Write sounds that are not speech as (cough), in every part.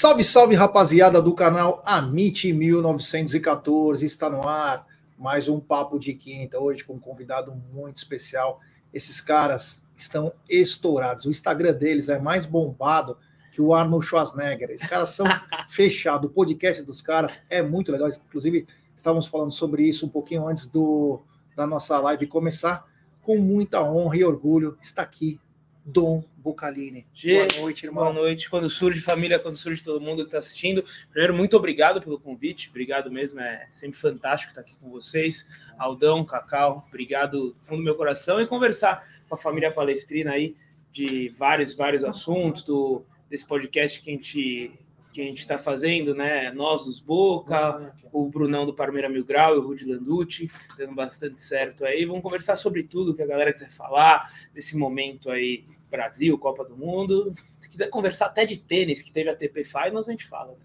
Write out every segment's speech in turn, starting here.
Salve, salve, rapaziada do canal Amit 1914. Está no ar mais um Papo de Quinta, hoje com um convidado muito especial. Esses caras estão estourados. O Instagram deles é mais bombado que o Arnold Schwarzenegger. Esses caras são (laughs) fechados. O podcast dos caras é muito legal. Inclusive, estávamos falando sobre isso um pouquinho antes do, da nossa live começar. Com muita honra e orgulho, está aqui Dom Bucalini. Boa noite, irmão. Boa noite. Quando surge família, quando surge todo mundo que está assistindo. Primeiro, muito obrigado pelo convite. Obrigado mesmo. É sempre fantástico estar aqui com vocês. Aldão, Cacau, obrigado do fundo do meu coração e conversar com a família palestrina aí de vários, vários assuntos do, desse podcast que a gente que a gente está fazendo, né? Nós dos Boca, o Brunão do Parmeira Mil Grau e o Rudy Landucci, dando bastante certo aí. Vamos conversar sobre tudo que a galera quiser falar, desse momento aí, Brasil, Copa do Mundo. Se quiser conversar até de tênis, que teve a TP Finals, a gente fala.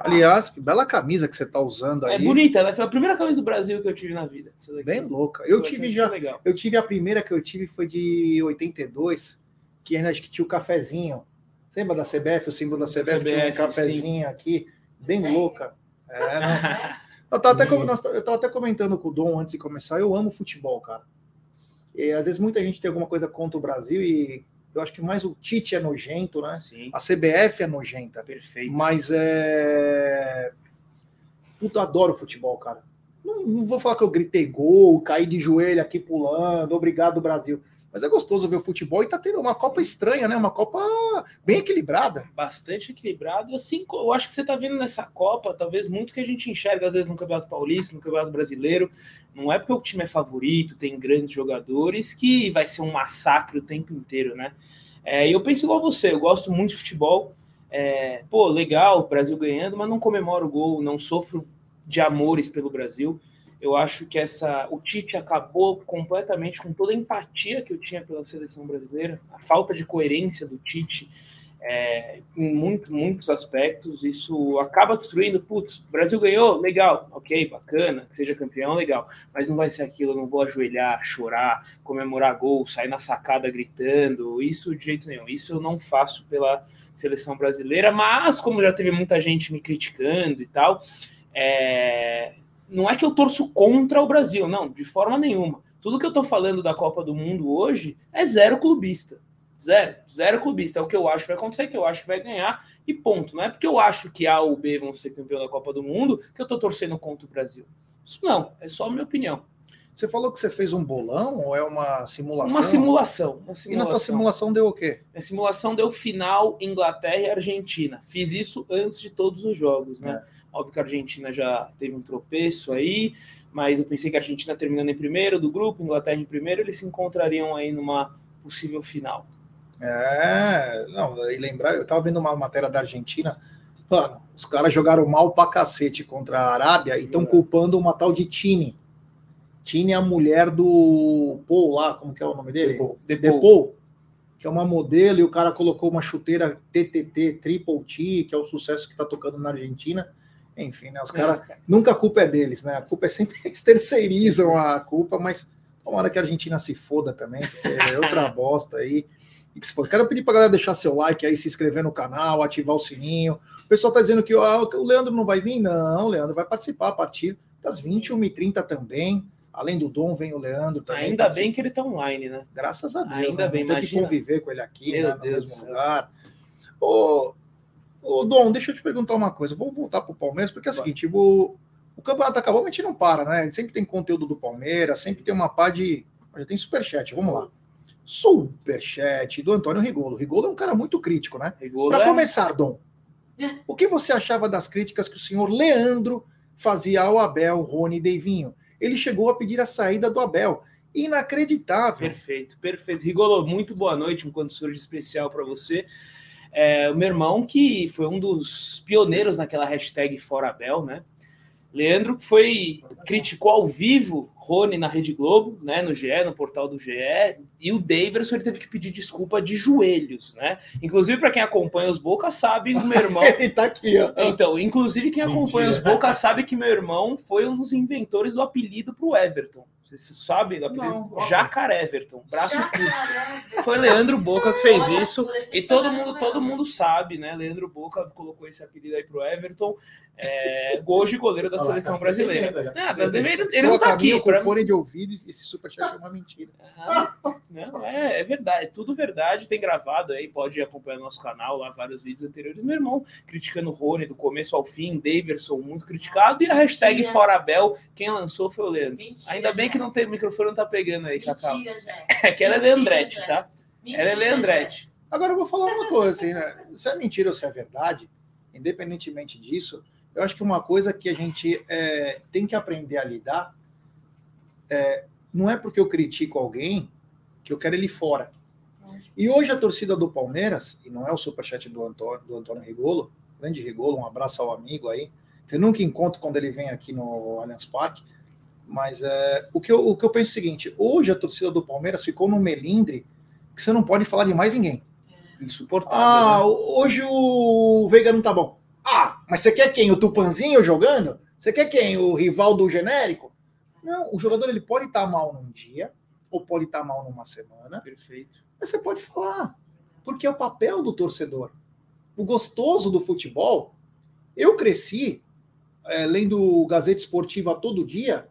Aliás, que bela camisa que você está usando é aí. É bonita, né? Foi a primeira camisa do Brasil que eu tive na vida. Bem louca. Eu tive já. Legal. Eu tive a primeira que eu tive foi de 82, que ainda acho que tinha o cafezinho Lembra da CBF, o símbolo da CBF, CBF tinha um cafezinho sim. aqui, bem louca. É, (laughs) eu, tava até, eu tava até comentando com o Dom antes de começar, eu amo futebol, cara. E às vezes muita gente tem alguma coisa contra o Brasil e eu acho que mais o Tite é nojento, né? Sim. A CBF é nojenta. Perfeito. Mas é. Puta, adoro futebol, cara. Não, não, vou falar que eu gritei gol, caí de joelho aqui pulando, obrigado, Brasil. Mas é gostoso ver o futebol e tá tendo uma Copa estranha, né? Uma Copa bem equilibrada. Bastante equilibrado. Assim, eu acho que você tá vendo nessa Copa, talvez muito que a gente enxerga, às vezes, no Campeonato Paulista, no Campeonato Brasileiro. Não é porque o time é favorito, tem grandes jogadores, que vai ser um massacre o tempo inteiro, né? É, e eu penso igual você, eu gosto muito de futebol. É, pô, legal, o Brasil ganhando, mas não comemoro o gol, não sofro de amores pelo Brasil. Eu acho que essa o Tite acabou completamente com toda a empatia que eu tinha pela seleção brasileira, a falta de coerência do Tite é, em muito, muitos aspectos. Isso acaba destruindo. Putz, Brasil ganhou, legal, ok, bacana, seja campeão, legal, mas não vai ser aquilo. Não vou ajoelhar, chorar, comemorar gol, sair na sacada gritando. Isso de jeito nenhum. Isso eu não faço pela seleção brasileira, mas como já teve muita gente me criticando e tal. É, não é que eu torço contra o Brasil, não, de forma nenhuma. Tudo que eu estou falando da Copa do Mundo hoje é zero clubista. Zero, zero clubista. É o que eu acho que vai acontecer, que eu acho que vai ganhar e ponto. Não é porque eu acho que A ou B vão ser campeão da Copa do Mundo que eu estou torcendo contra o Brasil. Isso não, é só a minha opinião. Você falou que você fez um bolão ou é uma simulação? Uma simulação. Uma simulação. E na tua simulação deu o quê? A simulação deu final Inglaterra e Argentina. Fiz isso antes de todos os jogos, né? É. Óbvio que a Argentina já teve um tropeço aí, mas eu pensei que a Argentina terminando em primeiro do grupo, Inglaterra em primeiro, eles se encontrariam aí numa possível final. É, não, e lembrar, eu tava vendo uma matéria da Argentina, mano, os caras jogaram mal pra cacete contra a Arábia e estão culpando uma tal de Tini. Tini é a mulher do Paul lá, como que é o nome dele? Depou. que é uma modelo, e o cara colocou uma chuteira TTT, Triple T, que é o sucesso que tá tocando na Argentina enfim, né? Os caras. Nunca a culpa é deles, né? A culpa é sempre. (laughs) Eles terceirizam a culpa, mas tomara que a Argentina se foda também, é outra (laughs) bosta aí. E que se for. Quero pedir pra galera deixar seu like aí, se inscrever no canal, ativar o sininho. O pessoal tá dizendo que ó, o Leandro não vai vir. Não, o Leandro vai participar a partir das 21h30 também. Além do Dom, vem o Leandro também. Ainda bem que ele tá online, né? Graças a Deus. Ainda né? bem, Tem que conviver com ele aqui, né, no Deus mesmo lugar. Ô, Ô, Dom, deixa eu te perguntar uma coisa. Vou voltar para o Palmeiras, porque é o seguinte: o, o campeonato acabou, mas a gente não para, né? Sempre tem conteúdo do Palmeiras, sempre tem uma pá de. Já tem superchat, vamos lá. Superchat do Antônio Rigolo. Rigolo é um cara muito crítico, né? Para é... começar, Dom, é. o que você achava das críticas que o senhor Leandro fazia ao Abel, Rony e Deivinho? Ele chegou a pedir a saída do Abel. Inacreditável. Perfeito, perfeito. Rigolo, muito boa noite, um quando surge especial para você. É, o meu irmão, que foi um dos pioneiros naquela hashtag Forabel, né? Leandro foi criticou ao vivo Rony na Rede Globo, né, no GE, no portal do GE, e o Daverson ele teve que pedir desculpa de joelhos, né? Inclusive para quem acompanha os Boca sabe o meu irmão. (laughs) ele tá aqui, ó. Então, inclusive quem acompanha Mentira. os Boca sabe que meu irmão foi um dos inventores do apelido para o Everton. Você sabe do apelido? Jacaré Everton, braço curto. Foi Leandro Boca que fez isso e todo mundo, todo mundo sabe, né? Leandro Boca colocou esse apelido aí pro Everton. É, hoje goleiro da seleção brasileira. Ah, mas ele, ele não tá aqui. Com fone de ouvido, esse superchat é uma mentira. não, é, é verdade, é tudo verdade. Tem gravado aí, pode acompanhar no nosso canal lá vários vídeos anteriores. Meu irmão criticando o Rony do começo ao fim, Daverson muito criticado e a hashtag Fora Abel, quem lançou foi o Leandro. Mentira, Ainda bem que não tem o microfone não tá pegando aí, Cacau. (laughs) É que ela é Leandrete, tá? Mentira, ela é Leandrete. Agora eu vou falar uma coisa, assim, né? Se é mentira ou se é verdade, independentemente disso, eu acho que uma coisa que a gente é, tem que aprender a lidar é, não é porque eu critico alguém que eu quero ele fora. E hoje a torcida do Palmeiras, e não é o superchat do Antônio, do Antônio Rigolo, grande Rigolo, um abraço ao amigo aí, que eu nunca encontro quando ele vem aqui no Allianz Parque, mas é, o, que eu, o que eu penso é o seguinte: hoje a torcida do Palmeiras ficou num melindre que você não pode falar de mais ninguém. Insuportável. Ah, né? hoje o Veiga não tá bom. Ah, mas você quer quem? O Tupanzinho jogando? Você quer quem? O rival do genérico? Não, o jogador ele pode estar tá mal num dia, ou pode estar tá mal numa semana. Perfeito. Mas você pode falar, porque é o papel do torcedor. O gostoso do futebol. Eu cresci é, lendo Gazeta Esportiva todo dia,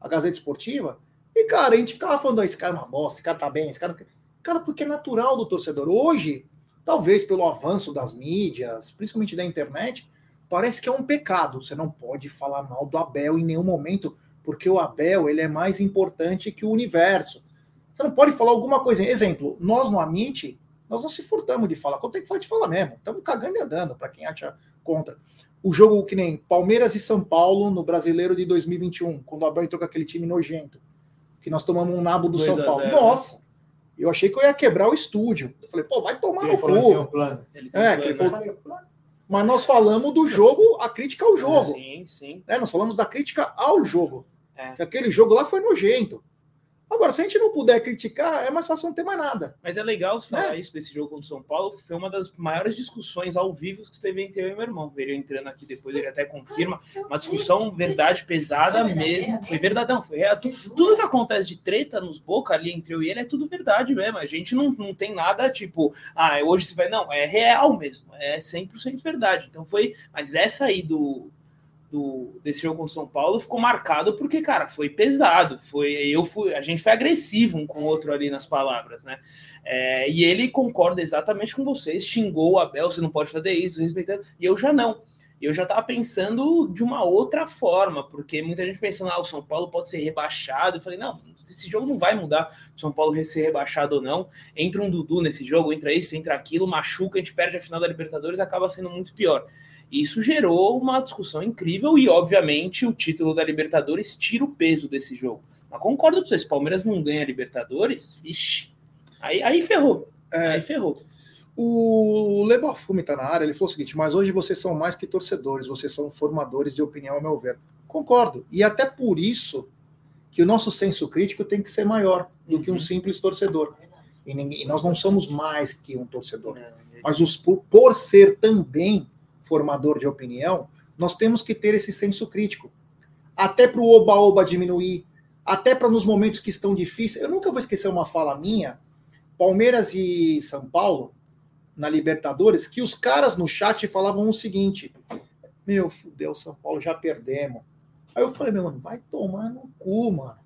a Gazeta Esportiva, e, cara, a gente ficava falando, ah, esse cara é uma bosta, esse cara tá bem, esse cara. Cara, porque é natural do torcedor. Hoje, talvez pelo avanço das mídias, principalmente da internet, parece que é um pecado. Você não pode falar mal do Abel em nenhum momento, porque o Abel ele é mais importante que o universo. Você não pode falar alguma coisa. Exemplo, nós no Amit, nós não se furtamos de falar. Quando tem que falar de falar mesmo. Estamos cagando e andando, para quem acha contra. O jogo que nem Palmeiras e São Paulo no Brasileiro de 2021, quando o Abel entrou com aquele time nojento, que nós tomamos um nabo do São Paulo. Nossa! Eu achei que eu ia quebrar o estúdio. Eu falei, pô, vai tomar no cu. É, que ele falou, mas nós falamos do jogo, a crítica ao jogo. Sim, sim. É, nós falamos da crítica ao jogo. É. Que aquele jogo lá foi nojento. Agora, se a gente não puder criticar, é mais fácil não ter mais nada. Mas é legal falar é. isso desse jogo contra o São Paulo, foi uma das maiores discussões ao vivo que teve entre eu e meu irmão. Ele entrando aqui depois, ele até confirma. Uma discussão verdade pesada mesmo. Foi verdadão, foi real. Tudo que acontece de treta nos boca ali entre eu e ele é tudo verdade mesmo. A gente não, não tem nada tipo, ah, hoje você vai. Não, é real mesmo. É 100% verdade. Então foi. Mas essa aí do do, desse jogo com o São Paulo ficou marcado porque, cara, foi pesado. Foi, eu fui, a gente foi agressivo um com o outro ali nas palavras, né? É, e ele concorda exatamente com vocês, xingou o Abel, você não pode fazer isso, respeitando, e eu já não. Eu já estava pensando de uma outra forma, porque muita gente pensando, ah, o São Paulo pode ser rebaixado. Eu falei, não, esse jogo não vai mudar o São Paulo ser rebaixado ou não. Entra um Dudu nesse jogo, entra isso, entra aquilo, machuca, a gente perde a final da Libertadores, acaba sendo muito pior. Isso gerou uma discussão incrível e, obviamente, o título da Libertadores tira o peso desse jogo. Mas concordo com vocês, Palmeiras não ganha a Libertadores, ixi, aí, aí ferrou. É, aí ferrou. O Lebofume está na área, ele falou o seguinte, mas hoje vocês são mais que torcedores, vocês são formadores de opinião, ao meu ver. Concordo. E até por isso que o nosso senso crítico tem que ser maior do uhum. que um uhum. simples torcedor. E, ninguém, e, nós não somos mais que um torcedor. Mas os, por, por ser também formador de opinião, nós temos que ter esse senso crítico. Até para o oba-oba diminuir, até para nos momentos que estão difíceis. Eu nunca vou esquecer uma fala minha, Palmeiras e São Paulo, na Libertadores, que os caras no chat falavam o seguinte: Meu, fudeu, São Paulo, já perdemos. Aí eu falei, meu mano, vai tomar no cu, mano.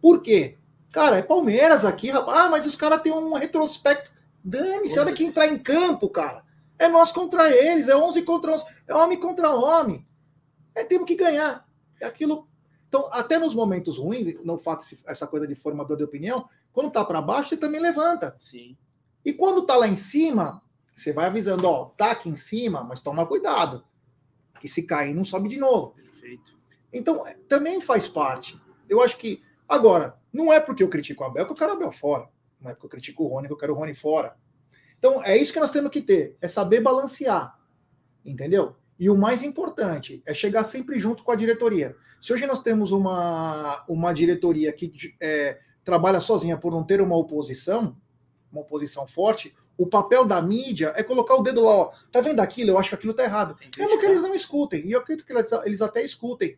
Por quê? Cara, é Palmeiras aqui, rapaz. Ah, mas os caras têm um retrospecto. Dane-se, olha que entrar em campo, cara. É nós contra eles, é 11 contra 11, é homem contra homem. É temos que ganhar. É aquilo. Então, até nos momentos ruins, não fato essa coisa de formador de opinião, quando tá para baixo, você também levanta. Sim. E quando tá lá em cima, você vai avisando, ó, tá aqui em cima, mas toma cuidado. Que se cair, não sobe de novo. Perfeito. Então, é, também faz parte. Eu acho que. Agora, não é porque eu critico o Abel que eu quero o Abel fora. Não é porque eu critico o Rony que eu quero o Rony fora. Então, é isso que nós temos que ter, é saber balancear, entendeu? E o mais importante é chegar sempre junto com a diretoria. Se hoje nós temos uma, uma diretoria que é, trabalha sozinha por não ter uma oposição, uma oposição forte, o papel da mídia é colocar o dedo lá, ó, tá vendo aquilo? Eu acho que aquilo tá errado. Mesmo que eles não escutem, e eu acredito que eles até escutem.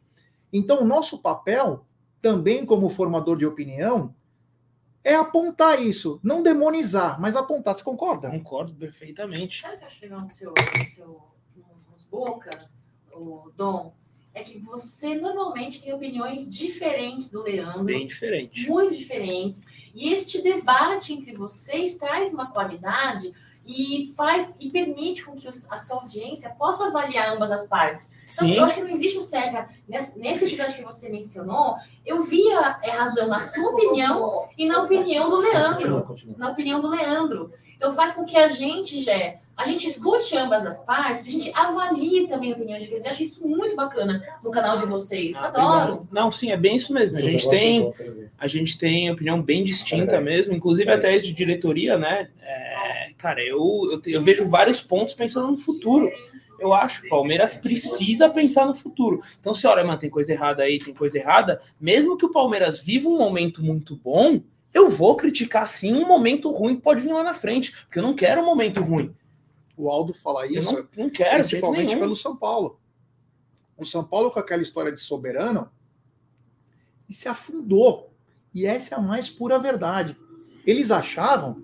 Então, o nosso papel, também como formador de opinião, é apontar isso, não demonizar, mas apontar. Você concorda? Concordo perfeitamente. Sabe o que eu acho legal no seu, no seu nos Boca, o Dom? É que você normalmente tem opiniões diferentes do Leandro. Bem diferentes. Muito diferentes. E este debate entre vocês traz uma qualidade e faz e permite com que os, a sua audiência possa avaliar ambas as partes. Então, eu acho que não existe o certo. Nesse, nesse, episódio que você mencionou, eu via é, razão na sua opinião e na opinião do Leandro. Na opinião do Leandro. Então faz com que a gente, Jé, a gente escute ambas as partes, a gente avalie também a opinião diferente. Eu acho isso muito bacana no canal de vocês. Ah, Adoro. Não, sim, é bem isso mesmo. A gente tem, a gente tem opinião bem distinta mesmo, inclusive até de diretoria, né? É, cara, eu, eu, eu vejo vários pontos pensando no futuro. Eu acho que o Palmeiras precisa pensar no futuro. Então, se olha, mano, tem coisa errada aí, tem coisa errada, mesmo que o Palmeiras viva um momento muito bom, eu vou criticar sim um momento ruim que pode vir lá na frente, porque eu não quero um momento ruim. O Aldo fala isso, eu não, não quero, principalmente pelo São Paulo. O São Paulo com aquela história de soberano e se afundou. E essa é a mais pura verdade. Eles achavam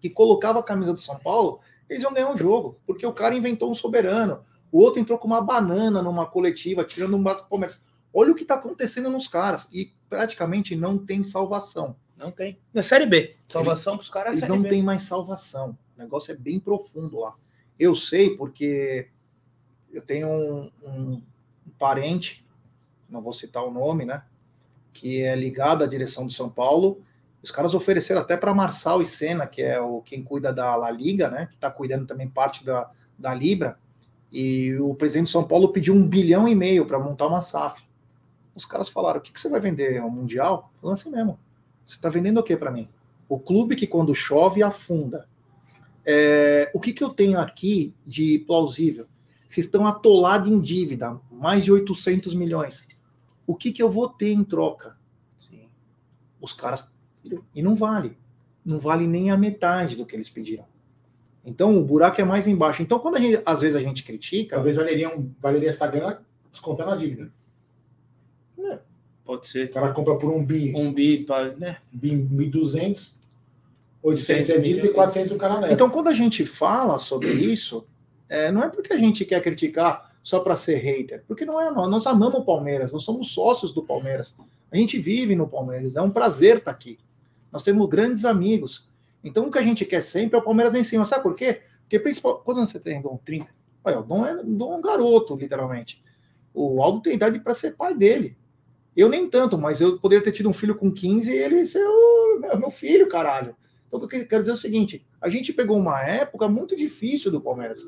que colocava a camisa do São Paulo, eles iam ganhar um jogo, porque o cara inventou um soberano. O outro entrou com uma banana numa coletiva, tirando um bato Palmeiras. Olha o que está acontecendo nos caras. E praticamente não tem salvação. Não tem. Na Série B. Salvação para os caras. Eles não têm mais salvação. O negócio é bem profundo lá. Eu sei porque eu tenho um, um, um parente, não vou citar o nome, né? Que é ligado à direção do São Paulo. Os caras ofereceram até para Marçal e Senna, que é o quem cuida da La Liga, né? Que está cuidando também parte da, da Libra. E o presidente de São Paulo pediu um bilhão e meio para montar uma SAF. Os caras falaram: o que, que você vai vender? O Mundial? Falando assim mesmo. Você está vendendo o que para mim? O clube que quando chove afunda. É, o que, que eu tenho aqui de plausível? Vocês estão atolados em dívida, mais de 800 milhões. O que, que eu vou ter em troca? Sim. Os caras. E não vale. Não vale nem a metade do que eles pediram. Então o buraco é mais embaixo. Então, quando a gente, às vezes a gente critica. Talvez valeria, um, valeria essa grana descontando a dívida. É. Pode ser. O cara compra por um bi. Um bi, pra, né? Bi, 1.200, 800 é dívida e 400 o cara leva. Então, quando a gente fala sobre isso, é, não é porque a gente quer criticar só para ser hater, porque não é nós. Nós amamos o Palmeiras, nós somos sócios do Palmeiras. A gente vive no Palmeiras, é um prazer estar tá aqui. Nós temos grandes amigos. Então, o que a gente quer sempre é o Palmeiras em cima. Sabe por quê? Porque, principal... quantos anos você tem, Dom? 30. Olha, o Dom é, Dom é um garoto, literalmente. O Aldo tem idade para ser pai dele. Eu nem tanto, mas eu poderia ter tido um filho com 15 e ele ser o meu filho, caralho. Então, o que eu quero dizer é o seguinte: a gente pegou uma época muito difícil do Palmeiras.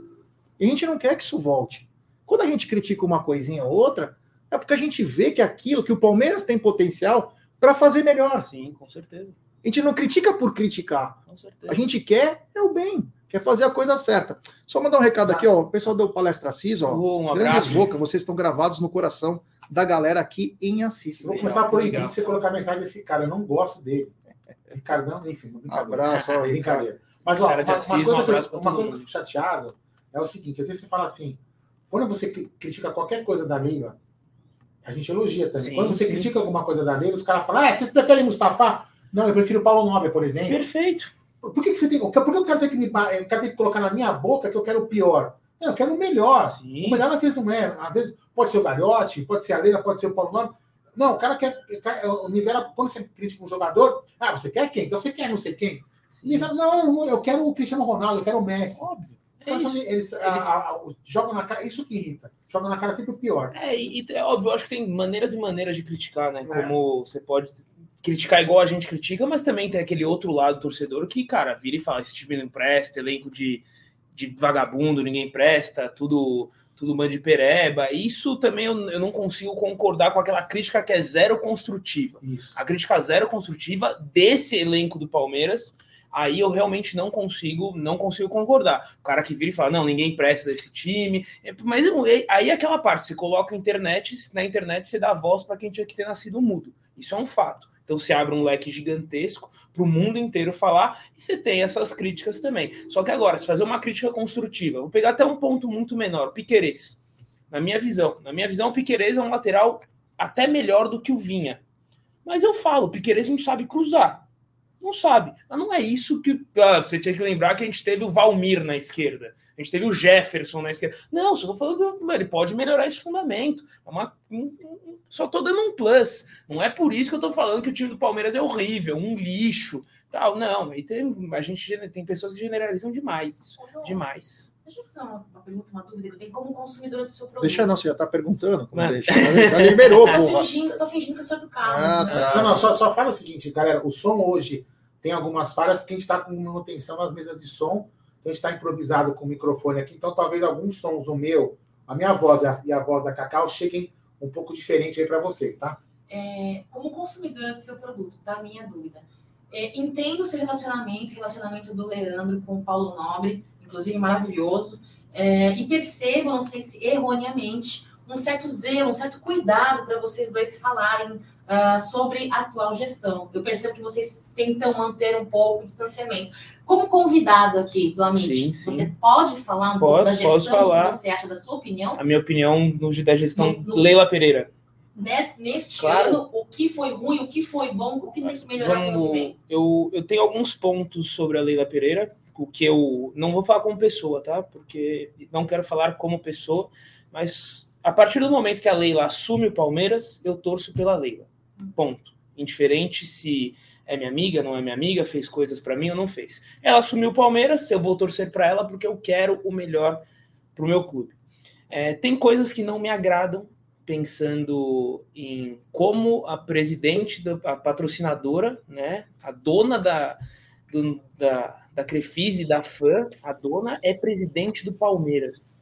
E a gente não quer que isso volte. Quando a gente critica uma coisinha ou outra, é porque a gente vê que aquilo, que o Palmeiras tem potencial para fazer melhor. Sim, com certeza. A gente não critica por criticar. Com certeza. A gente quer é o bem, quer fazer a coisa certa. Só mandar um recado aqui, ó. O pessoal do Palestra Assis, ó. Oh, um Grandes Boca, vocês estão gravados no coração da galera aqui em Assis. Vou começar por aí, você colocar mensagem desse cara, eu não gosto dele. Ricardão, enfim, não Abraço, ó, (laughs) brincadeira. Mas, ó, uma, uma, coisa, um que, uma coisa que eu fico chateado é o seguinte: às vezes você fala assim, quando você critica qualquer coisa da Neiva, a gente elogia também. Sim, quando você sim. critica alguma coisa da Neiva, os caras falam, ah, vocês preferem Mustafa? Não, eu prefiro Paulo Nobre, por exemplo. Perfeito. Por que, que você tem. Por que eu quero ter que me eu quero ter que colocar na minha boca que eu quero o pior? Não, eu quero o melhor. Sim. O melhor às vezes não é. Às vezes pode ser o Gagliotti, pode ser a Leila, pode ser o Paulo Nobre. Não, o cara quer. O nivela, quando você critica um jogador, ah, você quer quem? Então você quer não sei quem. Nivela, não, eu quero o Cristiano Ronaldo, eu quero o Messi. Óbvio. É eles, eles, a, a, a, jogam na cara, isso que irrita. Jogam na cara sempre o pior. É, e é óbvio, eu acho que tem maneiras e maneiras de criticar, né? É. Como você pode criticar igual a gente critica, mas também tem aquele outro lado torcedor que, cara, vira e fala: esse time não presta, elenco de, de vagabundo, ninguém presta, tudo tudo mãe de pereba. Isso também eu, eu, não consigo concordar com aquela crítica que é zero construtiva. Isso. A crítica zero construtiva desse elenco do Palmeiras aí eu realmente não consigo, não consigo concordar. O cara que vira e fala, não, ninguém presta desse time. É, mas aí aquela parte, você coloca a internet, na internet você dá voz para quem tinha que ter nascido mudo. Isso é um fato. Então se abre um leque gigantesco para o mundo inteiro falar e você tem essas críticas também. Só que agora, se fazer uma crítica construtiva, vou pegar até um ponto muito menor, Piquerez. Na minha visão, na minha visão, o Piquerez é um lateral até melhor do que o Vinha. Mas eu falo, o Piquerez não sabe cruzar. Não sabe. Mas não é isso que. Ah, você tinha que lembrar que a gente teve o Valmir na esquerda. A gente teve o Jefferson na esquerda. Não, só tô falando, ele pode melhorar esse fundamento. É uma, um, um, só tô dando um plus. Não é por isso que eu tô falando que o time do Palmeiras é horrível, um lixo. Tal. Não, aí tem, a gente tem pessoas que generalizam demais isso. Demais. Deixa eu fazer uma, uma, pergunta, uma dúvida que eu tenho como consumidora do seu produto. Deixa não, você já está perguntando. Como deixa? Já liberou, (laughs) tá porra. Fingindo, eu tô fingindo que eu sou educado. Ah, tá. Não, não, só, só fala o seguinte, galera. O som hoje tem algumas falhas porque a gente está com manutenção nas mesas de som gente está improvisado com o microfone aqui, então talvez alguns sons, o meu, a minha voz e a, voz da Cacau, cheguem um pouco diferente aí para vocês, tá? É, como consumidora do seu produto, tá? Minha dúvida. É, entendo o seu relacionamento, relacionamento do Leandro com o Paulo Nobre, inclusive maravilhoso, é, e percebo, não sei se erroneamente, um certo zelo, um certo cuidado para vocês dois falarem uh, sobre a atual gestão. Eu percebo que vocês tentam manter um pouco o distanciamento. Como convidado aqui do Amit, sim, sim. você pode falar um posso, pouco da gestão, posso falar. que você acha da sua opinião? A minha opinião no, da gestão no, no, Leila Pereira. Neste, neste claro. ano, o que foi ruim, o que foi bom, o que tem que melhorar Vamos, ano que vem? Eu, eu tenho alguns pontos sobre a Leila Pereira, o que eu não vou falar como pessoa, tá? Porque não quero falar como pessoa, mas a partir do momento que a Leila assume o Palmeiras, eu torço pela Leila. Ponto. Indiferente se é minha amiga, não é minha amiga, fez coisas para mim ou não fez. Ela assumiu o Palmeiras, eu vou torcer para ela porque eu quero o melhor para o meu clube. É, tem coisas que não me agradam, pensando em como a presidente, da, a patrocinadora, né, a dona da, do, da, da Crefisa e da FAM, a dona é presidente do Palmeiras.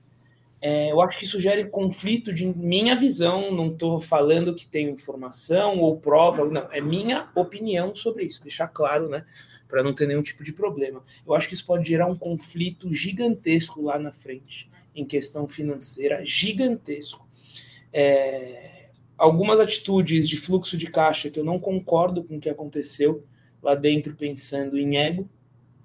É, eu acho que isso gera conflito de minha visão, não estou falando que tenho informação ou prova, não, é minha opinião sobre isso, deixar claro, né, para não ter nenhum tipo de problema. Eu acho que isso pode gerar um conflito gigantesco lá na frente, em questão financeira, gigantesco. É, algumas atitudes de fluxo de caixa que eu não concordo com o que aconteceu lá dentro, pensando em ego,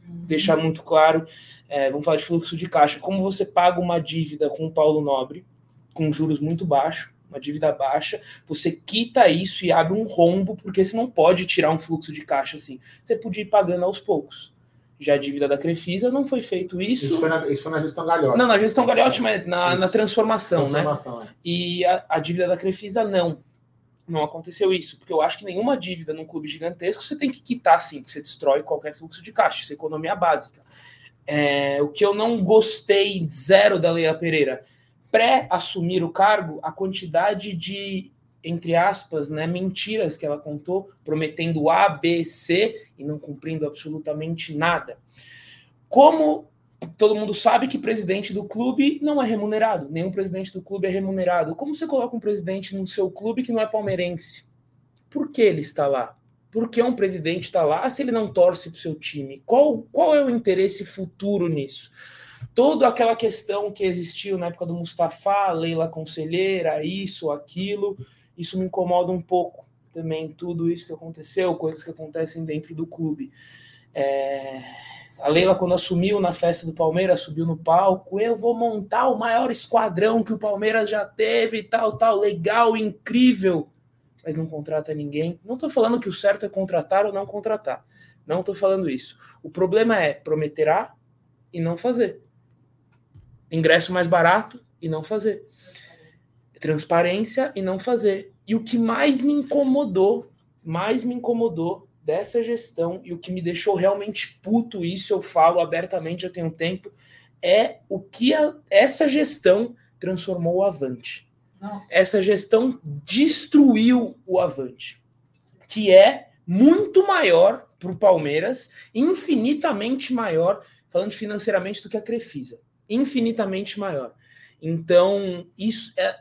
deixar muito claro, é, vamos falar de fluxo de caixa, como você paga uma dívida com o Paulo Nobre, com juros muito baixos, uma dívida baixa, você quita isso e abre um rombo, porque você não pode tirar um fluxo de caixa assim. Você podia ir pagando aos poucos. Já a dívida da Crefisa não foi feito isso. Isso foi na, isso foi na gestão Galhote. Não, na gestão Galhote, mas na, na transformação, né? transformação, né? É. E a, a dívida da Crefisa não não aconteceu isso, porque eu acho que nenhuma dívida num clube gigantesco você tem que quitar assim, que você destrói qualquer fluxo de caixa, isso é economia básica. É, o que eu não gostei zero da Leila Pereira, pré-assumir o cargo, a quantidade de, entre aspas, né, mentiras que ela contou, prometendo A, B, C e não cumprindo absolutamente nada. Como todo mundo sabe que presidente do clube não é remunerado. Nenhum presidente do clube é remunerado. Como você coloca um presidente no seu clube que não é palmeirense? Por que ele está lá? Por que um presidente está lá se ele não torce para o seu time? Qual, qual é o interesse futuro nisso? Toda aquela questão que existiu na época do Mustafa, Leila Conselheira, isso, aquilo, isso me incomoda um pouco também, tudo isso que aconteceu, coisas que acontecem dentro do clube. É a Leila, quando assumiu na festa do Palmeiras, subiu no palco. Eu vou montar o maior esquadrão que o Palmeiras já teve tal, tal. Legal, incrível. Mas não contrata ninguém. Não estou falando que o certo é contratar ou não contratar. Não estou falando isso. O problema é prometer A e não fazer. Ingresso mais barato e não fazer. Transparência e não fazer. E o que mais me incomodou, mais me incomodou dessa gestão e o que me deixou realmente puto, isso eu falo abertamente, já tenho tempo, é o que a, essa gestão transformou o Avante. Nossa. Essa gestão destruiu o Avante, que é muito maior para o Palmeiras, infinitamente maior, falando financeiramente, do que a Crefisa. Infinitamente maior. Então, isso é.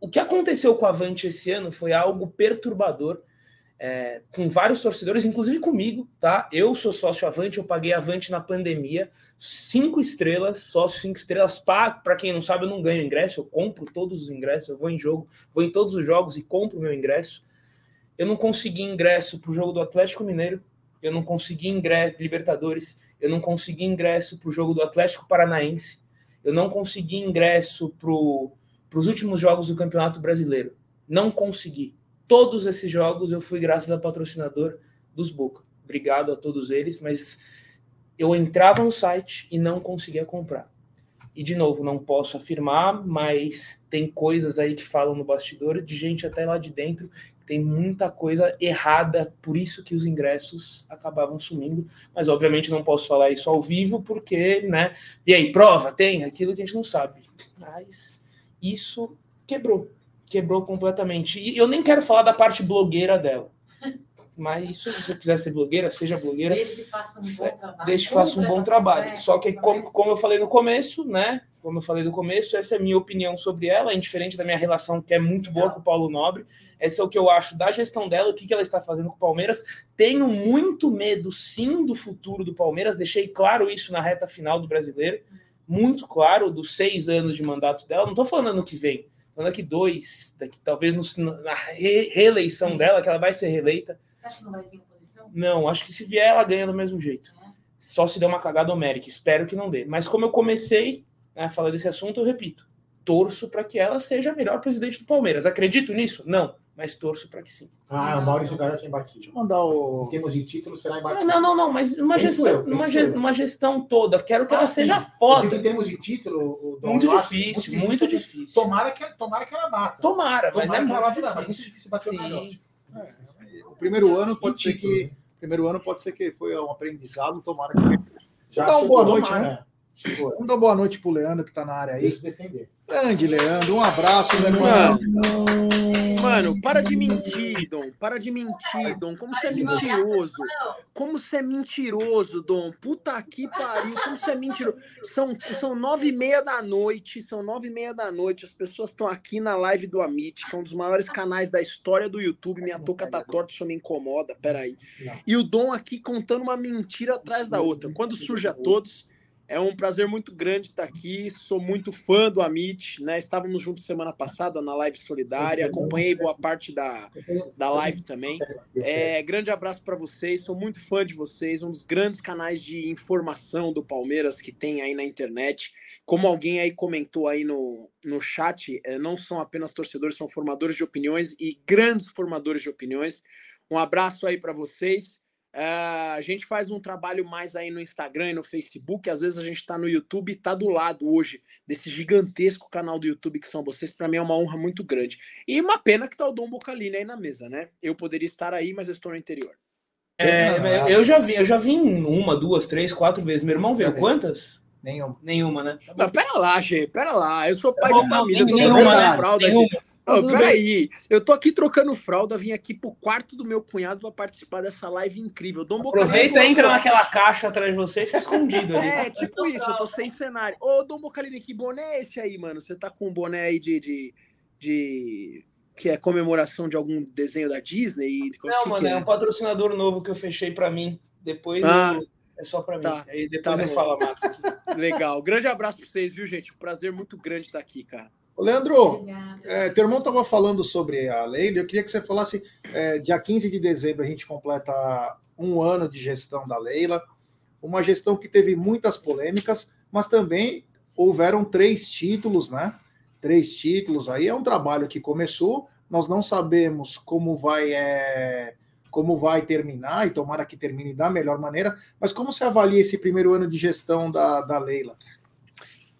O que aconteceu com o Avante esse ano foi algo perturbador é, com vários torcedores, inclusive comigo, tá? Eu sou sócio Avante, eu paguei Avante na pandemia, cinco estrelas, sócio cinco estrelas, para quem não sabe, eu não ganho ingresso, eu compro todos os ingressos, eu vou em jogo, vou em todos os jogos e compro meu ingresso. Eu não consegui ingresso para o jogo do Atlético Mineiro, eu não consegui ingresso Libertadores, eu não consegui ingresso para o jogo do Atlético Paranaense, eu não consegui ingresso para os últimos jogos do Campeonato Brasileiro. Não consegui. Todos esses jogos eu fui graças a patrocinador dos Boca. Obrigado a todos eles, mas eu entrava no site e não conseguia comprar. E de novo, não posso afirmar, mas tem coisas aí que falam no bastidor de gente até lá de dentro tem muita coisa errada, por isso que os ingressos acabavam sumindo. Mas obviamente não posso falar isso ao vivo, porque, né? E aí, prova? Tem aquilo que a gente não sabe. Mas isso quebrou quebrou completamente. E eu nem quero falar da parte blogueira dela. (laughs) Mas isso, se você quiser ser blogueira, seja blogueira. Desde que faça um bom trabalho. Desde que faça um bom trabalho. Só que, como, como eu falei no começo, né? Como eu falei no começo, essa é a minha opinião sobre ela, é indiferente da minha relação, que é muito boa com o Paulo Nobre. Esse é o que eu acho da gestão dela, o que, que ela está fazendo com o Palmeiras. Tenho muito medo, sim, do futuro do Palmeiras. Deixei claro isso na reta final do brasileiro. Muito claro, dos seis anos de mandato dela. Não estou falando ano que vem então, daqui dois, daqui, talvez no, na re, reeleição Isso. dela, que ela vai ser reeleita. Você acha que não vai vir oposição? Não, acho que se vier, ela ganha do mesmo jeito. É. Só se der uma cagada homérica. Espero que não dê. Mas como eu comecei né, a falar desse assunto, eu repito. Torço para que ela seja a melhor presidente do Palmeiras. Acredito nisso? Não mas torço para que sim. Ah, o Maurício Garotinho batido. Deixa eu mandar o. Em termos de título, será embatido. Não, não, não, mas uma, gestão, eu, uma, ge uma, gestão toda. Quero que ah, ela sim. seja foda. em termos de título, muito, difícil, muito, muito difícil. Tomara que, tomara que ela bata. Tomara, mas é muito difícil. Mas é muito difícil bater sim. o é, O primeiro ano pode ser que. Né? Primeiro ano pode ser que foi um aprendizado, tomara que. Já dá uma boa noite, né? Vamos dar boa noite pro Leandro que tá na área aí. Deixa defender. Grande, Leandro. Um abraço, meu irmão. Mano, para de mentir, Dom. Para de mentir, Dom. Como você é mentiroso. Como você é mentiroso, Dom. Puta que pariu. Como você é mentiroso. São, são nove e meia da noite. São nove e meia da noite. As pessoas estão aqui na live do Amit, que é um dos maiores canais da história do YouTube. Minha touca tá torta, isso me incomoda. Peraí. E o Dom aqui contando uma mentira atrás da outra. Quando surge a todos é um prazer muito grande estar aqui. Sou muito fã do Amit, né? Estávamos juntos semana passada na live solidária. Acompanhei boa parte da, da live também. É, grande abraço para vocês. Sou muito fã de vocês. Um dos grandes canais de informação do Palmeiras que tem aí na internet. Como alguém aí comentou aí no, no chat, é, não são apenas torcedores, são formadores de opiniões e grandes formadores de opiniões. Um abraço aí para vocês. Uh, a gente faz um trabalho mais aí no Instagram e no Facebook. Às vezes a gente está no YouTube e está do lado hoje desse gigantesco canal do YouTube que são vocês. Para mim é uma honra muito grande. E uma pena que tá o Dom Bocalini aí na mesa, né? Eu poderia estar aí, mas eu estou no interior. É, eu já vi, eu já vi uma, duas, três, quatro vezes. Meu irmão veio quantas? Nenhuma. Nenhuma, né? Não, pera lá, gente, pera lá. Eu sou pai de família, nenhuma, né? fralda nenhuma. Oh, peraí, eu tô aqui trocando fralda, vim aqui pro quarto do meu cunhado para participar dessa live incrível. Dom Aproveita, entra naquela caixa atrás de você e fica escondido ali. É, tipo isso, eu tô sem cenário. Ô, Dom Bocalini, que boné é esse aí, mano? Você tá com um boné aí de, de, de... que é comemoração de algum desenho da Disney? Não, que mano, que é? é? um patrocinador novo que eu fechei para mim. Depois ah, eu... é só para tá, mim. Aí depois tá eu falo mais. (laughs) Legal. Grande abraço para vocês, viu, gente? Um prazer muito grande estar aqui, cara. Leandro, é, teu irmão estava falando sobre a lei, eu queria que você falasse, é, dia 15 de dezembro a gente completa um ano de gestão da Leila, uma gestão que teve muitas polêmicas, mas também houveram três títulos, né? Três títulos aí, é um trabalho que começou, nós não sabemos como vai é, como vai terminar, e tomara que termine da melhor maneira, mas como você avalia esse primeiro ano de gestão da, da Leila?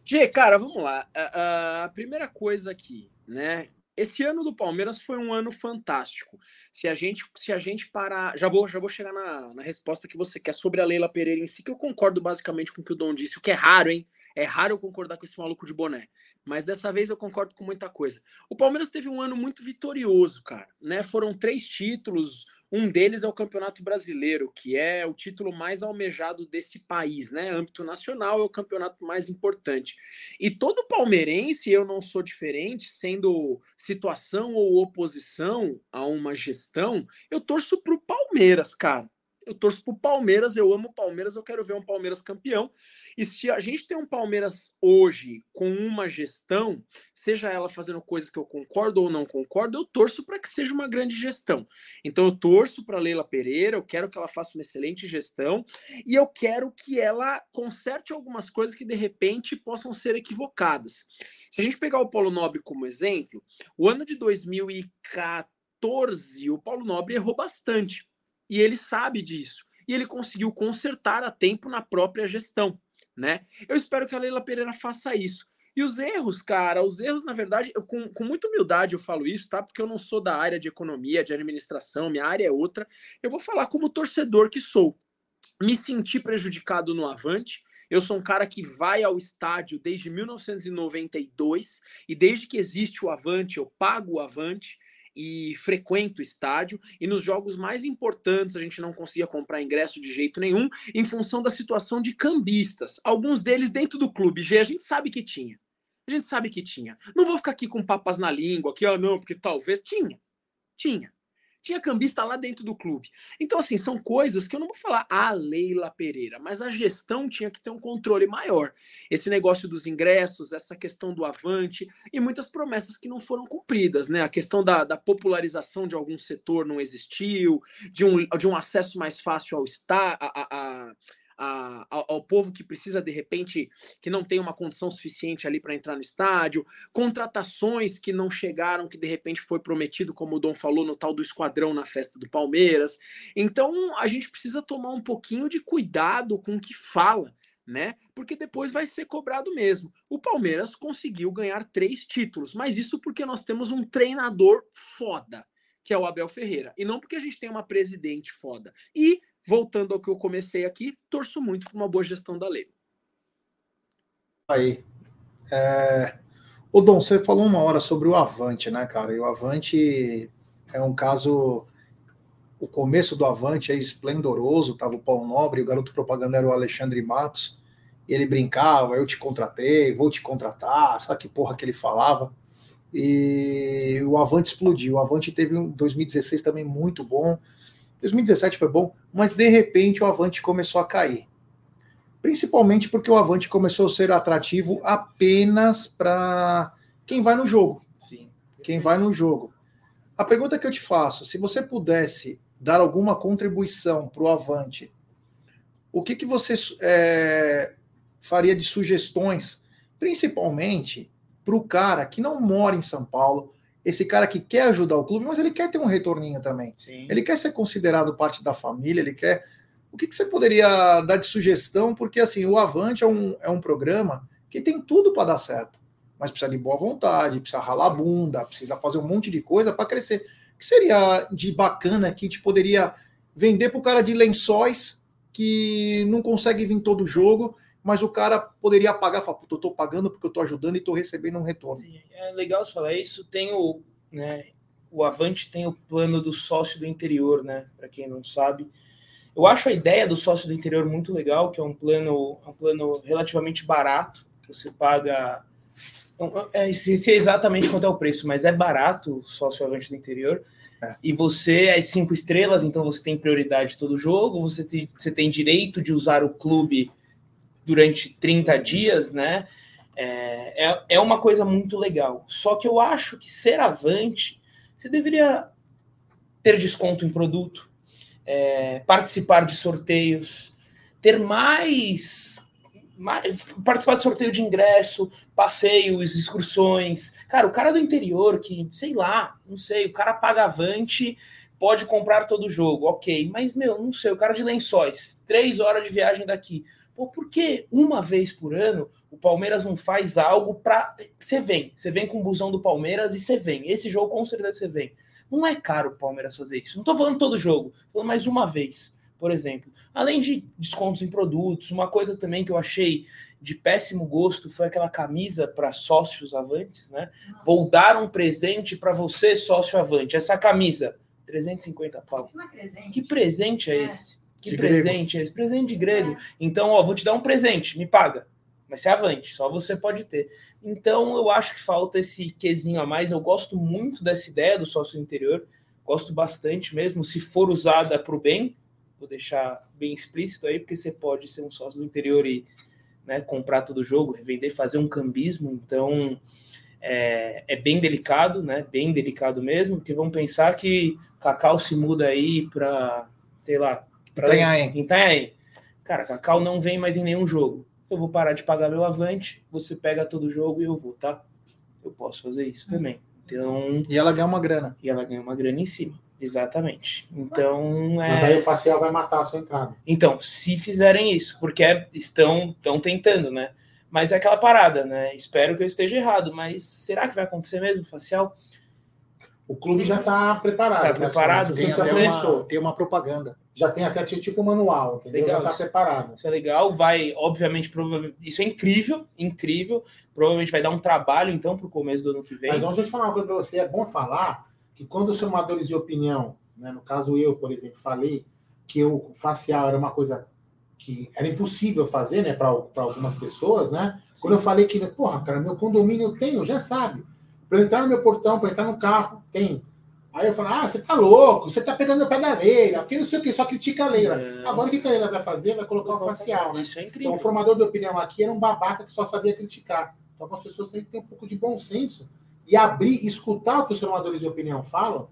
Gê, cara, vamos lá. A, primeira coisa aqui, né? Esse ano do Palmeiras foi um ano fantástico. Se a gente, se a gente parar, já vou, já vou chegar na, na resposta que você quer sobre a Leila Pereira em si, que eu concordo basicamente com o que o Dom disse, o que é raro, hein? É raro eu concordar com esse maluco de boné. Mas dessa vez eu concordo com muita coisa. O Palmeiras teve um ano muito vitorioso, cara, né? Foram três títulos, Um deles é o Campeonato Brasileiro, que é o título mais almejado desse país, né? Âmbito nacional é o campeonato mais importante. E todo palmeirense, eu não sou diferente, sendo situação ou oposição a uma gestão, eu torço para o Palmeiras, cara eu torço pro Palmeiras, eu amo o Palmeiras, eu quero ver um Palmeiras campeão. E se a gente tem um Palmeiras hoje com uma gestão, seja ela fazendo coisas que eu concordo ou não concordo, eu torço para que seja uma grande gestão. Então eu torço para Leila Pereira, eu quero que ela faça uma excelente gestão e eu quero que ela conserte algumas coisas que de repente possam ser equivocadas. Se a gente pegar o Paulo Nobre como exemplo, o ano de 2014, o Paulo Nobre errou bastante e ele sabe disso. E ele conseguiu consertar a tempo na própria gestão, né? Eu espero que a Leila Pereira faça isso. E os erros, cara, os erros, na verdade, eu, com, com muita humildade eu falo isso, tá? Porque eu não sou da área de economia, de administração, minha área é outra. Eu vou falar como torcedor que sou. Me senti prejudicado no Avante. Eu sou um cara que vai ao estádio desde 1992 e desde que existe o Avante, eu pago o Avante e frequento o estádio. E nos jogos mais importantes a gente não conseguia comprar ingresso de jeito nenhum em função da situação de cambistas. Alguns deles dentro do clube G, a gente sabe que tinha. A gente sabe que tinha. Não vou ficar aqui com papas na língua, aqui, ah, não, porque talvez. Tinha. Tinha tinha cambista lá dentro do clube. Então, assim, são coisas que eu não vou falar a Leila Pereira, mas a gestão tinha que ter um controle maior. Esse negócio dos ingressos, essa questão do avante e muitas promessas que não foram cumpridas, né? A questão da, da popularização de algum setor não existiu, de um, de um acesso mais fácil ao estar. A, a, a ao, ao, povo que precisa, de repente, que não tem uma condição suficiente ali para entrar no estádio, contratações que não chegaram, que de repente foi prometido, como o Dom falou, no tal do esquadrão na festa do Palmeiras. Então, a gente precisa tomar um pouquinho de cuidado com o que fala. Né? Porque depois vai ser cobrado mesmo. O Palmeiras conseguiu ganhar três títulos, mas isso porque nós temos um treinador foda, que é o Abel Ferreira, e não porque a gente tem uma presidente foda. E voltando ao que eu comecei aqui, torço muito por uma boa gestão da lei. Aí. É... O Dom, você falou uma hora sobre o Avante, né, cara? E o Avante é um caso. O começo do Avante é esplendoroso, tava o Paulo Nobre, o garoto propaganda era o Alexandre Matos, e ele brincava, eu te contratei, vou te contratar, sabe que porra que ele falava? E o Avante explodiu. O Avante teve um 2016 também muito bom. 2017 foi bom, mas de repente o Avante começou a cair. Principalmente porque o Avante começou a ser atrativo apenas para quem vai no jogo. Sim. Quem vai no jogo. A pergunta que eu te faço, se você pudesse dar alguma contribuição para o Avante, o que, que você é, faria de sugestões, principalmente para o cara que não mora em São Paulo, esse cara que quer ajudar o clube, mas ele quer ter um retorninho também. Sim. Ele quer ser considerado parte da família, ele quer. O que, que você poderia dar de sugestão? Porque assim, o Avante é um, é um programa que tem tudo para dar certo, mas precisa de boa vontade, precisa ralar a bunda, precisa fazer um monte de coisa para crescer. O que seria de bacana que a gente poderia vender para o cara de lençóis que não consegue vir todo jogo mas o cara poderia pagar, falar, eu estou pagando porque eu estou ajudando e estou recebendo um retorno. Sim, é legal você falar isso. Tem o, né, o Avante tem o plano do sócio do interior, né? Para quem não sabe. Eu acho a ideia do sócio do interior muito legal, que é um plano, é um plano relativamente barato, que você paga. É, sei exatamente quanto é o preço, mas é barato o sócio Avante do interior. É. E você é cinco estrelas, então você tem prioridade todo jogo, você tem, você tem direito de usar o clube durante 30 dias, né? É, é, é uma coisa muito legal. Só que eu acho que ser avante, você deveria ter desconto em produto, é, participar de sorteios, ter mais, mais, participar de sorteio de ingresso, passeios, excursões. Cara, o cara do interior que, sei lá, não sei, o cara paga avante, pode comprar todo o jogo, ok, mas meu, não sei, o cara de lençóis, três horas de viagem daqui Pô, por que uma vez por ano o Palmeiras não faz algo para. Você vem, você vem com o busão do Palmeiras e você vem. Esse jogo com certeza você vem. Não é caro o Palmeiras fazer isso. Não tô falando todo jogo, tô falando mais uma vez, por exemplo. Além de descontos em produtos, uma coisa também que eu achei de péssimo gosto foi aquela camisa para sócios avantes, né? Vou dar um presente para você, sócio avante. Essa camisa, 350 pau. Presente. Que presente é, é. esse? Que de presente grego. é esse? Presente de grego. É. Então, ó, vou te dar um presente, me paga. Mas se avante, só você pode ter. Então, eu acho que falta esse quesinho a mais. Eu gosto muito dessa ideia do sócio interior, gosto bastante mesmo, se for usada para o bem, vou deixar bem explícito aí, porque você pode ser um sócio do interior e né, comprar todo o jogo, revender, fazer um cambismo. Então, é, é, bem delicado, né? Bem delicado mesmo, porque vamos pensar que Cacau se muda aí para, sei lá, para Itanhaém. Itanhaém. Cara, Cacau não vem mais em nenhum jogo. Eu vou parar de pagar meu avante, você pega todo o jogo e eu vou, tá? Eu posso fazer isso também. Então, e ela ganha uma grana. E ela ganha uma grana em cima. Exatamente. Então, é... Mas aí o facial vai matar a sua entrada. Então, se fizerem isso, porque estão, estão tentando, né? Mas é aquela parada, né? Espero que eu esteja errado, mas será que vai acontecer mesmo facial? O clube já está preparado. Está preparado? Tem, até uma, tem uma propaganda. Já tem até tipo manual, entendeu? Legal, já está preparado. Isso é legal. Vai, obviamente, provavelmente. Isso é incrível, incrível. Provavelmente vai dar um trabalho, então, para o começo do ano que vem. Mas vamos eu falar uma coisa para você. É bom falar que quando os formadores de opinião, né, no caso eu, por exemplo, falei que o facial era uma coisa que era impossível fazer, né, para algumas pessoas, né? Sim. Quando eu falei que, porra, cara, meu condomínio tem, eu já sabe. Para entrar no meu portão, para entrar no carro, tem. Aí eu falo, ah, você tá louco, você tá pegando o pé da leira, porque não sei o que, só critica a leira. É. Agora o que a leira vai fazer? Vai colocar o facial, né? Isso é incrível. Então o formador de opinião aqui era um babaca que só sabia criticar. Então algumas pessoas têm que ter um pouco de bom senso e abrir, escutar o que os formadores de opinião falam,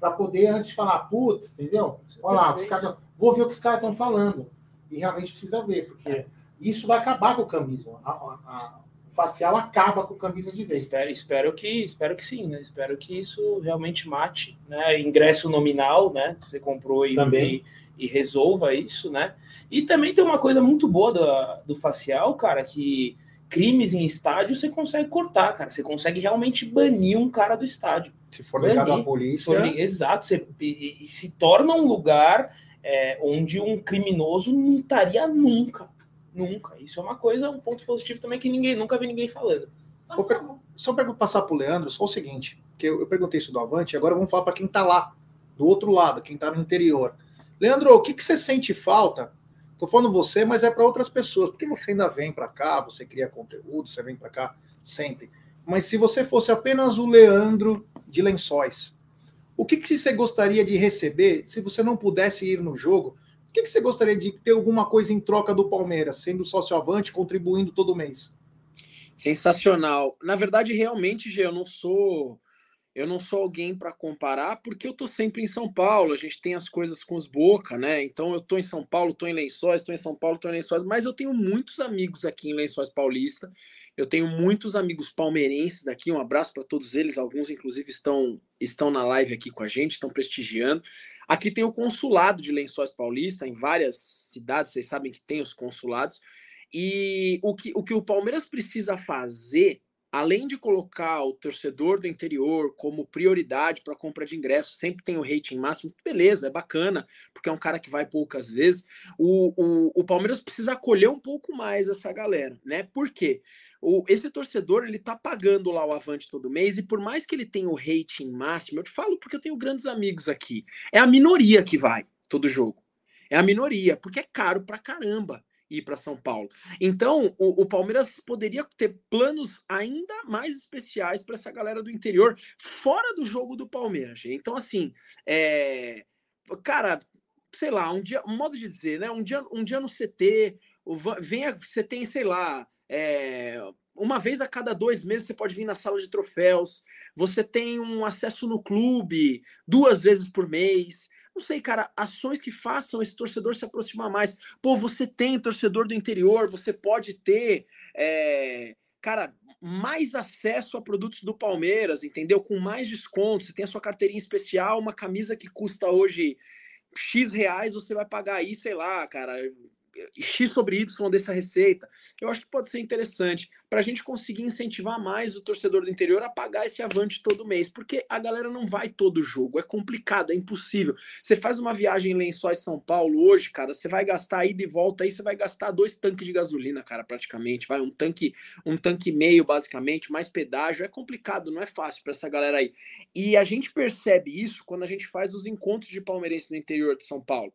para poder, antes falar, putz, entendeu? Olha lá, os caras, vou ver o que os caras estão falando e realmente precisa ver, porque isso vai acabar com o cambismo. A, a, a, facial acaba com o cambismo de vez. Espero, espero, que, espero que sim, né? Espero que isso realmente mate, né? Ingresso nominal, né? Você comprou e, também. e, e resolva isso, né? E também tem uma coisa muito boa do, do facial, cara, que crimes em estádio você consegue cortar, cara. Você consegue realmente banir um cara do estádio. Se for ligado à polícia. For, exato. Você, e, e se torna um lugar é, onde um criminoso não estaria nunca. Nunca. Isso é uma coisa, um ponto positivo também que ninguém nunca vi ninguém falando. Só para passar para o Leandro, só o seguinte, que eu, eu perguntei isso do Avante, agora vamos falar para quem está lá, do outro lado, quem está no interior. Leandro, o que, que você sente falta? Estou falando você, mas é para outras pessoas, porque você ainda vem para cá, você cria conteúdo, você vem para cá sempre. Mas se você fosse apenas o Leandro de Lençóis, o que, que você gostaria de receber se você não pudesse ir no jogo? Que, que você gostaria de ter alguma coisa em troca do Palmeiras, sendo sócio avante, contribuindo todo mês? Sensacional. Na verdade, realmente, Gê, eu não sou eu não sou alguém para comparar porque eu tô sempre em São Paulo, a gente tem as coisas com os boca, né? Então eu tô em São Paulo, tô em Lençóis, tô em São Paulo, tô em Lençóis, mas eu tenho muitos amigos aqui em Lençóis Paulista. Eu tenho muitos amigos palmeirenses daqui. Um abraço para todos eles, alguns inclusive estão estão na live aqui com a gente, estão prestigiando. Aqui tem o consulado de Lençóis Paulista em várias cidades, vocês sabem que tem os consulados. E o que o que o Palmeiras precisa fazer além de colocar o torcedor do interior como prioridade para compra de ingressos, sempre tem o rating máximo, beleza, é bacana, porque é um cara que vai poucas vezes. O, o, o Palmeiras precisa acolher um pouco mais essa galera, né? Por quê? O, esse torcedor ele tá pagando lá o Avante todo mês, e por mais que ele tenha o rating máximo, eu te falo porque eu tenho grandes amigos aqui, é a minoria que vai todo jogo. É a minoria, porque é caro pra caramba ir para São Paulo. Então, o, o, Palmeiras poderia ter planos ainda mais especiais para essa galera do interior, fora do jogo do Palmeiras. Então, assim, é... cara, sei lá, um dia, um modo de dizer, né? Um dia, um dia no CT, venha, você tem, sei lá, é, uma vez a cada dois meses você pode vir na sala de troféus, você tem um acesso no clube duas vezes por mês não sei, cara, ações que façam esse torcedor se aproximar mais. Pô, você tem torcedor do interior, você pode ter, é, cara, mais acesso a produtos do Palmeiras, entendeu? Com mais desconto, você tem a sua carteirinha especial, uma camisa que custa hoje X reais, você vai pagar aí, sei lá, cara, X sobre Y dessa receita. Eu acho que pode ser interessante para a gente conseguir incentivar mais o torcedor do interior a pagar esse avante todo mês, porque a galera não vai todo jogo, é complicado, é impossível. Você faz uma viagem em Lençóis São Paulo hoje, cara, você vai gastar ida e volta aí, você vai gastar dois tanques de gasolina, cara, praticamente, vai um tanque, um tanque meio basicamente, mais pedágio, é complicado, não é fácil para essa galera aí. E a gente percebe isso quando a gente faz os encontros de palmeirense no interior de São Paulo.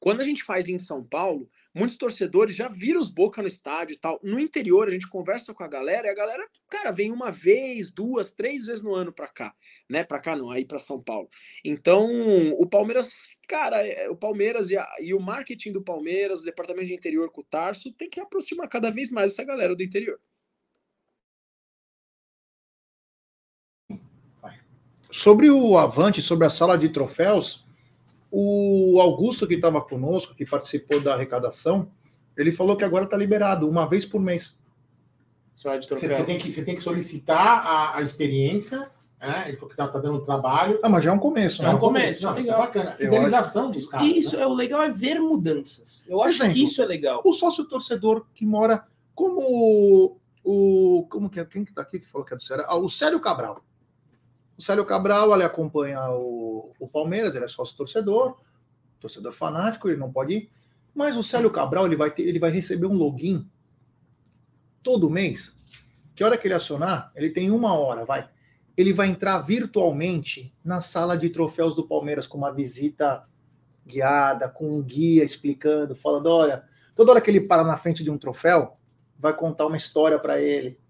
Quando a gente faz em São Paulo, muitos torcedores já viram os Boca no estádio e tal. No interior, a gente conversa com a galera e a galera, cara, vem uma vez, duas, três vezes no ano para cá, né? Para cá não, aí para São Paulo. Então, o Palmeiras, cara, é, o Palmeiras e, a, e, o marketing do Palmeiras, o departamento de interior com o Tarso, tem que aproximar cada vez mais essa galera do interior. Sobre o Avante, sobre a sala de troféus, o Augusto, que estava conosco, que participou da arrecadação, ele falou que agora está liberado, uma vez por mês. Você, você, tem, que, você tem que solicitar a, a experiência, né? ele falou que está tá dando trabalho. Ah, mas já é um começo, né? É um começo. Não, isso é bacana. Fidelização dos caras. Isso, né? é o legal é ver mudanças. Eu acho Exemplo, que isso é legal. O sócio torcedor que mora como o. Como que é? Quem que tá aqui que falou que é do Ceará? Ah, o Célio Cabral. O Célio Cabral ele acompanha o, o Palmeiras, ele é sócio torcedor, torcedor fanático, ele não pode ir. Mas o Célio Cabral ele vai, ter, ele vai receber um login todo mês. Que hora que ele acionar, ele tem uma hora, vai. Ele vai entrar virtualmente na sala de troféus do Palmeiras com uma visita guiada, com um guia explicando, falando: olha, toda hora que ele para na frente de um troféu, vai contar uma história para ele.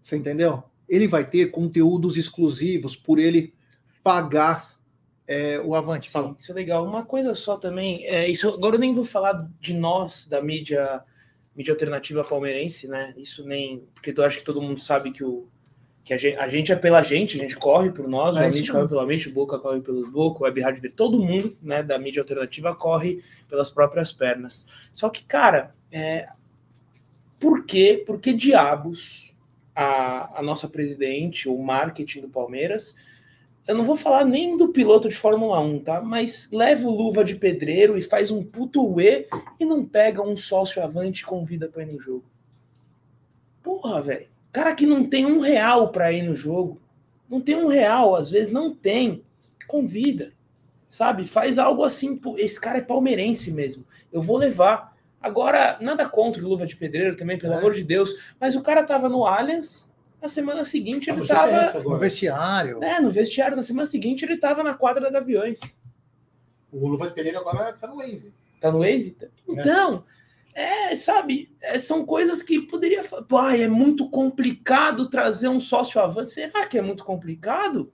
Você entendeu? Ele vai ter conteúdos exclusivos por ele pagar é, o Avante. Fala. Isso é legal. Uma coisa só também, é, isso agora eu nem vou falar de nós, da mídia, mídia alternativa palmeirense, né? Isso nem. Porque eu acho que todo mundo sabe que, o, que a, gente, a gente é pela gente, a gente corre por nós, é, a gente corre pela mente, o Boca corre pelos Boca, o Web Rádio todo mundo né, da mídia alternativa corre pelas próprias pernas. Só que, cara, é, por quê? Por que diabos a, a nossa presidente, o marketing do Palmeiras, eu não vou falar nem do piloto de Fórmula 1, tá? Mas leva o luva de pedreiro e faz um puto E e não pega um sócio avante e convida para ir no jogo. Porra, velho. Cara que não tem um real para ir no jogo. Não tem um real, às vezes não tem. Convida. Sabe? Faz algo assim. Esse cara é palmeirense mesmo. Eu vou levar. Agora, nada contra o Luva de Pedreiro também, pelo é. amor de Deus, mas o cara tava no Allianz, na semana seguinte ele tava. No vestiário. É, no vestiário, na semana seguinte ele tava na quadra da Gaviões. O Luva de Pedreiro agora tá no Waze. Tá no Waze? Então, é, é sabe, é, são coisas que poderia. Pô, é muito complicado trazer um sócio avante. Será que é muito complicado?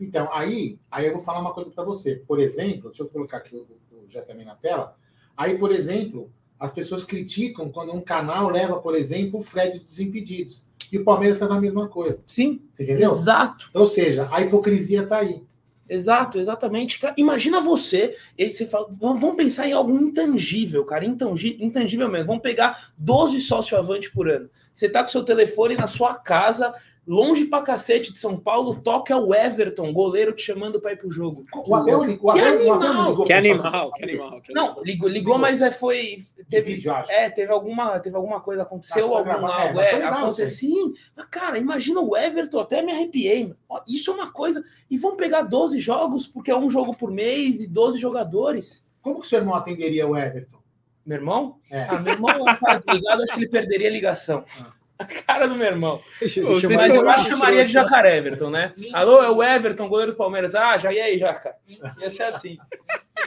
Então, aí, aí eu vou falar uma coisa para você. Por exemplo, deixa eu colocar aqui o, o já também na tela. Aí, por exemplo, as pessoas criticam quando um canal leva, por exemplo, o Fred dos Desimpedidos. E o Palmeiras faz a mesma coisa. Sim. Entendeu? Exato. Ou seja, a hipocrisia está aí. Exato, exatamente. Imagina você, você fala, vamos pensar em algo intangível, cara, intangível, intangível mesmo. Vamos pegar 12 sócio avante por ano. Você tá com seu telefone na sua casa, longe pra cacete de São Paulo, toca o Everton, goleiro te chamando pra ir pro jogo. O Abel, ligou. que animal. Que animal, que animal. Não, ligou, ligou, mas é, foi. Teve, é, teve alguma, teve alguma coisa, aconteceu algum algo. É, é aconteceu. Sim, mas cara, imagina o Everton, até me arrepiei. Isso é uma coisa. E vão pegar 12 jogos, porque é um jogo por mês e 12 jogadores. Como que o seu irmão atenderia o Everton? Meu irmão? É. Ah, meu irmão tá desligado, acho que ele perderia a ligação. Ah. A cara do meu irmão. Deixa, deixa Mas eu acho que chamaria de Jacaré Everton, né? Mentira. Alô, é o Everton, goleiro do Palmeiras. Ah, já e aí, Jaca? Ia ser assim.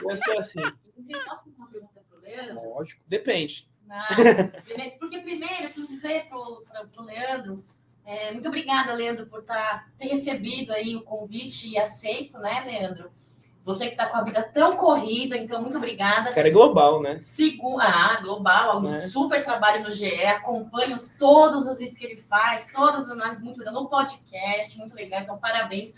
Ia ser assim. Posso fazer uma pergunta pro Leandro? Lógico. Depende. Não, porque primeiro eu preciso dizer pro, pro, pro Leandro, é, muito obrigada, Leandro, por tá, ter recebido aí o convite e aceito, né, Leandro? Você que está com a vida tão corrida, então muito obrigada. cara é global, né? Segundo, ah, global, um é. super trabalho no GE, acompanho todos os vídeos que ele faz, todas as análises muito legal, no podcast, muito legal, então parabéns.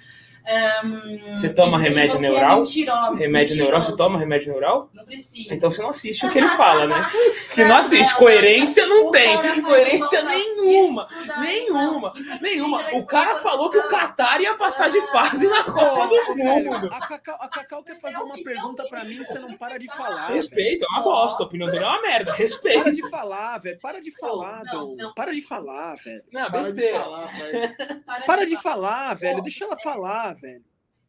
Um, você toma remédio você é neural? É remédio neural, você toma remédio neural? Não precisa. Então você não assiste o que ele fala, né? (laughs) Porque não assiste. Coerência não tem. Coerência nenhuma. Nenhuma. Nenhuma. O cara falou que o Qatar ia passar de fase na Copa do Mundo. A Cacau, a Cacau quer fazer uma pergunta pra mim, você não para de falar. Respeito, é uma bosta. A opinião dele é uma merda. Respeito. Para de falar, velho. Para de falar, Dom. Para de falar, velho. Não, besteira. Para de falar, velho. Deixa ela falar, velho.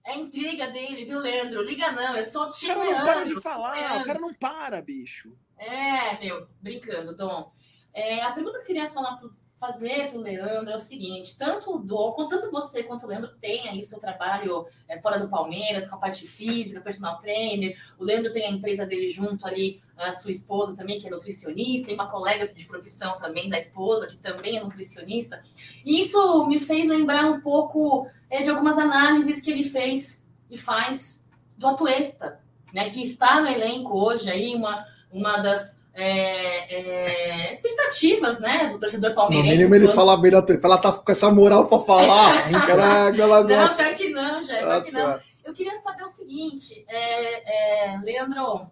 É intriga dele, viu, Leandro? Liga não, é só o time. O cara não para de falar, Leandro. o cara não para, bicho. É, meu, brincando, Tom. É, a pergunta que eu queria falar pro, fazer para o Leandro é o seguinte: tanto o Dom, tanto você quanto o Leandro tem aí seu trabalho é, fora do Palmeiras, com a parte física, personal trainer. O Leandro tem a empresa dele junto ali, a sua esposa também, que é nutricionista, tem uma colega de profissão também da esposa, que também é nutricionista. E isso me fez lembrar um pouco é, de algumas análises que ele fez e faz do Atuesta, né, que está no elenco hoje aí, uma, uma das é, é, expectativas, né, do torcedor palmeirense. No mínimo ele fala bem da ela tá com essa moral para falar, (laughs) ela, ela gosta. Não, que não, já, ah, que não. Tá. Eu queria saber o seguinte, é, é, Leandro,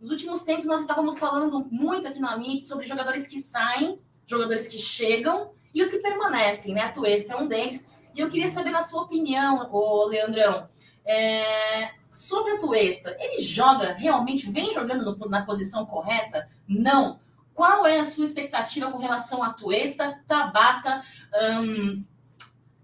nos últimos tempos nós estávamos falando muito aqui na MIT sobre jogadores que saem, jogadores que chegam e os que permanecem, né, a Tuesta é um deles, e eu queria saber na sua opinião, ô Leandrão, é, sobre a Tuesta, ele joga realmente, vem jogando no, na posição correta? Não. Qual é a sua expectativa com relação a Tuesta, Tabata? Hum,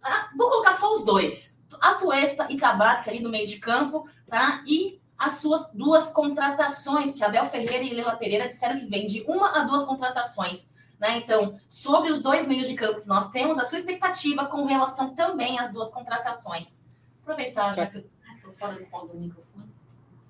ah, vou colocar só os dois. A Tuesta e Tabata ali no meio de campo, tá? E as suas duas contratações, que Abel Ferreira e Lela Pereira disseram que vem de uma a duas contratações. Né? Então, sobre os dois meios de campo que nós temos, a sua expectativa com relação também às duas contratações. Aproveitar, já que microfone.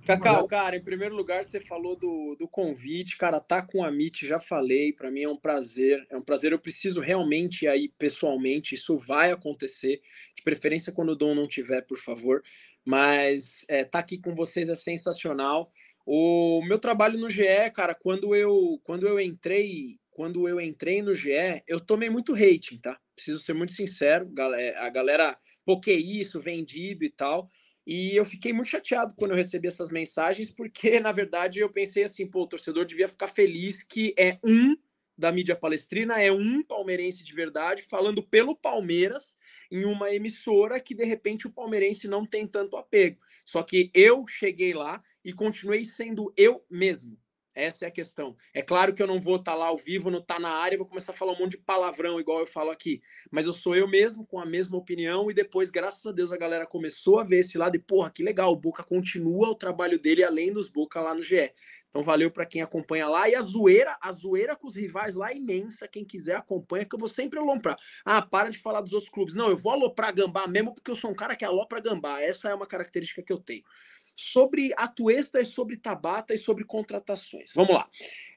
Cacau, cara, em primeiro lugar, você falou do, do convite, cara, tá com a MIT, já falei, para mim é um prazer, é um prazer, eu preciso realmente ir aí pessoalmente, isso vai acontecer, de preferência quando o Dom não tiver, por favor, mas é, tá aqui com vocês é sensacional. O meu trabalho no GE, cara, quando eu, quando eu entrei, quando eu entrei no GE, eu tomei muito rating, tá? Preciso ser muito sincero, a galera, pô, que isso, vendido e tal, e eu fiquei muito chateado quando eu recebi essas mensagens, porque, na verdade, eu pensei assim, pô, o torcedor devia ficar feliz que é um da mídia palestrina, é um palmeirense de verdade, falando pelo Palmeiras em uma emissora que, de repente, o palmeirense não tem tanto apego. Só que eu cheguei lá e continuei sendo eu mesmo. Essa é a questão. É claro que eu não vou estar tá lá ao vivo, não estar tá na área, vou começar a falar um monte de palavrão, igual eu falo aqui. Mas eu sou eu mesmo, com a mesma opinião, e depois, graças a Deus, a galera começou a ver esse lado e, porra, que legal, o Boca continua o trabalho dele além dos Boca lá no GE. Então valeu para quem acompanha lá. E a zoeira, a zoeira com os rivais lá é imensa. Quem quiser acompanha, que eu vou sempre aloprar. Ah, para de falar dos outros clubes. Não, eu vou aloprar gambá mesmo, porque eu sou um cara que alopra gambá. Essa é uma característica que eu tenho sobre a Tuesta e sobre Tabata e sobre contratações. Vamos lá.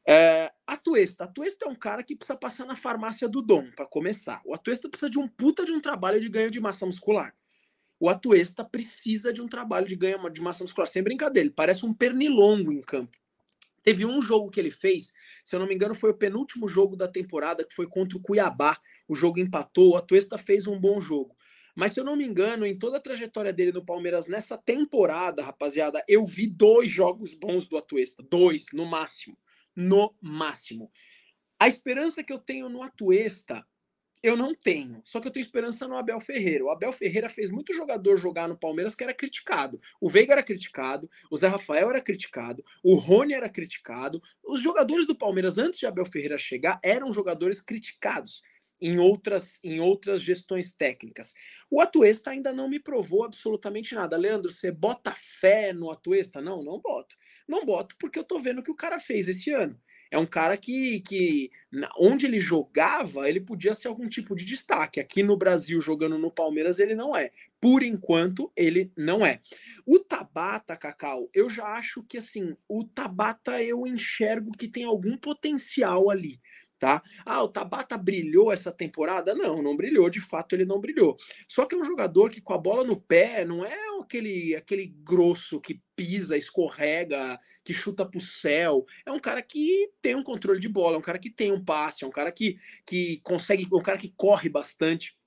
É, a Tuesta. É um cara que precisa passar na farmácia do Dom, para começar. O Atuesta precisa de um puta de um trabalho de ganho de massa muscular. O Atuesta precisa de um trabalho de ganho de massa muscular. Sem brincadeira, ele parece um pernilongo em campo. Teve um jogo que ele fez, se eu não me engano, foi o penúltimo jogo da temporada, que foi contra o Cuiabá. O jogo empatou, o Atuesta fez um bom jogo. Mas se eu não me engano, em toda a trajetória dele no Palmeiras nessa temporada, rapaziada, eu vi dois jogos bons do Atuesta. Dois, no máximo. No máximo. A esperança que eu tenho no Atuesta, eu não tenho. Só que eu tenho esperança no Abel Ferreira. O Abel Ferreira fez muito jogador jogar no Palmeiras que era criticado. O Veiga era criticado, o Zé Rafael era criticado, o Rony era criticado. Os jogadores do Palmeiras, antes de Abel Ferreira chegar, eram jogadores criticados em outras, em outras gestões técnicas. O Atuesta ainda não me provou absolutamente nada. Leandro, você bota fé no Atuesta? Não, não boto. Não boto porque eu tô vendo o que o cara fez esse ano. É um cara que, que onde ele jogava, ele podia ser algum tipo de destaque. Aqui no Brasil, jogando no Palmeiras, ele não é. Por enquanto, ele não é. O Tabata, Cacau, eu já acho que assim, o Tabata eu enxergo que tem algum potencial ali tá? Ah, o Tabata brilhou essa temporada? Não, não brilhou, de fato ele não brilhou. Só que é um jogador que com a bola no pé não é aquele aquele grosso que pisa, escorrega, que chuta pro céu. É um cara que tem um controle de bola, é um cara que tem um passe, é um cara que, que consegue, é um cara que corre bastante.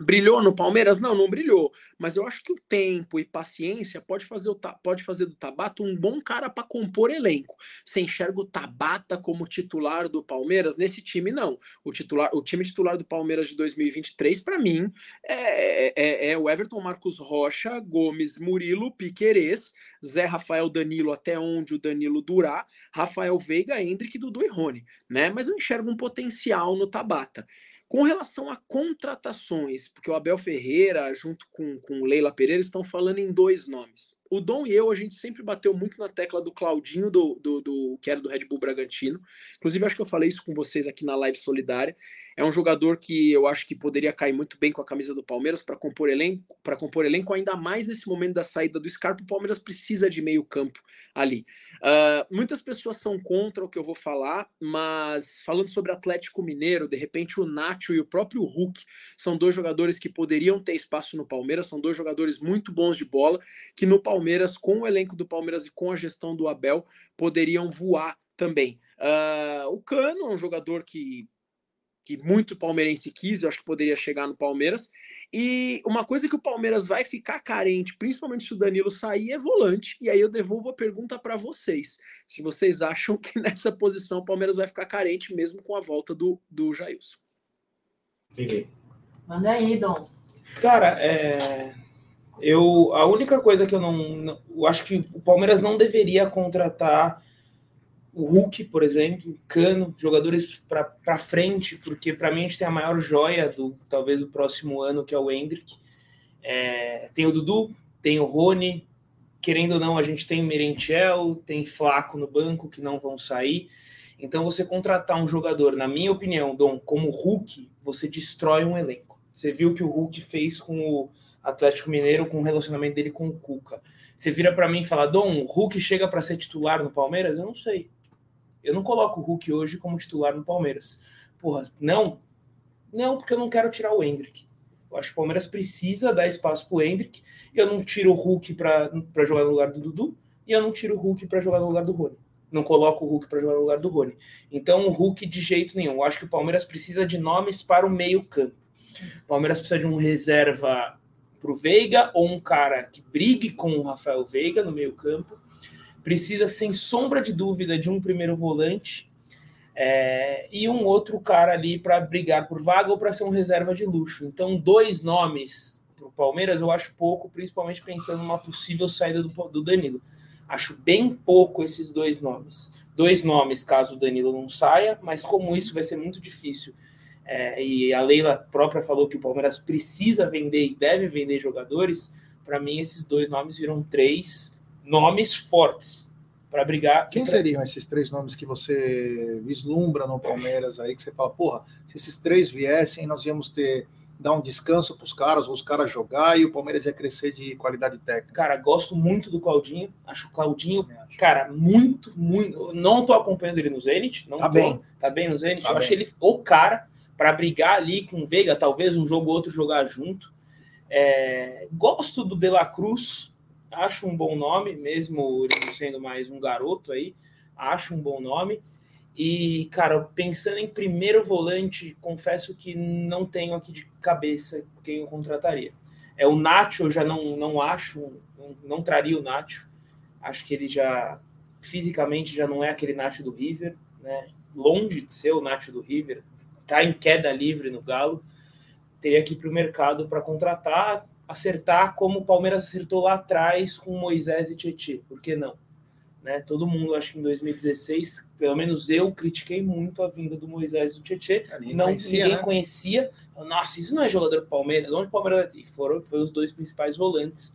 Brilhou no Palmeiras? Não, não brilhou. Mas eu acho que o tempo e paciência pode fazer, o, pode fazer do Tabata um bom cara para compor elenco. Você enxerga o Tabata como titular do Palmeiras? Nesse time, não. O, titular, o time titular do Palmeiras de 2023, para mim, é, é, é, o Everton Marcos Rocha, Gomes, Murilo, Piquerez, Zé Rafael Danilo, até onde o Danilo durar, Rafael Veiga, Hendrick, Dudu e Rony. Né? Mas eu enxergo um potencial no Tabata. Com relação a contratações, porque o Abel Ferreira, junto com, com Leila Pereira, estão falando em dois nomes. O Dom e eu, a gente sempre bateu muito na tecla do Claudinho, do, do, do, que era do Red Bull Bragantino. Inclusive, acho que eu falei isso com vocês aqui na live solidária. É um jogador que eu acho que poderia cair muito bem com a camisa do Palmeiras para compor elenco, para compor elenco, ainda mais nesse momento da saída do Scarpa. O Palmeiras precisa de meio campo ali. Uh, muitas pessoas são contra o que eu vou falar, mas falando sobre Atlético Mineiro, de repente o Nacho e o próprio Hulk são dois jogadores que poderiam ter espaço no Palmeiras, são dois jogadores muito bons de bola, que no Palmeiras Palmeiras, com o elenco do Palmeiras e com a gestão do Abel, poderiam voar também. Uh, o Cano é um jogador que que muito palmeirense quis, eu acho que poderia chegar no Palmeiras. E uma coisa que o Palmeiras vai ficar carente, principalmente se o Danilo sair, é volante. E aí eu devolvo a pergunta para vocês. Se vocês acham que (laughs) nessa posição o Palmeiras vai ficar carente mesmo com a volta do, do Jailson. Manda aí, Dom. Cara, é... Eu, a única coisa que eu não, não, eu acho que o Palmeiras não deveria contratar o Hulk, por exemplo, Cano, jogadores para frente, porque para mim a gente tem a maior joia do talvez o próximo ano, que é o Hendrick. É, tem o Dudu, tem o Rony, querendo ou não, a gente tem Merentiel, tem Flaco no banco que não vão sair. Então, você contratar um jogador, na minha opinião, Dom, como Hulk, você destrói um elenco. Você viu o que o Hulk fez com o Atlético Mineiro com o relacionamento dele com o Cuca. Você vira para mim e fala, Dom, o Hulk chega para ser titular no Palmeiras? Eu não sei. Eu não coloco o Hulk hoje como titular no Palmeiras. Porra, não. Não, porque eu não quero tirar o Hendrick. Eu acho que o Palmeiras precisa dar espaço pro Hendrick. Eu não tiro o Hulk para jogar no lugar do Dudu e eu não tiro o Hulk para jogar no lugar do Rony. Não coloco o Hulk para jogar no lugar do Rony. Então o Hulk de jeito nenhum. Eu acho que o Palmeiras precisa de nomes para o meio-campo. O Palmeiras precisa de um reserva para o Veiga ou um cara que brigue com o Rafael Veiga no meio campo. Precisa, sem sombra de dúvida, de um primeiro volante é, e um outro cara ali para brigar por vaga ou para ser um reserva de luxo. Então, dois nomes para o Palmeiras eu acho pouco, principalmente pensando numa possível saída do, do Danilo. Acho bem pouco esses dois nomes. Dois nomes caso o Danilo não saia, mas como isso vai ser muito difícil é, e a Leila própria falou que o Palmeiras precisa vender e deve vender jogadores, para mim esses dois nomes viram três nomes fortes para brigar. Quem pra... seriam esses três nomes que você vislumbra no Palmeiras aí, que você fala, porra, se esses três viessem, nós íamos ter dar um descanso para os caras, ou os caras jogar e o Palmeiras ia crescer de qualidade técnica. Cara, gosto muito do Claudinho. Acho o Claudinho, cara, muito, muito. Não tô acompanhando ele no Zenit. Não tá tô, bem. Tá bem no Zenit. Tá eu bem. achei ele o cara para brigar ali com o Veiga, talvez um jogo ou outro jogar junto. É, gosto do De La Cruz, acho um bom nome, mesmo ele sendo mais um garoto aí, acho um bom nome. E, cara, pensando em primeiro volante, confesso que não tenho aqui de cabeça quem eu contrataria. É o Nacho, eu já não, não acho, não, não traria o Nacho. Acho que ele já fisicamente já não é aquele Nacho do River, né? Longe de ser o Nacho do River, está em queda livre no Galo, teria que ir para o mercado para contratar, acertar como o Palmeiras acertou lá atrás com Moisés e Tietchan, por que não? Né? Todo mundo, acho que em 2016, pelo menos eu, critiquei muito a vinda do Moisés e do Tietchan, não, conhecia, ninguém né? conhecia. Nossa, isso não é jogador do Palmeiras, onde o Palmeiras e foram foi os dois principais volantes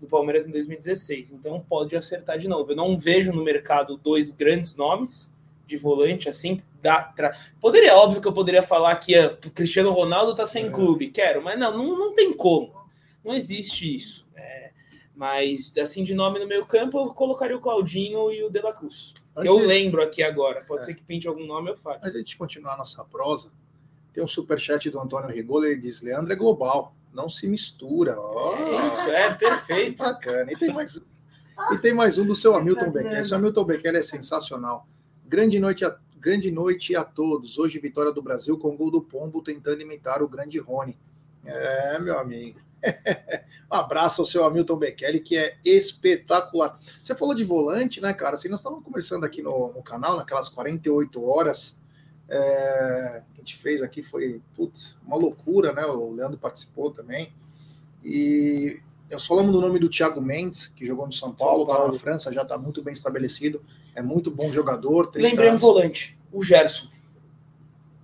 do Palmeiras em 2016. Então pode acertar de novo. Eu não vejo no mercado dois grandes nomes de volante assim, dá, tra... poderia, óbvio que eu poderia falar que o Cristiano Ronaldo tá sem é. clube, quero, mas não, não, não tem como, não existe isso. É, mas assim de nome no meio campo eu colocaria o Claudinho e o De La Cruz. Que eu lembro aqui agora, pode é. ser que pinte algum nome eu faço. Mas a gente continuar a nossa prosa, tem um superchat do Antônio Rigolo, ele diz: Leandro é global, não se mistura. Oh, isso, é perfeito. (laughs) Bacana. E tem mais, e tem mais um do seu Hamilton Becker. Esse Hamilton Becker é sensacional. Grande noite, a, grande noite a todos. Hoje, vitória do Brasil com gol do Pombo tentando imitar o grande Rony. É, meu amigo. (laughs) um abraço ao seu Hamilton Bekele, que é espetacular. Você falou de volante, né, cara? Assim, nós estávamos conversando aqui no, no canal, naquelas 48 horas. É, que a gente fez aqui foi putz, uma loucura, né? O Leandro participou também. E eu só lembro do nome do Thiago Mendes, que jogou no São Paulo, São Paulo. tá na França, já está muito bem estabelecido. É muito bom jogador. Lembrei um volante, o Gerson.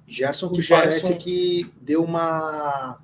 Gerson, que o Gerson... parece que deu uma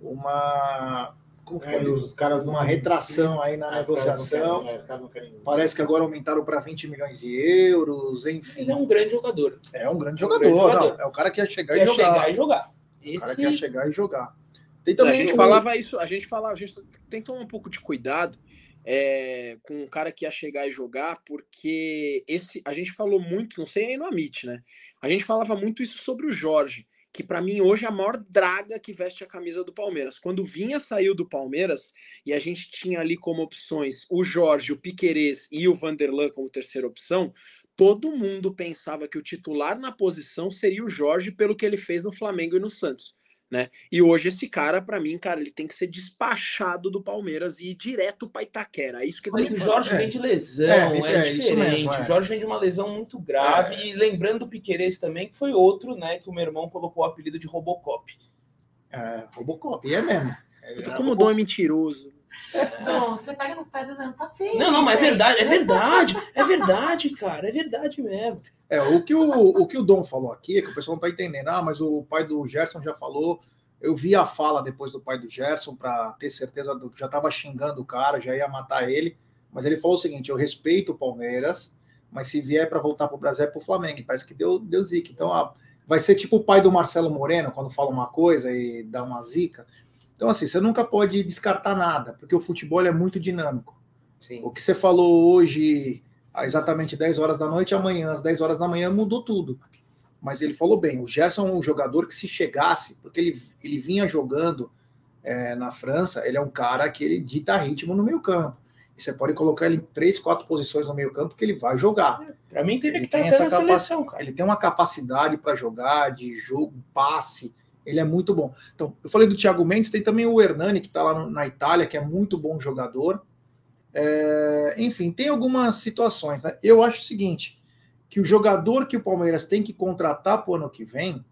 uma como é, os caras uma retração aí na ah, negociação. Querem, é, querem... Parece que agora aumentaram para 20 milhões de euros, enfim. Mas é um grande jogador. É um grande jogador. Um grande jogador. Não, é o cara que ia chegar ia e jogar. chegar e jogar. Esse... O cara que ia chegar e jogar. Tem também a gente o... falava isso, a gente falava, a gente tem que tomar um pouco de cuidado é, com um cara que ia chegar e jogar, porque esse a gente falou muito, não sei aí no Amit, né? A gente falava muito isso sobre o Jorge que para mim hoje é a maior draga que veste a camisa do Palmeiras. Quando Vinha saiu do Palmeiras e a gente tinha ali como opções o Jorge, o Piquerez e o Vanderlan como terceira opção, todo mundo pensava que o titular na posição seria o Jorge pelo que ele fez no Flamengo e no Santos né? E hoje esse cara, para mim, cara, ele tem que ser despachado do Palmeiras e ir direto para Itaquera. É isso que ele tem que O Jorge vem de lesão, é, é, é diferente. Mesmo, é. O Jorge vem de uma lesão muito grave. É. E lembrando o Piqueires também, que foi outro, né, que o meu irmão colocou o apelido de Robocop. É, Robocop, e é mesmo. como o Dom é mentiroso. Não, você pega no pé do Leandro, tá feio. Não, não, mas é verdade, é verdade, é (laughs) verdade, cara, é verdade mesmo. É, o que o, o que o Dom falou aqui é que o pessoal não tá entendendo. Ah, mas o pai do Gerson já falou. Eu vi a fala depois do pai do Gerson para ter certeza do que já tava xingando o cara, já ia matar ele. Mas ele falou o seguinte: eu respeito o Palmeiras, mas se vier para voltar para o Brasil é para o Flamengo. Parece que deu, deu zica. Então, ah, vai ser tipo o pai do Marcelo Moreno, quando fala uma coisa e dá uma zica. Então, assim, você nunca pode descartar nada, porque o futebol é muito dinâmico. Sim. O que você falou hoje, exatamente 10 horas da noite, amanhã, às 10 horas da manhã, mudou tudo. Mas ele falou bem: o Gerson é um jogador que, se chegasse, porque ele, ele vinha jogando é, na França, ele é um cara que ele dita ritmo no meio-campo. E você pode colocar ele em três, quatro posições no meio-campo que ele vai jogar. Para mim, teve ele que estar essa seleção, cara. Ele tem uma capacidade para jogar, de jogo, passe ele é muito bom. Então, eu falei do Thiago Mendes, tem também o Hernani, que está lá no, na Itália, que é muito bom jogador. É, enfim, tem algumas situações. Né? Eu acho o seguinte: que o jogador que o Palmeiras tem que contratar para o ano que vem,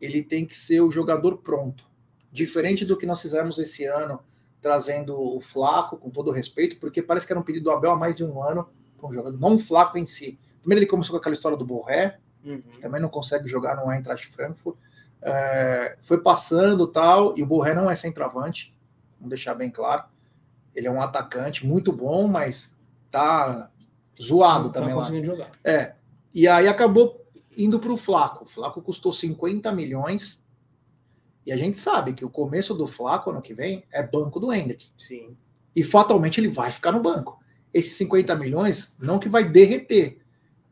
ele tem que ser o jogador pronto. Diferente do que nós fizemos esse ano, trazendo o Flaco, com todo respeito, porque parece que era um pedido do Abel há mais de um ano para um jogador, não o Flaco em si. Primeiro ele começou com aquela história do Borré, uhum. que também não consegue jogar no Eintracht Frankfurt. É, foi passando tal, e o Borré não é centroavante, vamos deixar bem claro. Ele é um atacante muito bom, mas tá zoado não também. Tá conseguindo jogar. É. E aí acabou indo para o Flaco. O Flaco custou 50 milhões. E a gente sabe que o começo do Flaco ano que vem é banco do Hendrick. Sim. E fatalmente ele vai ficar no banco. Esses 50 milhões, não que vai derreter,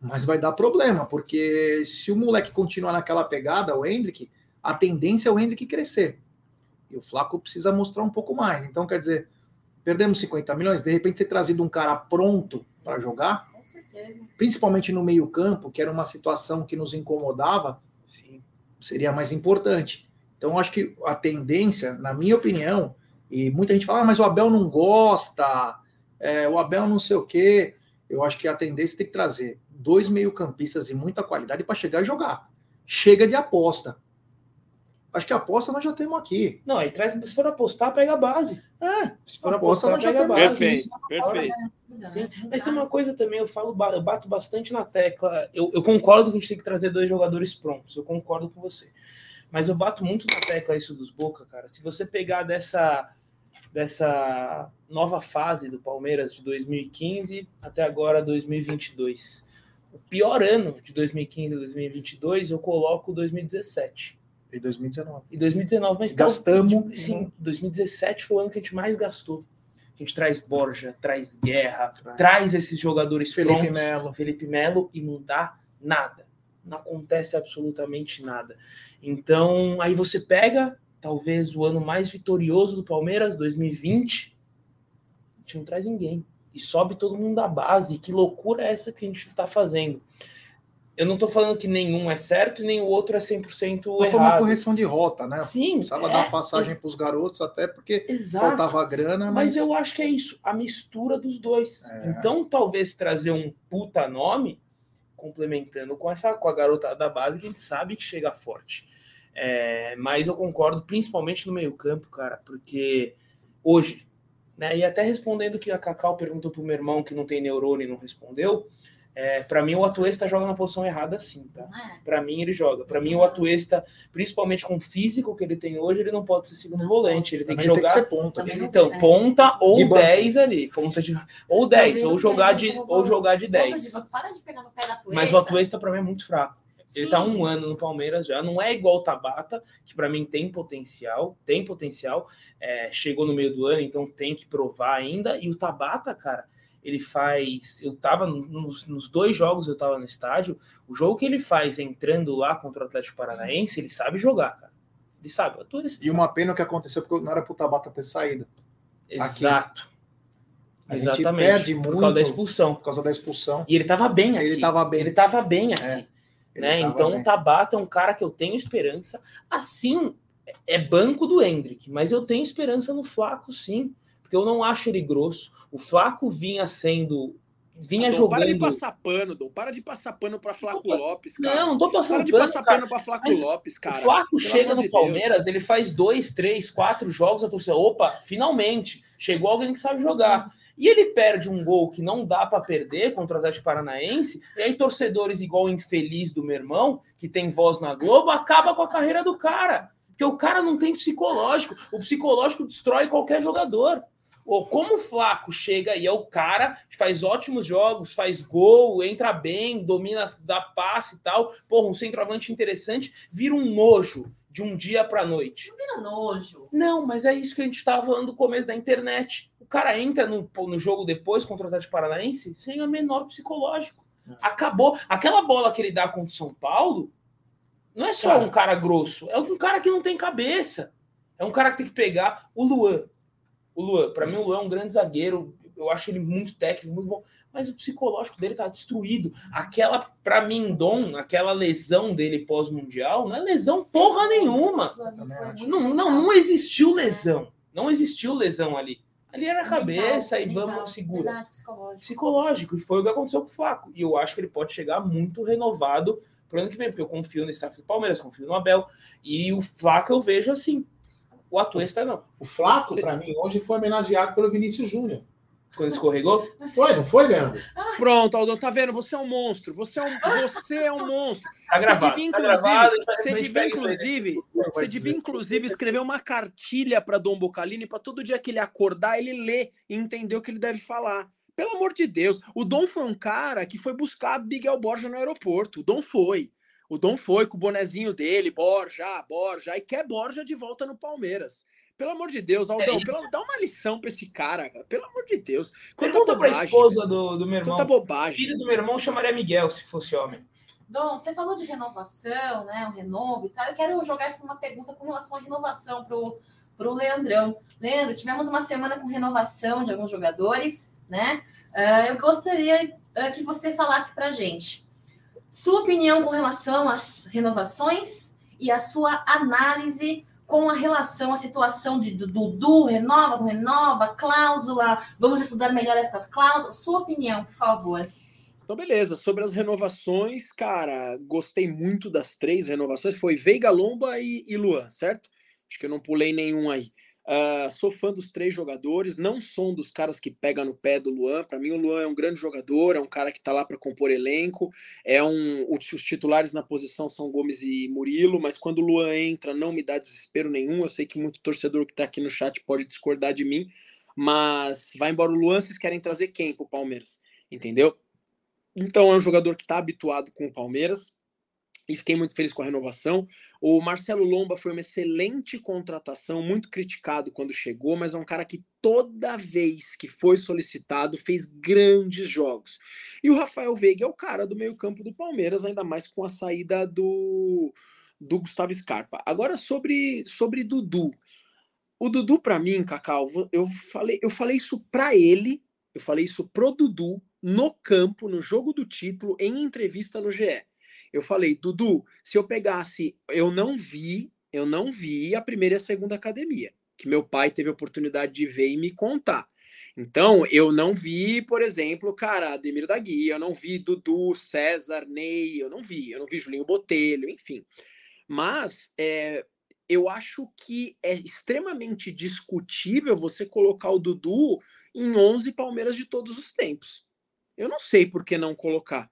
mas vai dar problema, porque se o moleque continuar naquela pegada, o Hendrick, a tendência é o Hendrick crescer. E o Flaco precisa mostrar um pouco mais. Então, quer dizer, perdemos 50 milhões, de repente ter trazido um cara pronto para jogar, Com certeza. principalmente no meio-campo, que era uma situação que nos incomodava, Sim. seria mais importante. Então, acho que a tendência, na minha opinião, e muita gente fala, ah, mas o Abel não gosta, é, o Abel não sei o quê. Eu acho que a tendência tem que trazer dois meio-campistas de muita qualidade para chegar e jogar. Chega de aposta. Acho que a aposta nós já temos aqui. Não, aí traz, se for apostar, pega a base. É, se for apostar, nós já pega a base. Perfeito, perfeito. Sim, mas tem uma coisa também, eu falo, eu bato bastante na tecla. Eu, eu concordo que a gente tem que trazer dois jogadores prontos, eu concordo com você. Mas eu bato muito na tecla isso dos Boca, cara. Se você pegar dessa, dessa nova fase do Palmeiras de 2015 até agora 2022, o pior ano de 2015 a 2022 eu coloco 2017 e 2019. E 2019, mas gastamos. Tá, sim, 2017 foi o ano que a gente mais gastou. A gente traz Borja, traz Guerra, traz, traz esses jogadores Felipe Melo. Felipe Melo e não dá nada. Não acontece absolutamente nada. Então, aí você pega talvez o ano mais vitorioso do Palmeiras, 2020, a gente não traz ninguém. E sobe todo mundo da base. Que loucura é essa que a gente está fazendo? Eu não tô falando que nenhum é certo e nem o outro é 100% errado. Foi uma correção de rota, né? Sim. Precisava é, dar passagem para os garotos, até porque exato, faltava grana. Mas... mas... eu acho que é isso, a mistura dos dois. É. Então, talvez trazer um puta nome, complementando com essa com a garota da base, que a gente sabe que chega forte. É, mas eu concordo, principalmente no meio-campo, cara, porque hoje, né? E até respondendo que a Cacau perguntou pro meu irmão que não tem neurônio e não respondeu. É, para mim, o Atuesta joga na posição errada, sim, tá? É. Para mim, ele joga. Para mim, o Atuesta, principalmente com o físico que ele tem hoje, ele não pode ser segundo volante. Ele tem que jogar. Tem que ser ponta. Então, é. ponta ou de 10 ali. Ponta de, ou 10, ou jogar de, ou jogar de 10. Para de pegar no pé da Mas o Atuesta, para mim, é muito fraco. Ele tá um ano no Palmeiras já. Não é igual o Tabata, que para mim tem potencial, tem potencial. É, chegou no meio do ano, então tem que provar ainda. E o Tabata, cara, ele faz. Eu tava nos, nos, dois jogos, eu tava no estádio. O jogo que ele faz entrando lá contra o Atlético Paranaense, ele sabe jogar, cara. Ele sabe. Eu tô e uma pena que aconteceu porque não era pro Tabata ter saído. Exato. Aqui. Exatamente. perde muito por causa da expulsão. Por causa da expulsão. E ele tava bem aqui. Ele tava bem. Ele tava bem aqui. É, né? Então bem. o Tabata é um cara que eu tenho esperança. Assim, é banco do Hendrick, mas eu tenho esperança no Flaco, sim porque eu não acho ele grosso. O Flaco vinha sendo. Vinha Dom, jogando. Para de passar pano, Dom. Para de passar pano para Flaco Lopes, cara. Não, não tô passando para de passar cara. pano para Flaco Lopes, cara. O Flaco chega no de Palmeiras, Deus. ele faz dois, três, quatro jogos, a torcida. Opa, finalmente! Chegou alguém que sabe jogar. E ele perde um gol que não dá para perder contra o Atlético Paranaense, e aí torcedores igual o infeliz do meu irmão, que tem voz na Globo, acaba com a carreira do cara. Porque o cara não tem psicológico. O psicológico destrói qualquer jogador. Ou como o Flaco chega e é o cara, faz ótimos jogos, faz gol, entra bem, domina, dá passe e tal. Porra, um centroavante interessante, vira um nojo de um dia para noite. Não vira nojo. Não, mas é isso que a gente estava falando no começo da internet. O cara entra no, no jogo depois contra o Atlético Paranaense sem o menor psicológico. É. Acabou. Aquela bola que ele dá contra o São Paulo não é só cara. um cara grosso, é um cara que não tem cabeça. É um cara que tem que pegar o Luan o Luan, para mim, o Luan é um grande zagueiro. Eu acho ele muito técnico, muito bom. Mas o psicológico dele tá destruído. Aquela, para mim, Dom, aquela lesão dele pós-mundial, não é lesão porra nenhuma. Não, não, não existiu lesão. Não existiu lesão ali. Ali era a cabeça mental, e vamos mental, segura. Verdade, psicológico. psicológico. E foi o que aconteceu com o Flaco. E eu acho que ele pode chegar muito renovado pro ano que vem, porque eu confio no staff do Palmeiras, confio no Abel. E o Flaco eu vejo assim. O Atuesta não. O Flaco, para mim, hoje foi homenageado pelo Vinícius Júnior. Quando escorregou? Foi, não foi, Leandro? Pronto, Aldão, tá vendo? Você é um monstro. Você é um, você é um monstro. (laughs) Tá gravado. Você devia, tá gravado, você devia, inclusive, você devia, inclusive, escrever uma cartilha para Dom Bocalini para todo dia que ele acordar, ele ler e entender o que ele deve falar. Pelo amor de Deus. O Dom foi um cara que foi buscar Miguel Borja no aeroporto. O Dom foi. O Dom foi com o bonezinho dele, Borja, Borja, e quer Borja de volta no Palmeiras. Pelo amor de Deus, Aldão, é pelo, dá uma lição pra esse cara, cara. Pelo amor de Deus. Quanta Pergunta bobagem, pra esposa do, do meu irmão. Quanta bobagem. filho do meu irmão chamaria Miguel se fosse homem. Dom, você falou de renovação, né? Um renovo e tal. Eu quero jogar essa uma pergunta com relação à renovação pro, pro Leandrão. Leandro, tivemos uma semana com renovação de alguns jogadores, né? Uh, eu gostaria uh, que você falasse pra gente sua opinião com relação às renovações e a sua análise com a relação à situação de Dudu, renova, renova, cláusula, vamos estudar melhor estas cláusulas. Sua opinião, por favor. Então, beleza. Sobre as renovações, cara, gostei muito das três renovações. Foi Veiga, Lomba e, e Luan, certo? Acho que eu não pulei nenhum aí. Uh, sou fã dos três jogadores, não sou um dos caras que pega no pé do Luan. Para mim, o Luan é um grande jogador, é um cara que está lá para compor elenco. É um, os titulares na posição são Gomes e Murilo, mas quando o Luan entra, não me dá desespero nenhum. Eu sei que muito torcedor que está aqui no chat pode discordar de mim, mas vai embora o Luan, vocês querem trazer quem para o Palmeiras? Entendeu? Então é um jogador que está habituado com o Palmeiras e fiquei muito feliz com a renovação. O Marcelo Lomba foi uma excelente contratação, muito criticado quando chegou, mas é um cara que toda vez que foi solicitado fez grandes jogos. E o Rafael Veiga é o cara do meio-campo do Palmeiras, ainda mais com a saída do, do Gustavo Scarpa. Agora sobre sobre Dudu. O Dudu para mim, Cacau, eu falei, eu falei isso para ele, eu falei isso pro Dudu no campo, no jogo do título, em entrevista no GE. Eu falei, Dudu, se eu pegasse, eu não vi, eu não vi a primeira e a segunda academia, que meu pai teve a oportunidade de ver e me contar. Então, eu não vi, por exemplo, cara, Ademir da Guia, eu não vi Dudu, César, Ney, eu não vi, eu não vi Julinho Botelho, enfim. Mas é, eu acho que é extremamente discutível você colocar o Dudu em 11 Palmeiras de todos os tempos. Eu não sei por que não colocar.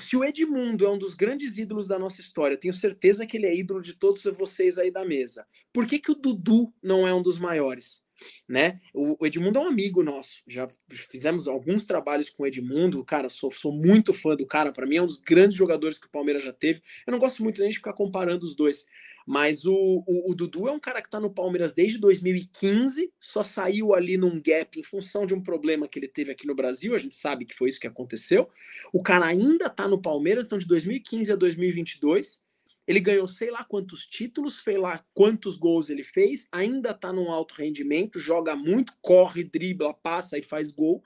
Se o Edmundo é um dos grandes ídolos da nossa história, tenho certeza que ele é ídolo de todos vocês aí da mesa. Por que, que o Dudu não é um dos maiores? Né? O, Edmundo é um amigo nosso, já fizemos alguns trabalhos com o Edmundo, cara, sou, sou muito fã do cara, para mim é um dos grandes jogadores que o Palmeiras já teve. Eu não gosto muito nem de ficar comparando os dois, mas o, o, o Dudu é um cara que tá no Palmeiras desde 2015, só saiu ali num gap em função de um problema que ele teve aqui no Brasil, a gente sabe que foi isso que aconteceu. O cara ainda tá no Palmeiras, então de 2015 a 2022 ele ganhou sei lá quantos títulos, sei lá quantos gols ele fez, ainda está num alto rendimento, joga muito, corre, dribla, passa e faz gol.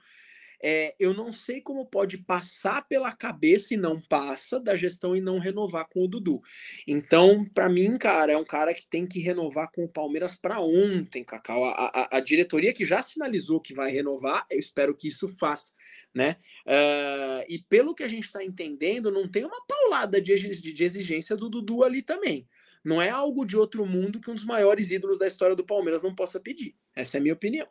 É, eu não sei como pode passar pela cabeça e não passa da gestão e não renovar com o Dudu. Então, para mim, cara, é um cara que tem que renovar com o Palmeiras para ontem, Cacau. A, a, a, diretoria que já sinalizou que vai renovar, eu espero que isso faça, né? Uh, e pelo que a gente está entendendo, não tem uma paulada de, de exigência do Dudu ali também. Não é algo de outro mundo que um dos maiores ídolos da história do Palmeiras não possa pedir. Essa é a minha opinião.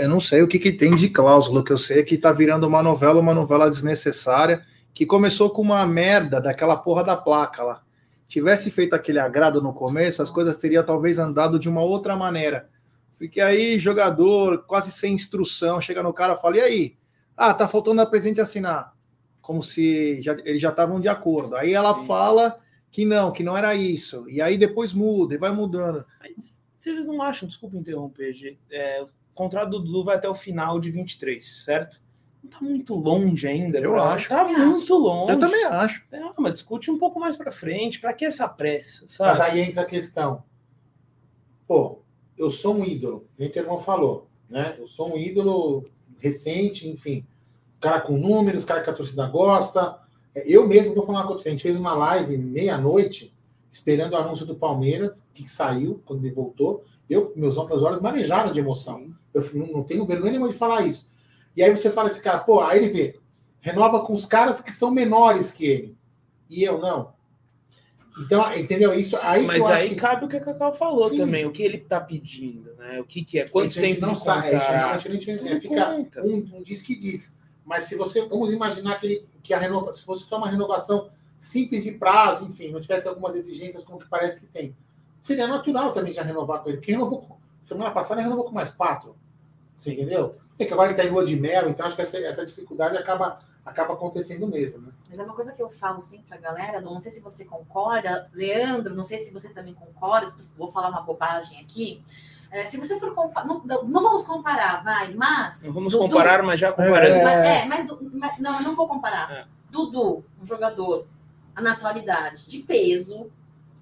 Eu não sei o que, que tem de cláusula, que eu sei é que tá virando uma novela, uma novela desnecessária, que começou com uma merda daquela porra da placa lá. Tivesse feito aquele agrado no começo, as coisas teriam talvez andado de uma outra maneira. Porque aí, jogador, quase sem instrução, chega no cara e fala: e aí? Ah, tá faltando a presente assinar. Como se já, eles já estavam de acordo. Aí ela Sim. fala que não, que não era isso. E aí depois muda e vai mudando. Mas se eles não acham, desculpa interromper, é, contrato do Dudu vai até o final de 23, certo? Não tá muito longe ainda. Eu pra... acho. Tá muito longe. Eu também acho. É, mas discute um pouco mais para frente. Para que essa pressa, sabe? Mas aí entra a questão. Pô, eu sou um ídolo. O teu irmão falou, né? Eu sou um ídolo recente, enfim. Cara com números, cara que a torcida gosta. É, eu mesmo vou falar com você. A gente fez uma live meia-noite, esperando o anúncio do Palmeiras, que saiu quando ele voltou. Eu, meus, meus olhos marejaram de emoção. Eu não, não tenho vergonha nenhuma de falar isso. E aí você fala esse cara, pô, aí ele vê, renova com os caras que são menores que ele. E eu não. Então, entendeu? Isso aí Mas aí que... cabe o que a Cacau falou Sim. também, o que ele está pedindo, né? O que, que é? Quanto tempo não sabe, a gente, é, fica um, um, diz que diz. Mas se você vamos imaginar que, ele, que a renova, se fosse só uma renovação simples de prazo, enfim, não tivesse algumas exigências como que parece que tem, seria natural também já renovar com ele. Porque renovou, semana passada renovou com mais quatro. Você entendeu? É que agora ele está em lua de mel, então acho que essa, essa dificuldade acaba, acaba acontecendo mesmo. Né? Mas é uma coisa que eu falo sempre para a galera, não sei se você concorda, Leandro, não sei se você também concorda, se vou falar uma bobagem aqui. É, se você for comparar, não, não, vamos comparar, vai, mas. Não vamos Dudu, comparar, mas já comparando. É, é mas, mas, não, eu não vou comparar. É. Dudu, um jogador, a naturalidade de peso,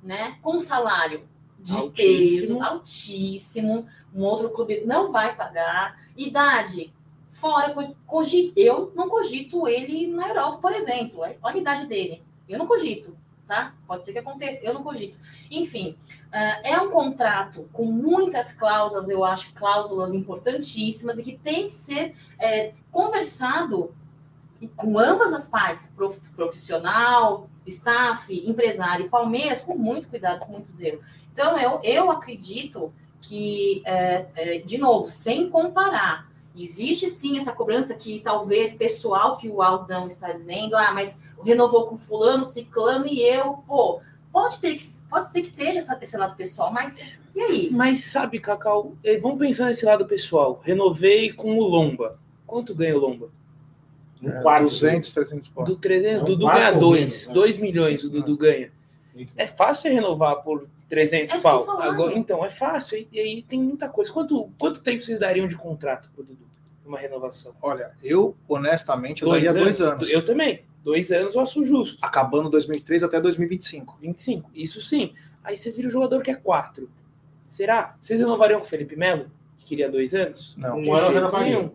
né? Com salário de altíssimo. peso altíssimo, um outro clube não vai pagar. Idade, fora, cogito, eu não cogito ele na Europa, por exemplo. Olha a idade dele. Eu não cogito, tá? Pode ser que aconteça, eu não cogito. Enfim, uh, é um contrato com muitas cláusulas, eu acho, cláusulas importantíssimas e que tem que ser é, conversado com ambas as partes, profissional, staff, empresário e Palmeiras, com muito cuidado, com muito zelo. Então, eu, eu acredito que, é, é, de novo, sem comparar, existe sim essa cobrança que talvez pessoal que o Aldão está dizendo, ah, mas renovou com fulano, ciclano e eu, pô, pode ter que, pode ser que esteja essa, esse lado pessoal, mas e aí? Mas sabe, Cacau, eh, vamos pensar nesse lado pessoal. Renovei com o Lomba. Quanto ganha o Lomba? Um é, quarto, 200, 300 pontos. Do 300, é um Dudu ganha 2, 2 né? milhões o Dudu ganha. É fácil renovar por 300 é pau. Agora, então, é fácil. E, aí tem muita coisa. Quanto, quanto tempo vocês dariam de contrato pro Dudu? Uma renovação? Olha, eu, honestamente, eu dois daria anos, dois anos. Eu também. Dois anos eu acho justo. Acabando 2003 até 2025. 25, isso sim. Aí você vira o jogador que é quatro. Será? Vocês renovariam com o Felipe Melo? Que queria dois anos? Não. Um ano eu renovaria.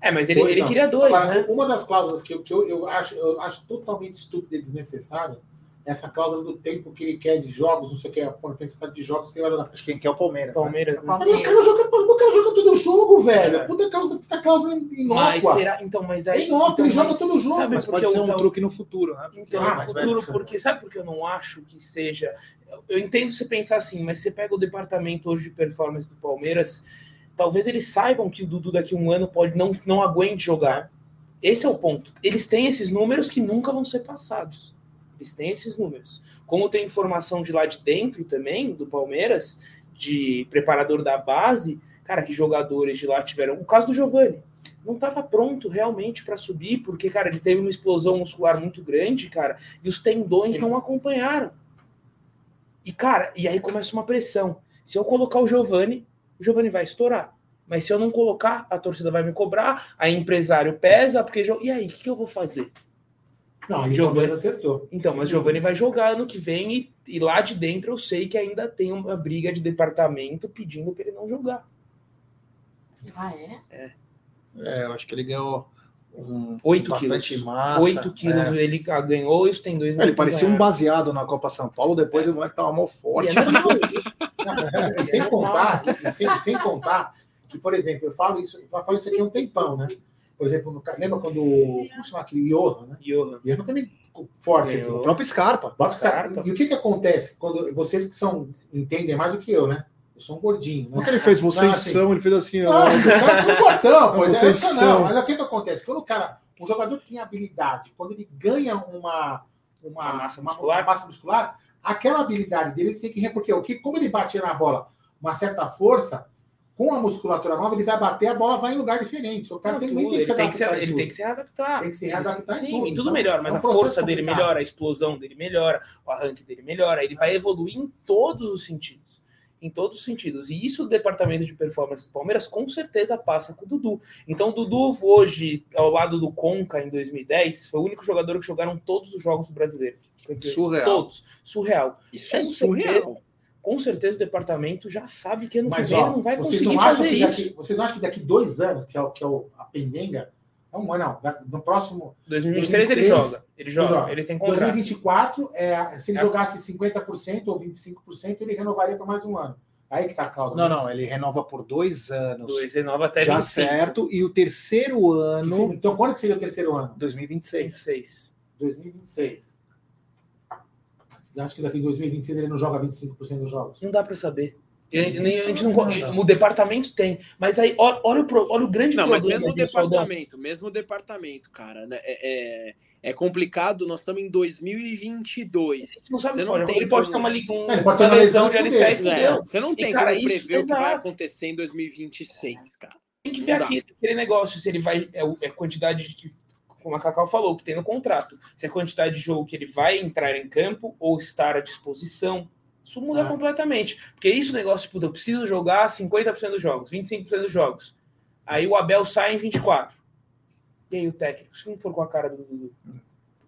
É, mas ele, ele queria dois, Agora, né? Uma das cláusulas que, eu, que eu, eu, acho, eu acho totalmente estúpida e desnecessária essa cláusula do tempo que ele quer de jogos, não sei o que, a quantidade de jogos que ele vai dar. Acho que quem quer é o Palmeiras. né? Palmeiras. né? O cara joga, o cara joga todo jogo, velho. É. Puta cláusula, puta cláusula inócua. Mas será. Então, mas aí. É inócuo, então, ele joga todo jogo, Sabe Mas por pode que ser eu um tava- truque no futuro, né? Então, Ah, no futuro, vai- porque sabe por que eu não acho que seja. Eu entendo você pensar assim, mas você pega o departamento hoje de performance do Palmeiras, talvez eles saibam que o Dudu daqui a um ano pode não, não aguente jogar. Esse é o ponto. Eles têm esses números que nunca vão ser passados. Eles têm esses números. Como tem informação de lá de dentro também, do Palmeiras, de preparador da base, cara, que jogadores de lá tiveram. O caso do Giovani. Não estava pronto realmente para subir, porque, cara, ele teve uma explosão muscular muito grande, cara, e os tendões Sim. não acompanharam. E, cara, e aí começa uma pressão. Se eu colocar o Giovani, o Giovani vai estourar. Mas se eu não colocar, a torcida vai me cobrar, aí empresário pesa, porque. E aí, o que, que eu vou fazer? Não, aí o Giovani- acertou. Então, mas Giovani vai jogar ano que vem e, e lá de dentro eu sei que ainda tem uma briga de departamento pedindo para ele não jogar. Ah, é? É, eu acho que ele ganhou um, Oito bastante quilos. massa. 8 quilos ele ah, ganhou e os tendões É, Ele parecia um ganharam. baseado na Copa São Paulo, depois o moleque tava mal forte. E é (laughs) sem contar, sem, sem contar que, por exemplo, eu falo isso, eu falo isso aqui há um tempão, né? Por exemplo, lembra quando. Como chama aquele Johan, né? Johan. Johan também forte aqui. Ganhou. O próprio Scarpa. Scarpa. E o que que acontece quando vocês que são entendem mais do que eu, né? Eu sou um gordinho, né? que ele fez? Vocês Não, assim- são, ele fez assim, Não, ó. os caras são fortão, pô. Vocês é são. Não, mas o que que acontece? Quando o cara, um jogador que tem habilidade, quando ele ganha uma uma, Uma massa uma- muscular. uma massa muscular, aquela habilidade dele ele tem que porque o que como ele batia na bola uma certa força, com a musculatura nova ele vai bater, a bola vai em lugar diferente. O cara Não, tem, tudo, tem que se tem que se, adaptar em ele tem que se readaptar. Tem que se readaptar em Sim, tudo. e tudo Então, melhora, é mas um a força dele melhora, a explosão dele melhora, o arranque dele melhora, ele vai evoluir em todos os sentidos. Em todos os sentidos. E isso o departamento de performance do Palmeiras com certeza passa com o Dudu. Então, o Dudu, hoje, ao lado do Conca em 2010, foi o único jogador que jogaram todos os jogos do brasileiro. Surreal. Todos. Surreal. Isso é Com surreal. Com certeza o departamento já sabe que ano Mas que vem ó, não vai vocês conseguir não acham fazer que isso. daqui, vocês não acham que daqui dois anos, que é, o, que é o, a pendenga, não, não, da- no próximo 2023 ele 2023, joga. Ele joga, joga. ele tem contrato. 2024, é, se ele É. jogasse 50% ou 25%, ele renovaria para mais um ano. Aí que tá a causa. Não, não, ele renova por dois anos. Dois, renova até já 25. certo. E o terceiro ano, Então, quando que seria o terceiro ano? 2026. 26. 2026. Vocês acham que daqui em 2026 ele não joga 25% dos jogos? Não dá pra saber. E- Isso nem- a gente não, o departamento tem, mas aí olha, o, olha o grande Não, mas problema mesmo o departamento, mesmo o departamento, cara, né, é, é, é complicado, nós estamos em 2022. Não sabe, Você não olha, tem ele pode como- ter uma, li- um, É, ele pode ter uma uma lesão lesão de e e fuder. É, você não E, tem cara, como isso- prever o que vai acontecer em 2026, cara. Tem que ver dá. aquele, negócio, se ele vai. É, é a quantidade de que, como a Cacau falou, que tem no contrato. Se é a quantidade de jogo que ele vai entrar em campo ou estar à disposição. Isso muda Ah. completamente. Porque isso, negócio, tipo, eu preciso jogar 50% dos jogos, 25% dos jogos. Aí o Abel sai em 24. E aí o técnico, se não for com a cara do Dudu.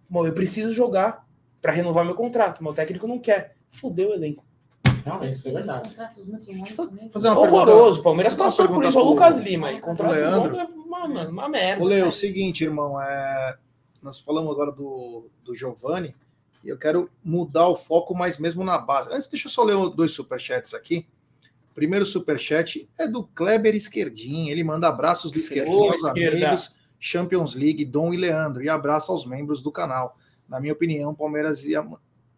Bom, eu preciso jogar para renovar meu contrato, mas o técnico não quer. Fudeu o elenco. Realmente, isso é verdade. Fazer uma Horroroso. O Palmeiras passou por isso. O Lucas Lima aí. Contrato Leandro. é uma, uma, uma merda. Ô, Leo, é o seguinte, irmão, é... nós falamos agora do, do Giovanni e eu quero mudar o foco, mas mesmo na base. Antes, deixa eu só ler dois superchats aqui. O primeiro superchat é do Kleber Esquerdinho. Ele manda abraços do Esquerdinho aos esquerda. amigos Champions League, Dom e Leandro. E abraço aos membros do canal. Na minha opinião, o Palmeiras ia-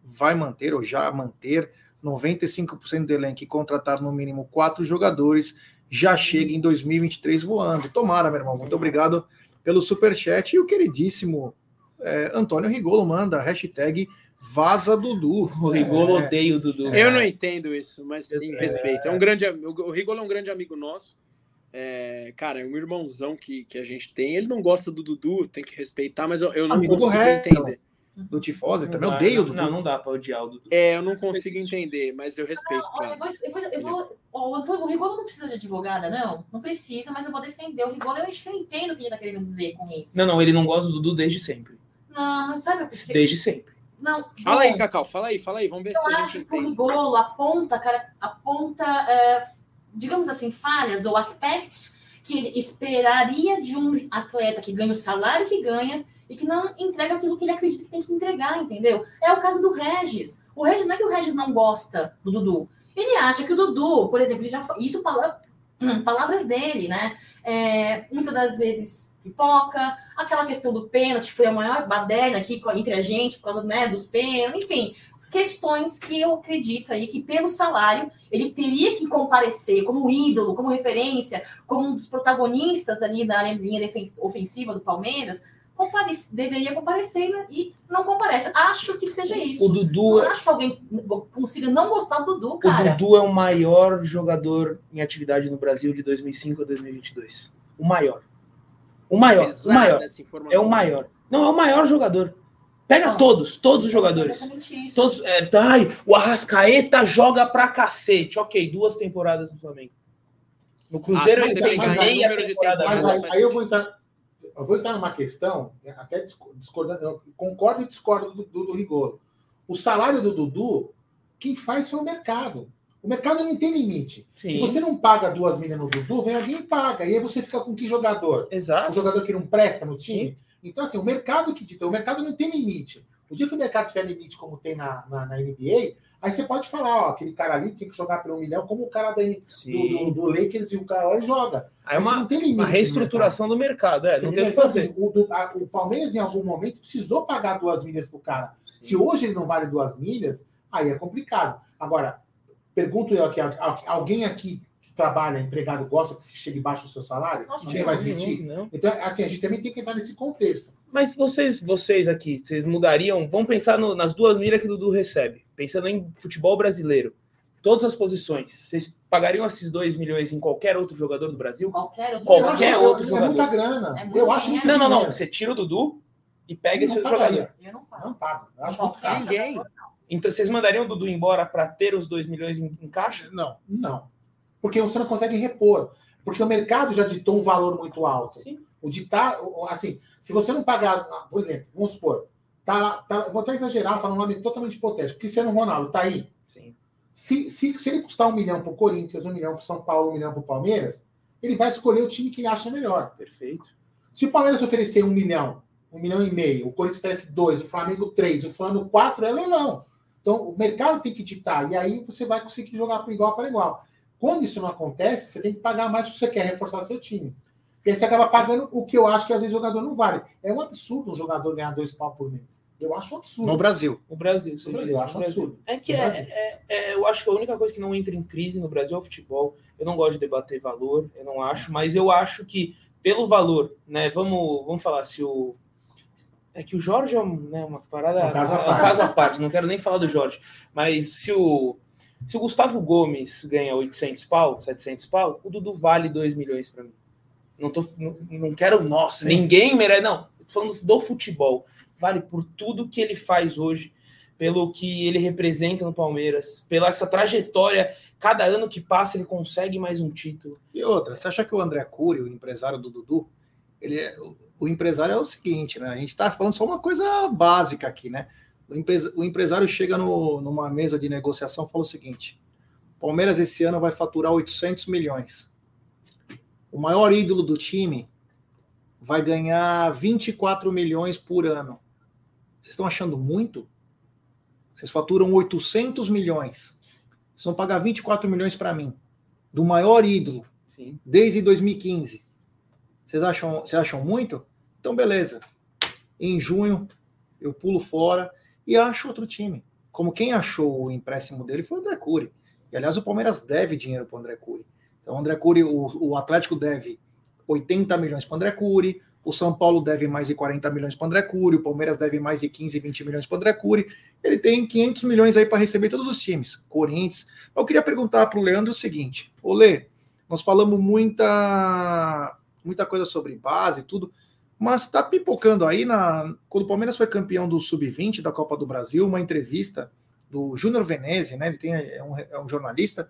vai manter, ou já manter, 95% do elenco e contratar no mínimo quatro jogadores já chega em 2023 voando. Tomara, meu irmão. Muito obrigado pelo superchat. E o queridíssimo é, Antônio Rigolo manda hashtag Vaza Dudu. O Rigolo É, odeia o Dudu. Eu não entendo isso, mas sim, respeito. É um grande, o Rigolo é um grande amigo nosso. É, cara, é um irmãozão que, que a gente tem. Ele não gosta do Dudu, tem que respeitar, mas eu, eu não Amigo consigo Reto. entender. do Tifose, também dá, odeio o não, Dudu. Não, não dá pra odiar o Dudu. É, eu não consigo entender, mas eu respeito, Olha, eu cara. vou, eu vou, eu vou, ó, o Antônio, o Rigolo não precisa de advogada, não? Não precisa, mas eu vou defender. O Rigolo, eu acho que eu entendo o que ele tá querendo dizer com isso. Não, não, ele não gosta do Dudu desde sempre. Não, mas sabe o que Desde sempre. Não, Fala aí, bom, Cacau, fala aí, fala aí, vamos ver Eu se a acho gente que o entende. Rigolo aponta, cara, aponta, é, digamos assim, falhas ou aspectos que ele esperaria de um atleta que ganha o salário que ganha e que não entrega aquilo que ele acredita que tem que entregar, entendeu? É o caso do Regis. O Regis não é que o Regis não gosta do Dudu. Ele acha que o Dudu, por exemplo, ele já isso palavras dele, né? É, muitas das vezes pipoca, aquela questão do pênalti foi a maior baderna aqui entre a gente por causa né, dos pênaltis, enfim, questões que eu acredito aí que pelo salário ele teria que comparecer como ídolo, como referência, como um dos protagonistas ali da linha ofensiva do Palmeiras, comparece, deveria comparecer né, e não comparece. Acho que seja isso. O Dudu. Não acho que alguém consiga não gostar do Dudu, cara. O Dudu é o maior jogador em atividade no Brasil de 2005 a 2022. O maior. O maior. o maior. É o maior. Não, é o maior jogador. Pega não, todos, todos os jogadores. Todos, é, tá, ai, o Arrascaeta joga pra cacete. Ok, duas temporadas no Flamengo. No Cruzeiro ah, ele fez meia temporada. Mas aí, aí eu vou entrar eu vou entrar numa questão, até discordando, eu concordo e discordo do, do, do Rigor. O salário do Dudu, quem faz foi o mercado. O mercado não tem limite. Sim. Se você não paga duas milhas no Dudu, vem alguém e paga. E aí você fica com que jogador? Exato. O jogador que não presta no time? Sim. Então, assim, o mercado que dita, o mercado não tem limite. O dia que o mercado tiver limite, como tem na, na, na NBA, Aí você pode falar, ó, aquele cara ali tem que jogar por um milhão, como o cara da, do, do, do, Lakers e o cara joga. Aí é uma, não tem limite uma reestruturação do mercado, é, não tem o que fazer. Assim, o, a, o, Palmeiras, em algum momento, precisou pagar duas milhas pro cara. Sim. Se hoje ele não vale duas milhas, aí é complicado. Agora, pergunto eu aqui, alguém aqui que trabalha, empregado, gosta que se chegue baixo o seu salário? Nossa, Ninguém vai admitir? Não, não. Então, assim, a gente também tem que entrar nesse contexto. Mas vocês, vocês aqui, vocês mudariam? Vamos pensar no, nas duas milhas que o Dudu recebe. Pensando em futebol brasileiro. Todas as posições. Vocês pagariam esses 2 milhões em qualquer outro jogador do Brasil? Qualquer outro, qualquer outro jogador. É muita grana. É eu acho Não, não, não. Você tira o Dudu e pega esse jogador. Eu não pago. Não pago. Eu acho muito caro. Ninguém. Então, vocês mandariam o Dudu embora para ter os 2 milhões em, em caixa? Não, não. Porque você não consegue repor. Porque o mercado já ditou um valor muito alto. Sim. O ditar, assim, se você não pagar, por exemplo, vamos supor, tá, tá, vou até exagerar, falar um nome totalmente hipotético, Cristiano Ronaldo tá aí. Sim. Se, se, se ele custar um milhão para o Corinthians, um milhão para São Paulo, um milhão para o Palmeiras, ele vai escolher o time que ele acha melhor. Perfeito. Se o Palmeiras oferecer um milhão, um milhão e meio, o Corinthians oferece dois, o Flamengo três, o Flamengo quatro, é leilão. Então, o mercado tem que ditar, e aí você vai conseguir jogar para igual para igual. Quando isso não acontece, você tem que pagar mais se você quer reforçar seu time. E aí você acaba pagando o que eu acho que às vezes o jogador não vale. É um absurdo um jogador ganhar dois pau por mês. Eu acho um absurdo. No Brasil. No Brasil, Brasil eu acho um absurdo. É que é, é, é, eu acho que a única coisa que não entra em crise no Brasil é o futebol. Eu não gosto de debater valor, eu não acho, mas eu acho que pelo valor, né? Vamos, vamos falar se o. É que o Jorge é né, uma parada. Um caso, é um caso à parte, não quero nem falar do Jorge. Mas se o. Se o Gustavo Gomes ganha 800 pau, 700 pau, o Dudu vale 2 milhões para mim. Não, tô, não, não quero, nossa, Sim. ninguém merece. Não, tô falando do futebol. Vale por tudo que ele faz hoje, pelo que ele representa no Palmeiras, pela essa trajetória. Cada ano que passa, ele consegue mais um título. E outra, você acha que o André Cury, o empresário do Dudu, ele é, o empresário é o seguinte, né? A gente está falando só uma coisa básica aqui, né? O, empresário chega no, numa mesa de negociação e fala o seguinte: Palmeiras esse ano vai faturar 800 milhões o maior ídolo do time vai ganhar 24 milhões por ano. Vocês estão achando muito? Vocês faturam 800 milhões. Vocês vão pagar 24 milhões para mim, do maior ídolo, Sim. desde 2015. Vocês acham, vocês acham muito? Então, beleza. Em junho, eu pulo fora e acho outro time. Como quem achou o empréstimo dele foi o André Cury. E, aliás, o Palmeiras deve dinheiro para o André Cury. Então, o André Cury, o, o Atlético deve 80 milhões para o André Cury, o São Paulo deve mais de 40 milhões para o André Cury, o Palmeiras deve mais de 15, 20 milhões para o André Cury. Ele tem 500 milhões aí para receber todos os times, Corinthians. Eu queria perguntar para o Leandro o seguinte: Olê, nós falamos muita, muita coisa sobre base e tudo, mas está pipocando aí na. Quando o Palmeiras foi campeão do Sub-20 da Copa do Brasil, uma entrevista do Júnior Veneze, né? Ele tem, é, um, é um jornalista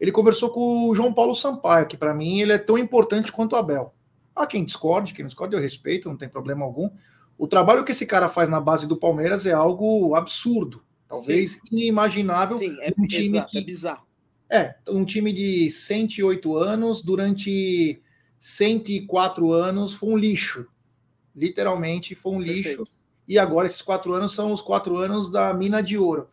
ele conversou com o João Paulo Sampaio, que para mim ele é tão importante quanto o Abel. Há quem discorde, quem não discorde eu respeito, não tem problema algum. O trabalho que esse cara faz na base do Palmeiras é algo absurdo, talvez Sim. inimaginável. Sim, é, um time exato, que, é bizarro. É, um time de 108 anos durante 104 anos foi um lixo. Literalmente foi um lixo. Perfeito. E agora esses quatro anos são os quatro anos da mina de ouro.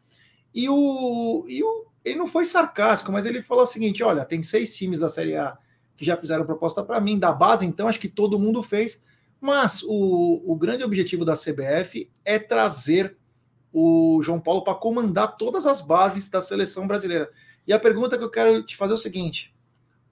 E o, e o ele não foi sarcástico, mas ele falou o seguinte: olha, tem seis times da Série A que já fizeram proposta para mim, da base, então acho que todo mundo fez. Mas o, o grande objetivo da CBF é trazer o João Paulo para comandar todas as bases da seleção brasileira. E a pergunta que eu quero te fazer é o seguinte: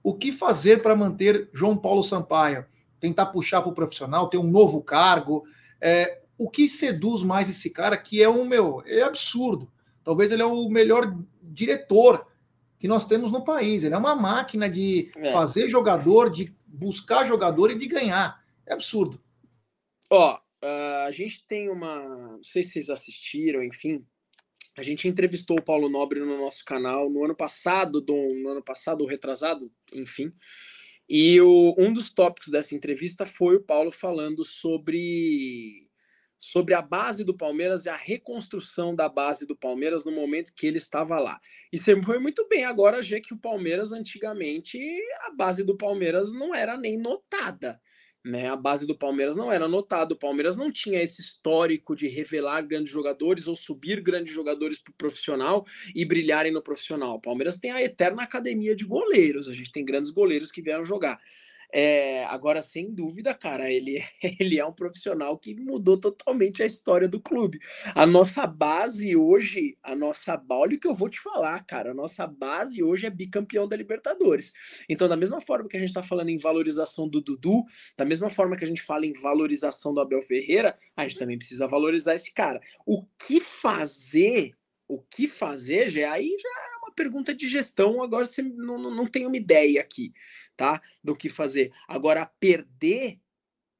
o que fazer para manter João Paulo Sampaio? Tentar puxar para o profissional, ter um novo cargo? É, o que seduz mais esse cara que é um meu? É absurdo. Talvez ele é o melhor diretor que nós temos no país. Ele é uma máquina de é. fazer jogador, de buscar jogador e de ganhar. É absurdo. Ó, uh, a gente tem uma. Não sei se vocês assistiram, enfim. A gente entrevistou o Paulo Nobre no nosso canal no ano passado, do, no ano passado, retrasado, enfim. E o, um dos tópicos dessa entrevista foi o Paulo falando sobre sobre a base do Palmeiras e a reconstrução da base do Palmeiras no momento que ele estava lá. E você foi muito bem agora, já que o Palmeiras antigamente a base do Palmeiras não era nem notada. Né, a base do Palmeiras não era notada, o Palmeiras não tinha esse histórico de revelar grandes jogadores ou subir grandes jogadores para o profissional e brilharem no profissional. O Palmeiras tem a eterna academia de goleiros, a gente tem grandes goleiros que vieram jogar. É, agora, sem dúvida, cara, ele, (laughs) ele é um profissional que mudou totalmente a história do clube. A nossa base hoje, a nossa. Olha o que eu vou te falar, cara. A nossa base hoje é bicampeão da Libertadores. Então, da mesma forma que a gente está falando em valorização do Dudu, da mesma forma que a gente fala em valorização do Abel Ferreira, a gente também precisa valorizar esse cara. O que fazer? O que fazer, já aí já é uma pergunta de gestão. Agora você não, não, não tem uma ideia aqui tá? Do que fazer. Agora, perder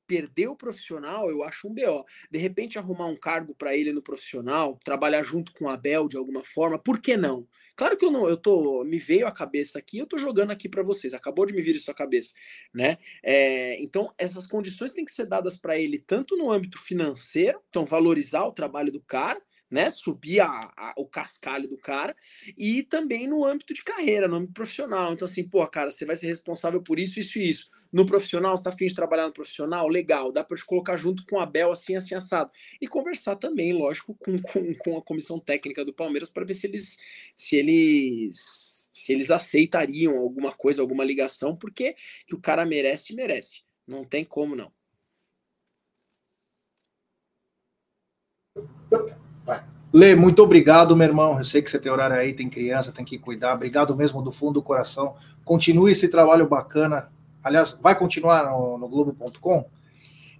perder o profissional, eu acho um BO. De repente, arrumar um cargo para ele no profissional, trabalhar junto com o Abel de alguma forma, por que não? Claro que eu não, eu tô, me veio a cabeça aqui, eu tô jogando aqui para vocês, acabou de me vir isso à cabeça, né? É, então, essas condições têm que ser dadas para ele, tanto no âmbito financeiro, então valorizar o trabalho do cara, né? Subir a, a, o cascalho do cara e também no âmbito de carreira, no âmbito profissional. Então, assim, pô, cara, você vai ser responsável por isso, isso e isso. No profissional, você tá afim de trabalhar no profissional? Legal, dá para te colocar junto com a Bel, assim, assim, assado. E conversar também, lógico, com, com, com a comissão técnica do Palmeiras para ver se eles, se eles se eles aceitariam alguma coisa, alguma ligação, porque que o cara merece, merece. Não tem como não. Lê, muito obrigado, meu irmão. Eu sei que você tem horário aí, tem criança, tem que cuidar. Obrigado mesmo do fundo do coração. Continue esse trabalho bacana. Aliás, vai continuar no, no Globo.com?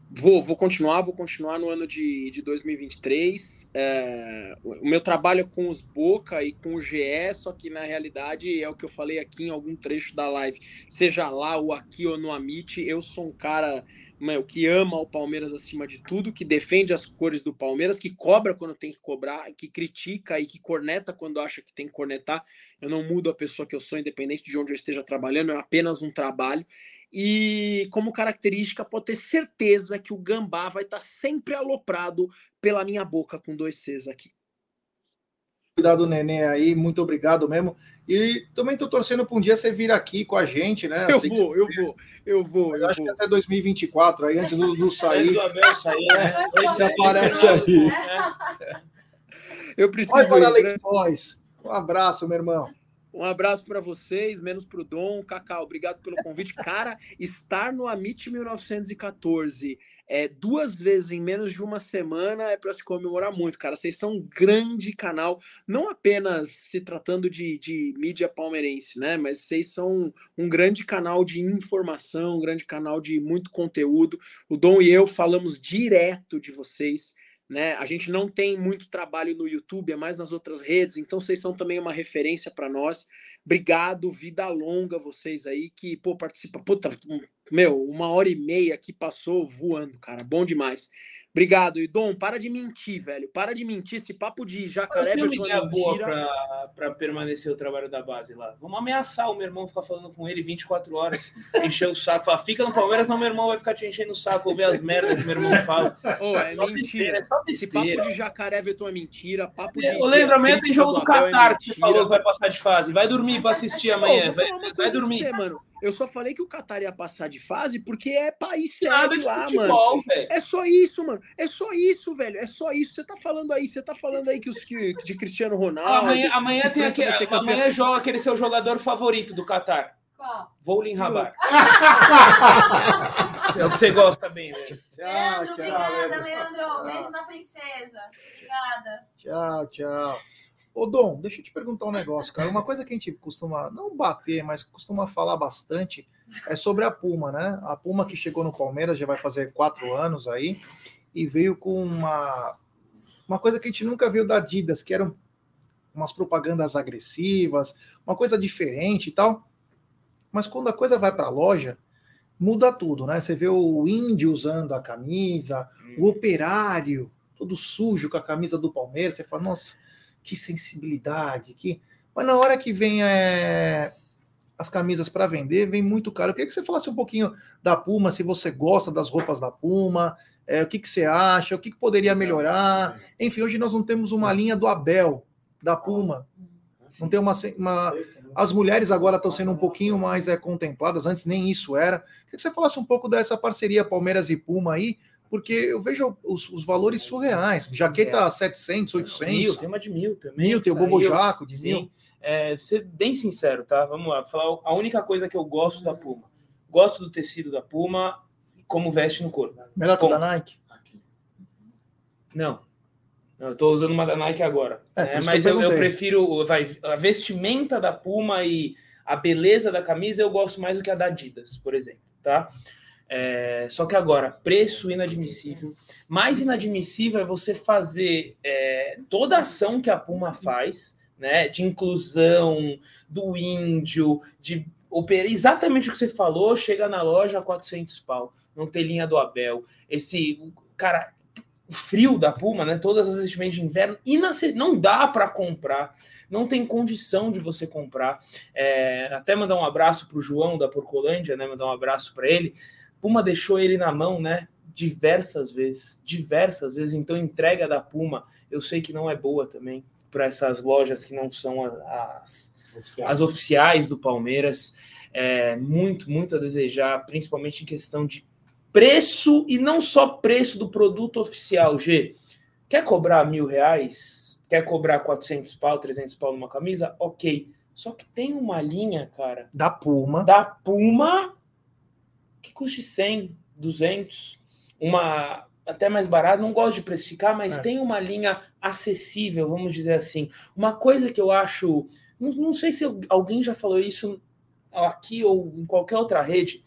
Vou, vou continuar, vou continuar no ano de, de 2023. É, o meu trabalho é com os Boca e com o GE, só que na realidade é o que eu falei aqui em algum trecho da live. Seja lá ou aqui ou no Amit, eu sou um cara meu, que ama o Palmeiras acima de tudo, que defende as cores do Palmeiras, que cobra quando tem que cobrar, que critica e que corneta quando acha que tem que cornetar. Eu não mudo a pessoa que eu sou, independente de onde eu esteja trabalhando, é apenas um trabalho. E como característica, pode ter certeza que o gambá vai estar sempre aloprado pela minha boca com dois Cs aqui. Cuidado, Nenê, aí, muito obrigado mesmo. E também estou torcendo para um dia você vir aqui com a gente, né? Eu, vou, eu vou, eu vou, eu acho vou. que até 2024, aí antes do, do sair. sair né? (laughs) Você aparece aí. Eu preciso. Vai para Alex Boys. Um abraço, meu irmão. Um abraço para vocês, menos para o Dom. Cacau, obrigado pelo convite. Cara, estar no Amit 1914 é, duas vezes em menos de uma semana é para se comemorar muito, cara. Vocês são um grande canal, não apenas se tratando de, de mídia palmeirense, né? Mas vocês são um grande canal de informação, um grande canal de muito conteúdo. O Dom e eu falamos direto de vocês né? A gente não tem muito trabalho no YouTube, é mais nas outras redes, então vocês são também uma referência para nós. Obrigado, vida longa vocês aí que pô participa, puta, meu, uma hora e meia que passou voando, cara, bom demais. Obrigado, e Dom, para de mentir, velho, para de mentir esse papo de jacaré. Eu tenho uma ideia boa para permanecer o trabalho da base lá. Vamos ameaçar o meu irmão ficar falando com ele 24 horas, (laughs) encher o saco, falar, fica no Palmeiras, não meu irmão vai ficar te enchendo o saco, ouvir as merdas que meu irmão fala. Oh, é, só mentira, é só esse papo de jacaré Everton é mentira, papo de. Eu lembro, amanhã tem jogo do é Qatar é que você falou que vai passar de fase. Vai dormir para assistir amanhã. vai, vai dormir. Você, mano Eu só falei que o Qatar ia passar de fase porque é país sede lá, futebol, mano. Véio. É só isso, mano. É só isso, velho. É só isso. Você tá falando aí, você tá falando aí que os que, de Cristiano Ronaldo. Amanhã, amanhã tem aquele, amanhã joga aquele seu jogador favorito do Qatar. Qual? Vôlei Rabar. (laughs) é o que você gosta bem, né? Tchau, Leandro, tchau. Obrigada, Leandro. Beijo na princesa. Obrigada. Tchau, tchau. Ô, Dom, deixa eu te perguntar um negócio, cara. Uma coisa que a gente costuma não bater, mas costuma falar bastante é sobre a Puma, né? A Puma que chegou no Palmeiras já vai fazer quatro anos aí e veio com uma, uma coisa que a gente nunca viu da Adidas, que eram umas propagandas agressivas, uma coisa diferente e tal. Mas quando a coisa vai para a loja, muda tudo, né? Você vê o índio usando a camisa, o operário todo sujo com a camisa do Palmeiras, você fala, nossa que sensibilidade, que. Mas na hora que vem é, as camisas para vender, vem muito caro. Eu queria que você falasse um pouquinho da Puma, se você gosta das roupas da Puma, é, o que, que você acha, o que, que poderia melhorar. Enfim, hoje nós não temos uma linha do Abel, da Puma. Não tem uma. uma as mulheres agora estão sendo um pouquinho mais é, contempladas, antes nem isso era. Queria que você falasse um pouco dessa parceria Palmeiras e Puma aí, porque eu vejo os, os valores surreais. Jaqueta é. 700, 800. Mil, tem uma de mil também. Mil, tem o Bobo Jaco de sim. mil. É, ser bem sincero, tá? Vamos lá. Falar a única coisa que eu gosto da Puma. Gosto do tecido da Puma, como veste no corpo. Melhor que o da Nike? Não. Eu estou usando uma da Nike agora. É, né? Mas eu, eu, prefiro vai, a vestimenta da Puma e a beleza da camisa eu gosto mais do que a da Adidas, por exemplo, tá? É, só que agora, preço inadmissível. Mais inadmissível é você fazer é, toda a ação que a Puma faz, né? De inclusão, do índio, de operar exatamente o que você falou, chega na loja a 400 pau, não tem linha do Abel. Esse, cara, o frio da Puma, né? Todas as vestimentas de inverno, não dá para comprar não tem condição de você comprar. É, até mandar um abraço para o João da Porcolândia, né? Mandar um abraço para ele. Puma deixou ele na mão, né? Diversas vezes, diversas vezes. Então, entrega da Puma, eu sei que não é boa também para essas lojas que não são as, Oficiais. as oficiais do Palmeiras. É, muito, muito a desejar, principalmente em questão de preço e não só preço do produto oficial. G, quer cobrar mil reais? Quer cobrar 400 pau, 300 pau numa camisa? Ok. Só que tem uma linha, cara. Da Puma. Da Puma que custe 100, 200, uma até mais barato, não gosto de precificar, mas é. tem uma linha acessível, vamos dizer assim. Uma coisa que eu acho, não, não sei se alguém já falou isso aqui ou em qualquer outra rede,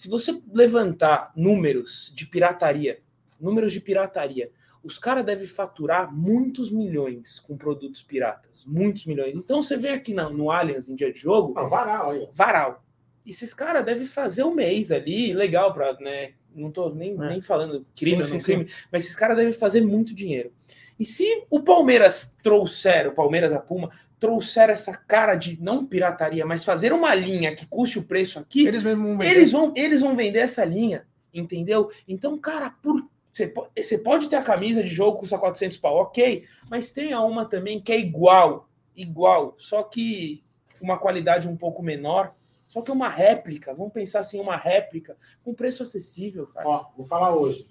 se você levantar números de pirataria, números de pirataria, os caras devem faturar muitos milhões com produtos piratas, muitos milhões. Então você vem aqui no, no Aliens em dia de jogo, ah, varal, aí. varal esses caras devem fazer um mês ali, legal para, né? Não tô nem, é. nem falando crime, sim, sim, crime, sim. mas esses caras devem fazer muito dinheiro. E se o Palmeiras trouxer, o Palmeiras, a Puma, trouxer essa cara de não pirataria, mas fazer uma linha que custe o preço aqui, eles, vão, eles vão, eles vão vender essa linha, entendeu? Então, cara, por você pode ter a camisa de jogo que custa 400 pau, ok, mas tenha uma também que é igual, igual, só que uma qualidade um pouco menor só que é uma réplica, vamos pensar assim, uma réplica com preço acessível, cara. Ó, vou falar hoje.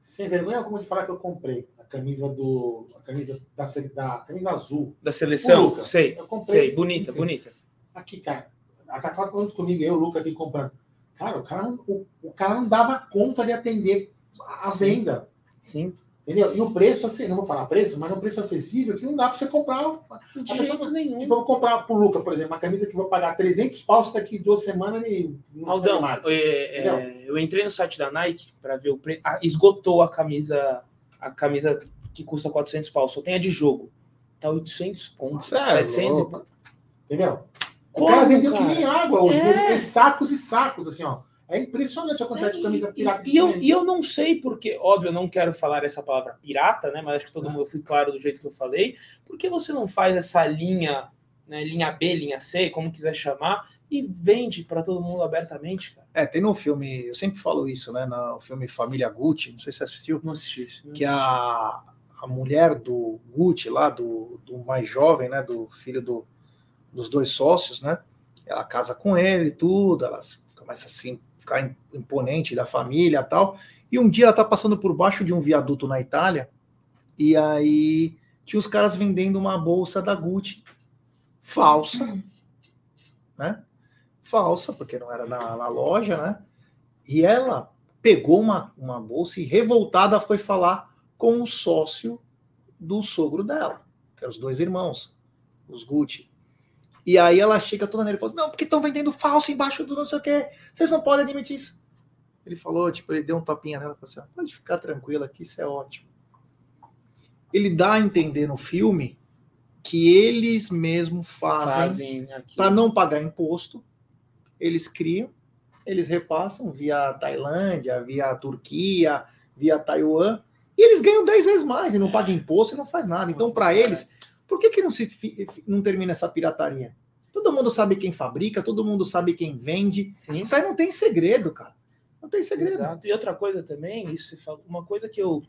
Sem vergonha alguma de falar que eu comprei camisa do. A camisa da, da camisa azul. Da seleção? Luca, sei. Eu comprei. Sei, bonita, enfim, bonita. Aqui, cara. A Cacau tá falando comigo, eu, o Luca, aqui comprando. Cara, o cara, o, o cara não dava conta de atender a Sim. venda. Sim. Entendeu? E o preço, assim, não vou falar preço, mas é um preço acessível que não dá para você comprar. De jeito pessoa, nenhum. Tipo, eu vou comprar pro Luca, por exemplo, uma camisa que vou pagar 300 paus daqui duas semanas e não Aldão, mais. É, é, eu entrei no site da Nike para ver o preço. Ah, esgotou a camisa, a camisa que custa 400 paus, só tem a de jogo. Tá 800 pontos, 700 e... Entendeu? Como, o cara vendeu cara? que nem água hoje, é. tem sacos e sacos, assim, ó. É impressionante a quantidade é, de camisa pirata e, e eu, e eu não sei porque, óbvio, eu não quero falar essa palavra pirata, né? Mas acho que todo mundo fui claro do jeito que eu falei. Por que você não faz essa linha, né, linha B, linha C, como quiser chamar, e vende para todo mundo abertamente, cara? É, tem no filme, eu sempre falo isso, né? No filme Família Gucci, não sei se você assistiu. Não assisti. Não que assisti. a, a mulher do Gucci lá, do, do mais jovem, né? Do filho do, dos dois sócios, né? ela casa com ele, tudo, ela começa assim ficar imponente da família tal. E um dia ela tá passando por baixo de um viaduto na Itália, e aí tinha os caras vendendo uma bolsa da Gucci falsa, hum. né? Falsa, porque não era na, na loja, né? E ela pegou uma, uma bolsa e revoltada foi falar com o sócio do sogro dela, que eram os dois irmãos, os Gucci. E aí ela chega toda nele e fala: Não, porque estão vendendo falso embaixo do não sei o quê. Vocês não podem admitir isso. Ele falou, tipo, ele deu um tapinha nela e falou assim: pode ficar tranquila aqui, isso é ótimo. Ele dá a entender no filme que eles mesmo fazem, fazem para não pagar imposto. Eles criam, eles repassam via Tailândia, via Turquia, via Taiwan, e eles ganham 10 vezes mais e não é. pagam imposto e não faz nada. Então, para eles, por que, que não, se, não termina essa pirataria? Todo mundo sabe quem fabrica, todo mundo sabe quem vende. Sim. Isso aí não tem segredo, cara. Não tem segredo. Exato. E outra coisa também, isso uma coisa que eu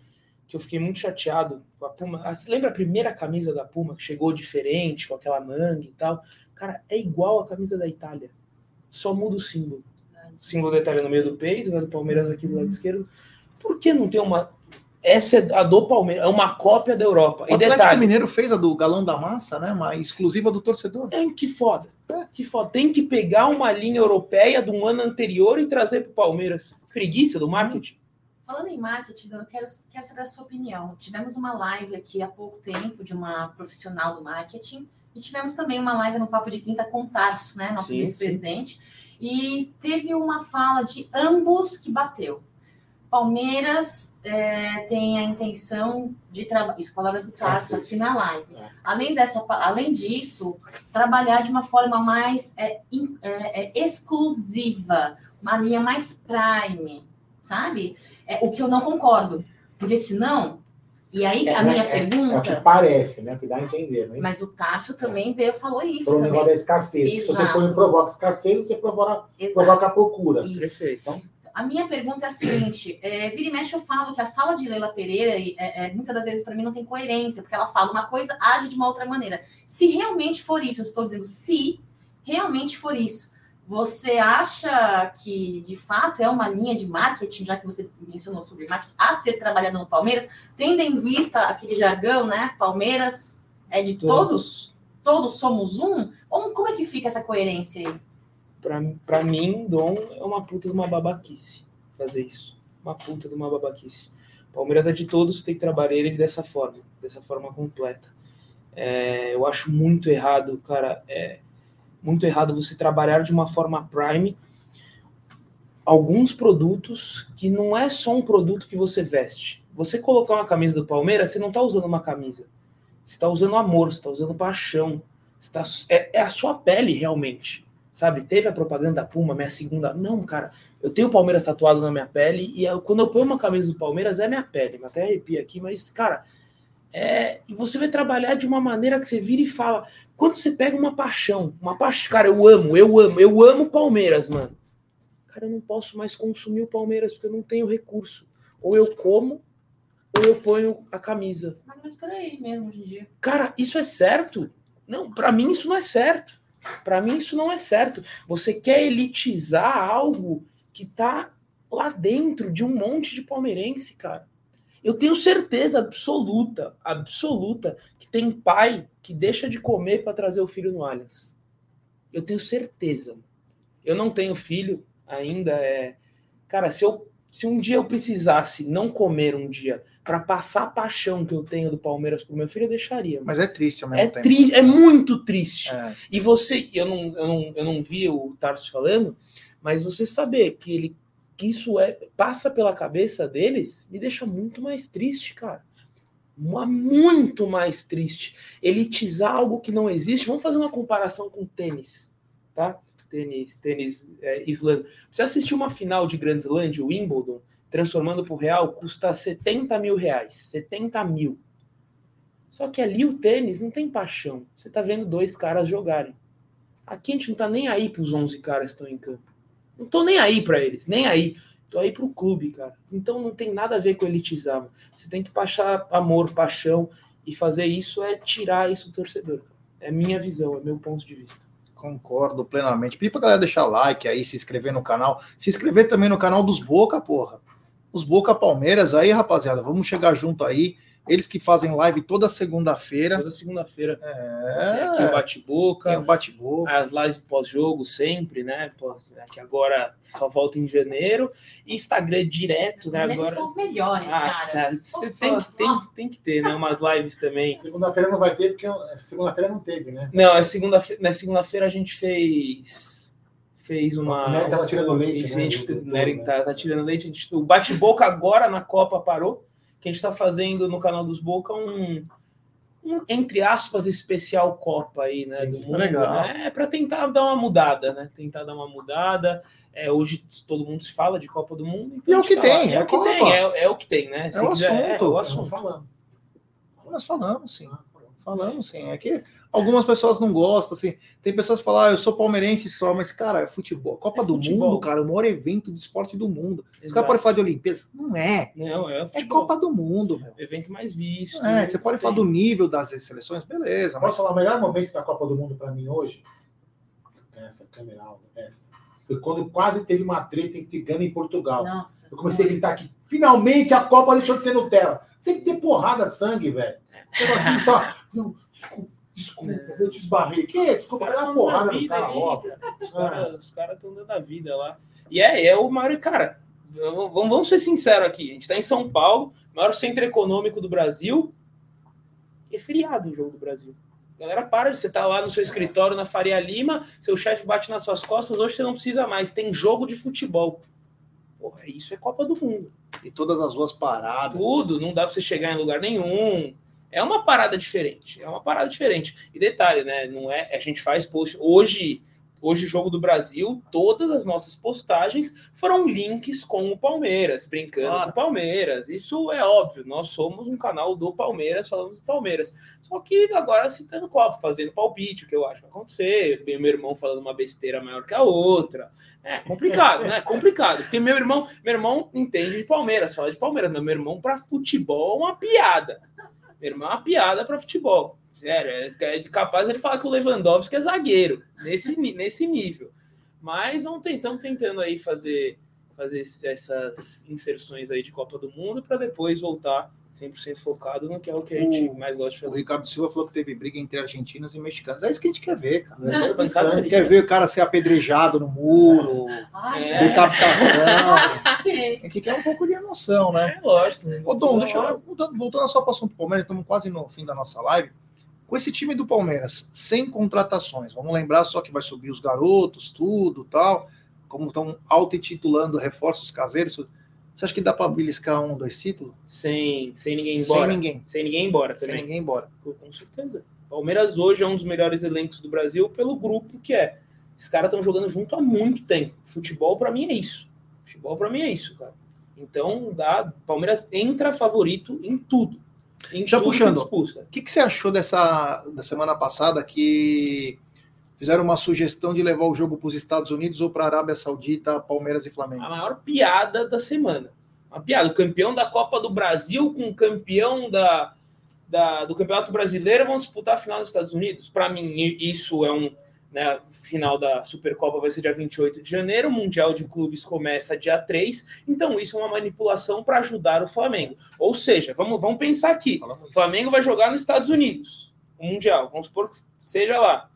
que eu fiquei muito chateado com a Puma. Ah, você lembra a primeira camisa da Puma que chegou diferente, com aquela manga e tal? Cara, é igual a camisa da Itália. Só muda o símbolo. O símbolo Itália no meio do peito, né, do Palmeiras aqui do lado esquerdo. Por que não tem uma. Essa é a do Palmeiras, é uma cópia da Europa. O e Atlético detalhe, Mineiro fez a do Galão da Massa, né? Uma exclusiva do torcedor. É, que foda. É. Que foda. Tem que pegar uma linha europeia do um ano anterior e trazer para o Palmeiras. Preguiça do marketing. Falando em marketing, eu quero, quero saber a sua opinião. Tivemos uma live aqui há pouco tempo de uma profissional do marketing e tivemos também uma live no Papo de Quinta com o Tarso, né, nosso vice-presidente, e teve uma fala de ambos que bateu. Palmeiras é, tem a intenção de trabalhar, isso palavras do Tarso aqui na live. É. Além, dessa, além disso, trabalhar de uma forma mais é, é, é exclusiva, uma linha mais prime, sabe? É, o que eu não concordo. Porque senão. E aí, é, a minha é, pergunta. É, o que parece, né? Que dá a entender. Mas, mas o Tarso também deu, falou isso. Por um negócio da escassez. Se você põe, provoca escassez, você provoca, provoca a procura. Isso. Perfeito. Então, a minha pergunta é a seguinte: é, vira e mexe, eu falo que a fala de Leila Pereira, é, é, muitas das vezes, para mim, não tem coerência, porque ela fala uma coisa, age de uma outra maneira. Se realmente for isso, eu estou dizendo se realmente for isso, você acha que, de fato, é uma linha de marketing, já que você mencionou sobre marketing, a ser trabalhada no Palmeiras, tendo em vista aquele jargão, né? Palmeiras é de todos? Todos somos um? Como, como é que fica essa coerência aí? Para mim, Dom é uma puta de uma babaquice fazer isso. Uma puta de uma babaquice. Palmeiras é de todos, tem que trabalhar ele dessa forma, dessa forma completa. É, eu acho muito errado, cara. É, muito errado você trabalhar de uma forma prime alguns produtos que não é só um produto que você veste. Você colocar uma camisa do Palmeiras, você não está usando uma camisa. Você está usando amor, você está usando paixão. Tá, é, é, a sua pele realmente. Sabe? Teve a propaganda da Puma, minha segunda. Não, cara, eu tenho o Palmeiras tatuado na minha pele e eu, quando eu ponho uma camisa do Palmeiras é minha pele. Me até arrepia aqui, mas, cara, é, e você vai trabalhar de uma maneira que você vira e fala. Quando você pega uma paixão, uma paixão, cara, eu amo, eu amo, eu amo Palmeiras, mano. Cara, eu não posso mais consumir o Palmeiras porque eu não tenho recurso. Ou eu como, ou eu ponho a camisa. Mas por aí mesmo hoje em dia. Cara, isso é certo? Não, para mim isso não é certo. Para mim isso não é certo. Você quer elitizar algo que tá lá dentro de um monte de palmeirense, cara. Eu tenho certeza absoluta, absoluta, que tem pai que deixa de comer para trazer o filho no Allianz. Eu tenho certeza. Eu não tenho filho ainda. É... Cara, se, eu, se um dia eu precisasse não comer um dia para passar a paixão que eu tenho do Palmeiras pro meu filho, eu deixaria. Mas é triste ao mesmo é tempo. Tri... É muito triste. É. E você, eu não, eu, não, eu não vi o Tarso falando, mas você saber que ele que isso é passa pela cabeça deles, me deixa muito mais triste, cara. Muito mais triste. Elitizar algo que não existe. Vamos fazer uma comparação com tênis, tá? Tênis, tênis é, Islândia. Você assistiu uma final de Grand Slam de Wimbledon, transformando para o real, custa 70 mil reais. 70 mil. Só que ali o tênis não tem paixão. Você tá vendo dois caras jogarem. Aqui a gente não tá nem aí para os 11 caras que estão em campo. Não tô nem aí para eles, nem aí. Tô aí pro clube, cara. Então não tem nada a ver com elitizar. Você tem que passar amor, paixão e fazer isso é tirar isso do torcedor. É minha visão, é meu ponto de vista. Concordo plenamente. Pedi pra galera deixar like aí, se inscrever no canal. Se inscrever também no canal dos Boca, porra. Os Boca Palmeiras aí, rapaziada. Vamos chegar junto aí. Eles que fazem live toda segunda-feira. Toda segunda-feira. É. Tem aqui o bate-boca. Tem o bate-boca. As lives pós-jogo sempre, né? Pós, que agora só volta em janeiro. Instagram direto, né? Agora. São os melhores, ah, cara. Você tem que, tem, tem que ter, né? Umas lives também. Segunda-feira não vai ter, porque essa segunda-feira não teve, né? Não, é segunda-feira, na segunda-feira a gente fez fez uma. Nery tava tirando leite, né, a gente- Nery né? tá, tá tirando leite. a gente- o bate-boca agora na Copa parou. Que a gente tá fazendo no canal dos Boca um, um, entre aspas, especial Copa aí, né? Do mundo, Legal. né? É para tentar dar uma mudada, né? Tentar dar uma mudada. É, hoje todo mundo se fala de Copa do Mundo. então E é o que tá tem, é, é o que Copa. tem, é, é o que tem, né? É o assunto, é, o é o assunto. falando. Nós falamos, sim. Falamos, sim. É que algumas pessoas não gostam, assim. Tem pessoas que falam, ah, eu sou palmeirense só, mas, cara, é futebol. Copa É do futebol. Mundo, cara, o maior evento de esporte do mundo. Os Exato. caras podem falar de Olimpíadas. Não é. Não, é, É futebol. Copa do Mundo, meu. evento mais visto. É, você pode falar do nível das seleções, beleza, mas Posso falar o melhor momento da Copa do Mundo para mim hoje? Essa câmera, essa. Foi quando quase teve uma treta entre Gana e Portugal. Nossa. Eu comecei a gritar aqui, finalmente a Copa deixou de ser Nutella. Tem que ter porrada, sangue, velho. Tipo assim, (laughs) só. Não, desculpa, desculpa, eu te esbarrei. Que? Desculpa, tão uma porrada a no cara, ali, ó. cara. Os caras os caras estão dando a vida lá. E é, é o maior. Cara, vamos, vamos ser sinceros aqui. A gente está em São Paulo, maior centro econômico do Brasil. E é feriado o jogo do Brasil. Galera, para de você estar lá no seu escritório na Faria Lima, seu chefe bate nas suas costas, hoje você não precisa mais. Tem jogo de futebol. Porra, isso é Copa do Mundo. e todas as ruas paradas. Tudo, não dá pra você chegar em lugar nenhum. É uma parada diferente. É uma parada diferente. E detalhe, né? Não é. A gente faz post. Hoje, hoje jogo do Brasil, todas as nossas postagens foram links com o Palmeiras, brincando Claro. com o Palmeiras. Isso é óbvio. Nós somos um canal do Palmeiras, falamos do Palmeiras. Só que agora citando copo, fazendo palpite, o que eu acho que vai acontecer. Meu irmão falando uma besteira maior que a outra. É complicado, né? É complicado. Porque meu irmão, meu irmão entende de Palmeiras, fala de Palmeiras, meu irmão para futebol é uma piada. Meu irmão é uma piada para futebol. Sério, é, é capaz ele falar que o Lewandowski é zagueiro, nesse, nesse nível. Mas vamos tentando, tentando aí fazer, fazer essas inserções aí de Copa do Mundo para depois voltar 100% focado no que é o que a gente O- mais gosta de O fazer. Ricardo Silva falou que teve briga entre argentinos e mexicanos. É isso que a gente quer ver, cara. Né? Não, pancadaria. Quer ver o cara ser apedrejado no muro, Ai, É. decapitação. (laughs) A gente quer um pouco de emoção, né? É lógico. né? Ô, Dom, deixa eu. Voltando, voltando só para o assunto do Palmeiras, estamos quase no fim da nossa live. Com esse time do Palmeiras, sem contratações, vamos lembrar só que vai subir os garotos, tudo tal, como estão auto-titulando reforços caseiros. Você acha que dá para beliscar um, dois títulos? Sem, sem ninguém Sem embora. ninguém. Sem ninguém embora Sem também. ninguém embora. Com certeza. Palmeiras hoje é um dos melhores elencos do Brasil pelo grupo que é. Os caras estão jogando junto há muito tempo. Futebol pra mim é isso. Futebol pra mim é isso, cara. Então, dá, Palmeiras entra favorito em tudo. Em Já tudo puxando. O que, que você achou dessa da semana passada que fizeram uma sugestão de levar o jogo para os Estados Unidos ou para a Arábia Saudita, Palmeiras e Flamengo? A maior piada da semana. Uma piada. O campeão da Copa do Brasil com o campeão da, da- do Campeonato Brasileiro vão disputar a final dos Estados Unidos. Para mim, isso é um. Né, final da Supercopa vai ser dia 28 de janeiro, o Mundial de Clubes começa dia 3, então isso é uma manipulação para ajudar o Flamengo. Ou seja, vamos, vamos pensar aqui: o. Flamengo vai jogar nos Estados Unidos, o Mundial, vamos supor que seja lá.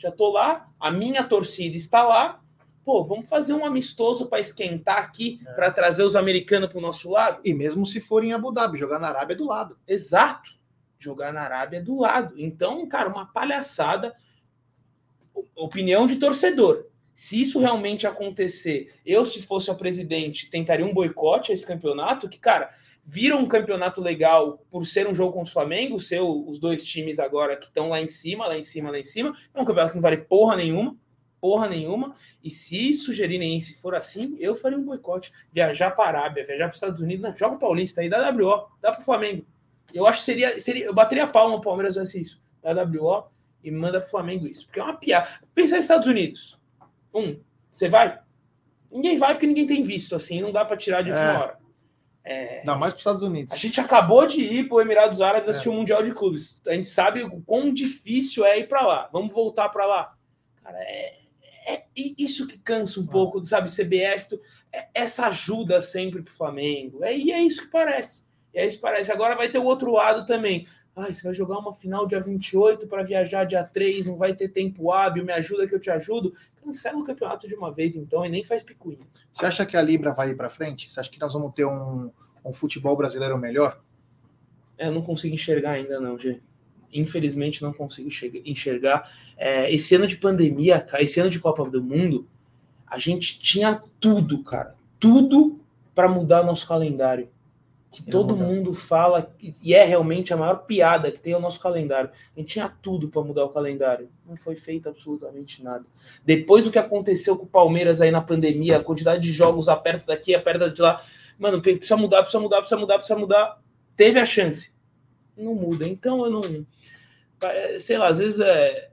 Já tô lá, a minha torcida está lá. Pô, vamos fazer um amistoso para esquentar aqui, É. para trazer os americanos para o nosso lado? E mesmo se for em Abu Dhabi, jogar na Arábia é do lado. Exato. Jogar na Arábia do lado. Então, cara, uma palhaçada. Opinião de torcedor. Se isso realmente acontecer, eu, se fosse a presidente, tentaria um boicote a esse campeonato, que, cara, vira um campeonato legal por ser um jogo contra o Flamengo, ser o- os dois times agora que estão lá em cima, lá em cima, lá em cima. É um campeonato que não vale porra nenhuma, porra nenhuma. E se sugerirem se for assim, eu faria um boicote. Viajar para a Arábia, viajar para os Estados Unidos, joga o Paulista aí, dá WO, dá para o Flamengo. Eu acho que seria, seria. Eu bateria a palma o Palmeiras fizesse isso. Dá WO e manda pro Flamengo isso. Porque é uma piada. Pensa nos Estados Unidos. Um, você vai? Ninguém vai porque ninguém tem visto, assim, não dá para tirar de última É. hora. É, Ainda mais para os Estados Unidos. a gente acabou de ir para o Emirados Árabes É. assistir o Mundial de Clubes. A gente sabe o quão difícil é ir para lá. Vamos voltar para lá. Cara, é, é isso que cansa um ah. pouco, sabe? CBF, é, essa ajuda sempre pro Flamengo. É, e é isso que parece. E é isso que parece. Agora vai ter o outro lado também. Ai, você vai jogar uma final dia 28 para viajar dia 3, não vai ter tempo hábil, me ajuda que eu te ajudo. Cancela o campeonato de uma vez então e nem faz picuinha. Você acha que a Libra vai ir para frente? Você acha que nós vamos ter um, um futebol brasileiro melhor? É, eu não consigo enxergar ainda não, Gê. Infelizmente não consigo enxergar. É, esse ano de pandemia, esse ano de Copa do Mundo, a gente tinha tudo, cara. Tudo para mudar nosso calendário que todo mundo fala e é realmente a maior piada que tem o nosso calendário. A gente tinha tudo para mudar o calendário, não foi feito absolutamente nada. Depois do que aconteceu com o Palmeiras aí na pandemia, a quantidade de jogos aperta daqui, aperta de lá, mano, precisa mudar, precisa mudar, precisa mudar, precisa mudar. Teve a chance, não muda. Então eu não, sei lá, às vezes é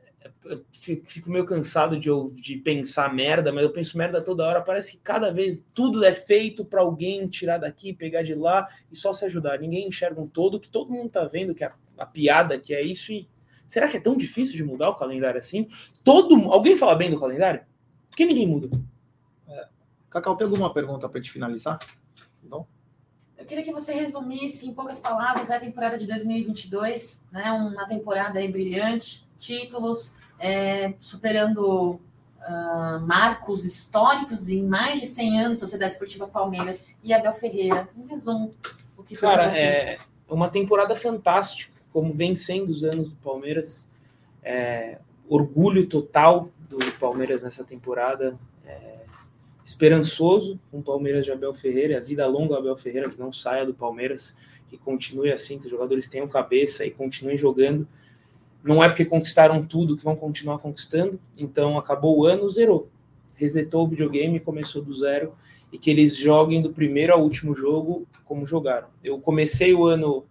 fico meio cansado de, de pensar merda, mas eu penso merda toda hora. Parece que cada vez tudo é feito para alguém tirar daqui, pegar de lá e só se ajudar. Ninguém enxerga um todo, que todo mundo tá vendo que a, a piada que é isso. E será que é tão difícil de mudar o calendário assim? Todo alguém fala bem do calendário? Por que ninguém muda? É. Cacau, tem alguma pergunta para te finalizar? Não? Eu queria que você resumisse em poucas palavras a temporada de 2022, né? Uma temporada aí brilhante, títulos, é, superando uh, marcos históricos em mais de 100 anos Sociedade Esportiva Palmeiras e Abel Ferreira. Em resumo, o que foi Cara, é uma temporada fantástica, como vem sendo os anos do Palmeiras. É, orgulho total do Palmeiras nessa temporada. É, esperançoso com o Palmeiras de Abel Ferreira, a vida longa Abel Ferreira, que não saia do Palmeiras, que continue assim, que os jogadores tenham cabeça e continuem jogando. Não é porque conquistaram tudo que vão continuar conquistando. Então acabou o ano, zerou. Resetou o videogame, começou do zero e que eles joguem do primeiro ao último jogo como jogaram. Eu comecei o ano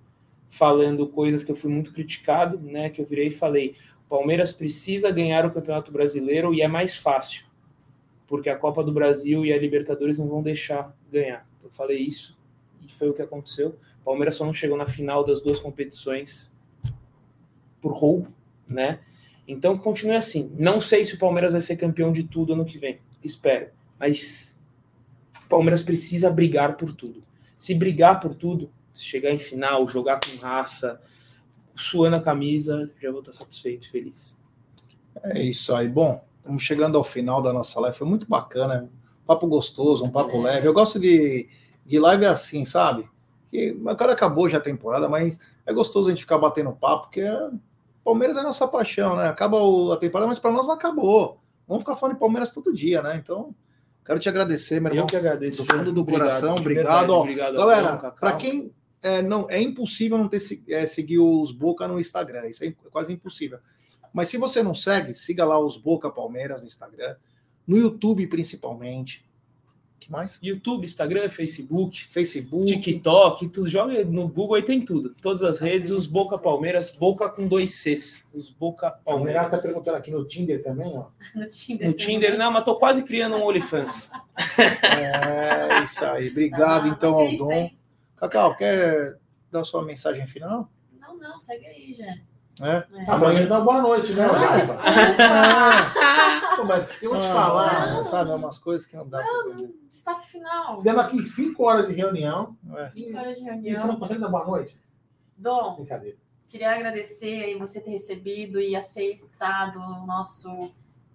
falando coisas que eu fui muito criticado, né? Que eu virei e falei: o Palmeiras precisa ganhar o Campeonato Brasileiro e é mais fácil, porque a Copa do Brasil e a Libertadores não vão deixar ganhar. Eu falei isso e foi o que aconteceu. O Palmeiras só não chegou na final das duas competições por roubo, né? Então continue assim. Não sei se o Palmeiras vai ser campeão de tudo ano que vem. Espero. Mas o Palmeiras precisa brigar por tudo. Se brigar por tudo, se chegar em final, jogar com raça, suando a camisa, já vou estar satisfeito, feliz. É isso aí. Bom, estamos chegando ao final da nossa live. Foi muito bacana. Um papo gostoso, um papo é. leve. Eu gosto de, de live assim, sabe? Que, cara acabou já a temporada, mas é gostoso a gente ficar batendo papo, porque é Palmeiras é nossa paixão, né? Acaba a temporada, mas para nós não acabou. Vamos ficar falando de Palmeiras todo dia, né? Então, quero te agradecer, meu irmão. Eu que agradeço. Do fundo do obrigado, coração, obrigado. obrigado Galera, para quem é, não é impossível não ter é, seguir os Boca no Instagram, isso é quase impossível. Mas se você não segue, siga lá os Boca Palmeiras no Instagram, no YouTube principalmente que mais? YouTube, Instagram, Facebook, Facebook, TikTok, tu joga no Google e tem tudo. Todas as redes, os Boca Palmeiras, Boca com dois Cs. Os Boca Palmeiras. tá perguntando aqui no Tinder também, ó. (laughs) No Tinder. No Tinder, não, mas tô quase criando um OnlyFans. É, isso aí. Obrigado, então, Aldon. Cacau, quer dar sua mensagem final? Não, não, segue aí, gente. É? É. Amanhã dá boa noite, né, Jaiba? Ah, (laughs) mas eu vou te ah, falar. Não, sabe, umas coisas que não dá não, pra Destaque final. Fizemos aqui 5 horas de reunião. 5 é. horas de reunião. E você não consegue dar boa noite? Dom, Brincadeira. queria agradecer aí você ter recebido e aceitado o nosso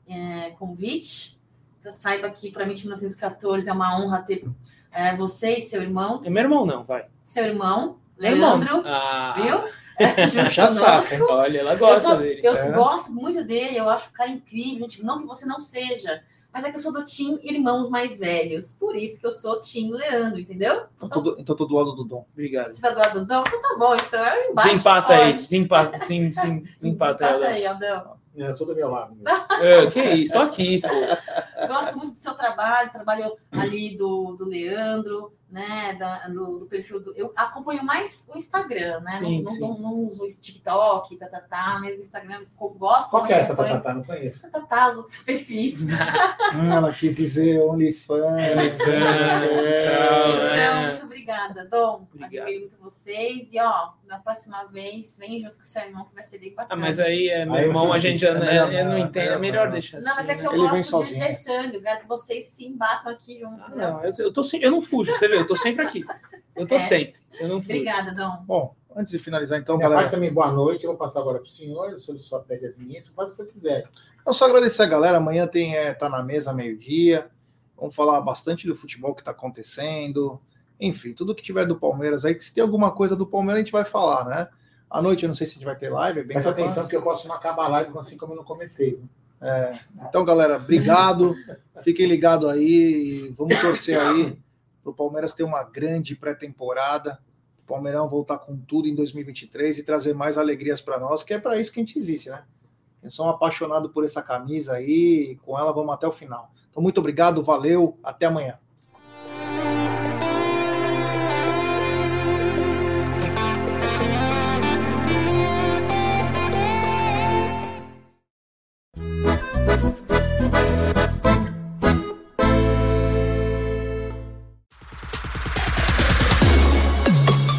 é, convite. Eu saiba que para mim, 1914 é uma honra ter é, você e seu irmão. É meu irmão, não, vai. Seu irmão, Leandro. Ah. viu? (laughs) Já sabe. Olha, ela gosta eu sou, dele. Eu é. gosto muito dele, eu acho o cara incrível, gente. Não que você não seja, mas é que eu sou do Tim Irmãos Mais Velhos. Por isso que eu sou Tim Leandro, entendeu? Então, tô, do, então tô do lado do Dom. Obrigado. Você tá do lado do Dom? Então tá bom. Então é um embate Desempata forte. aí. Desempata, desem, desem, (laughs) desempata aí, Aldão. É, eu sou do meu lado. É, que isso, tô aqui, pô. Gosto muito do seu trabalho, trabalho ali do, do Leandro, né, da, do, do, perfil do. Eu acompanho mais o Instagram, né? Sim, não, sim. Não, não, uso o TikTok, tá, tá, tá, mas o Instagram eu gosto. Qual que é essa, tá, tá, tá? Não conheço. Tá, tá, os outros perfis. hum, (laughs) ela quis dizer OnlyFans. (laughs) OnlyFans. é. Então, muito obrigada, Dom. Obrigado. Admiro muito vocês. E, ó, na próxima vez, vem junto com o seu irmão, que vai ser bem bacana. Ah, mas aí, é, meu aí irmão, a gente já é, não entende. É melhor deixar Não, mas é assim, que eu né? gosto de estressando. Eu quero que vocês se embatam aqui junto. Ah, não, eu, eu, tô, eu não fujo, você vê, eu tô sempre aqui. Eu tô é. sempre. Eu não fujo. Obrigada, Dom. Bom, antes de finalizar, então, Minha galera. também, boa noite. Eu vou passar agora para o senhor. O senhor só pega a vinheta, faz o que você quiser. Eu só agradecer a galera. Amanhã tem é, tá na mesa meio-dia. Vamos falar bastante do futebol que está acontecendo. Enfim, tudo que tiver do Palmeiras aí, que se tem alguma coisa do Palmeiras, a gente vai falar, né? À noite eu não sei se a gente vai ter live. É Presta atenção que eu posso não acabar a live assim como eu não comecei. É, então, galera, obrigado. Fiquem ligados aí. Vamos torcer aí para o Palmeiras ter uma grande pré-temporada. O Palmeirão voltar com tudo em 2023 e trazer mais alegrias para nós, que é para isso que a gente existe, né? Eu sou um apaixonado por essa camisa aí, com ela vamos até o final. Então, muito obrigado, valeu, até amanhã.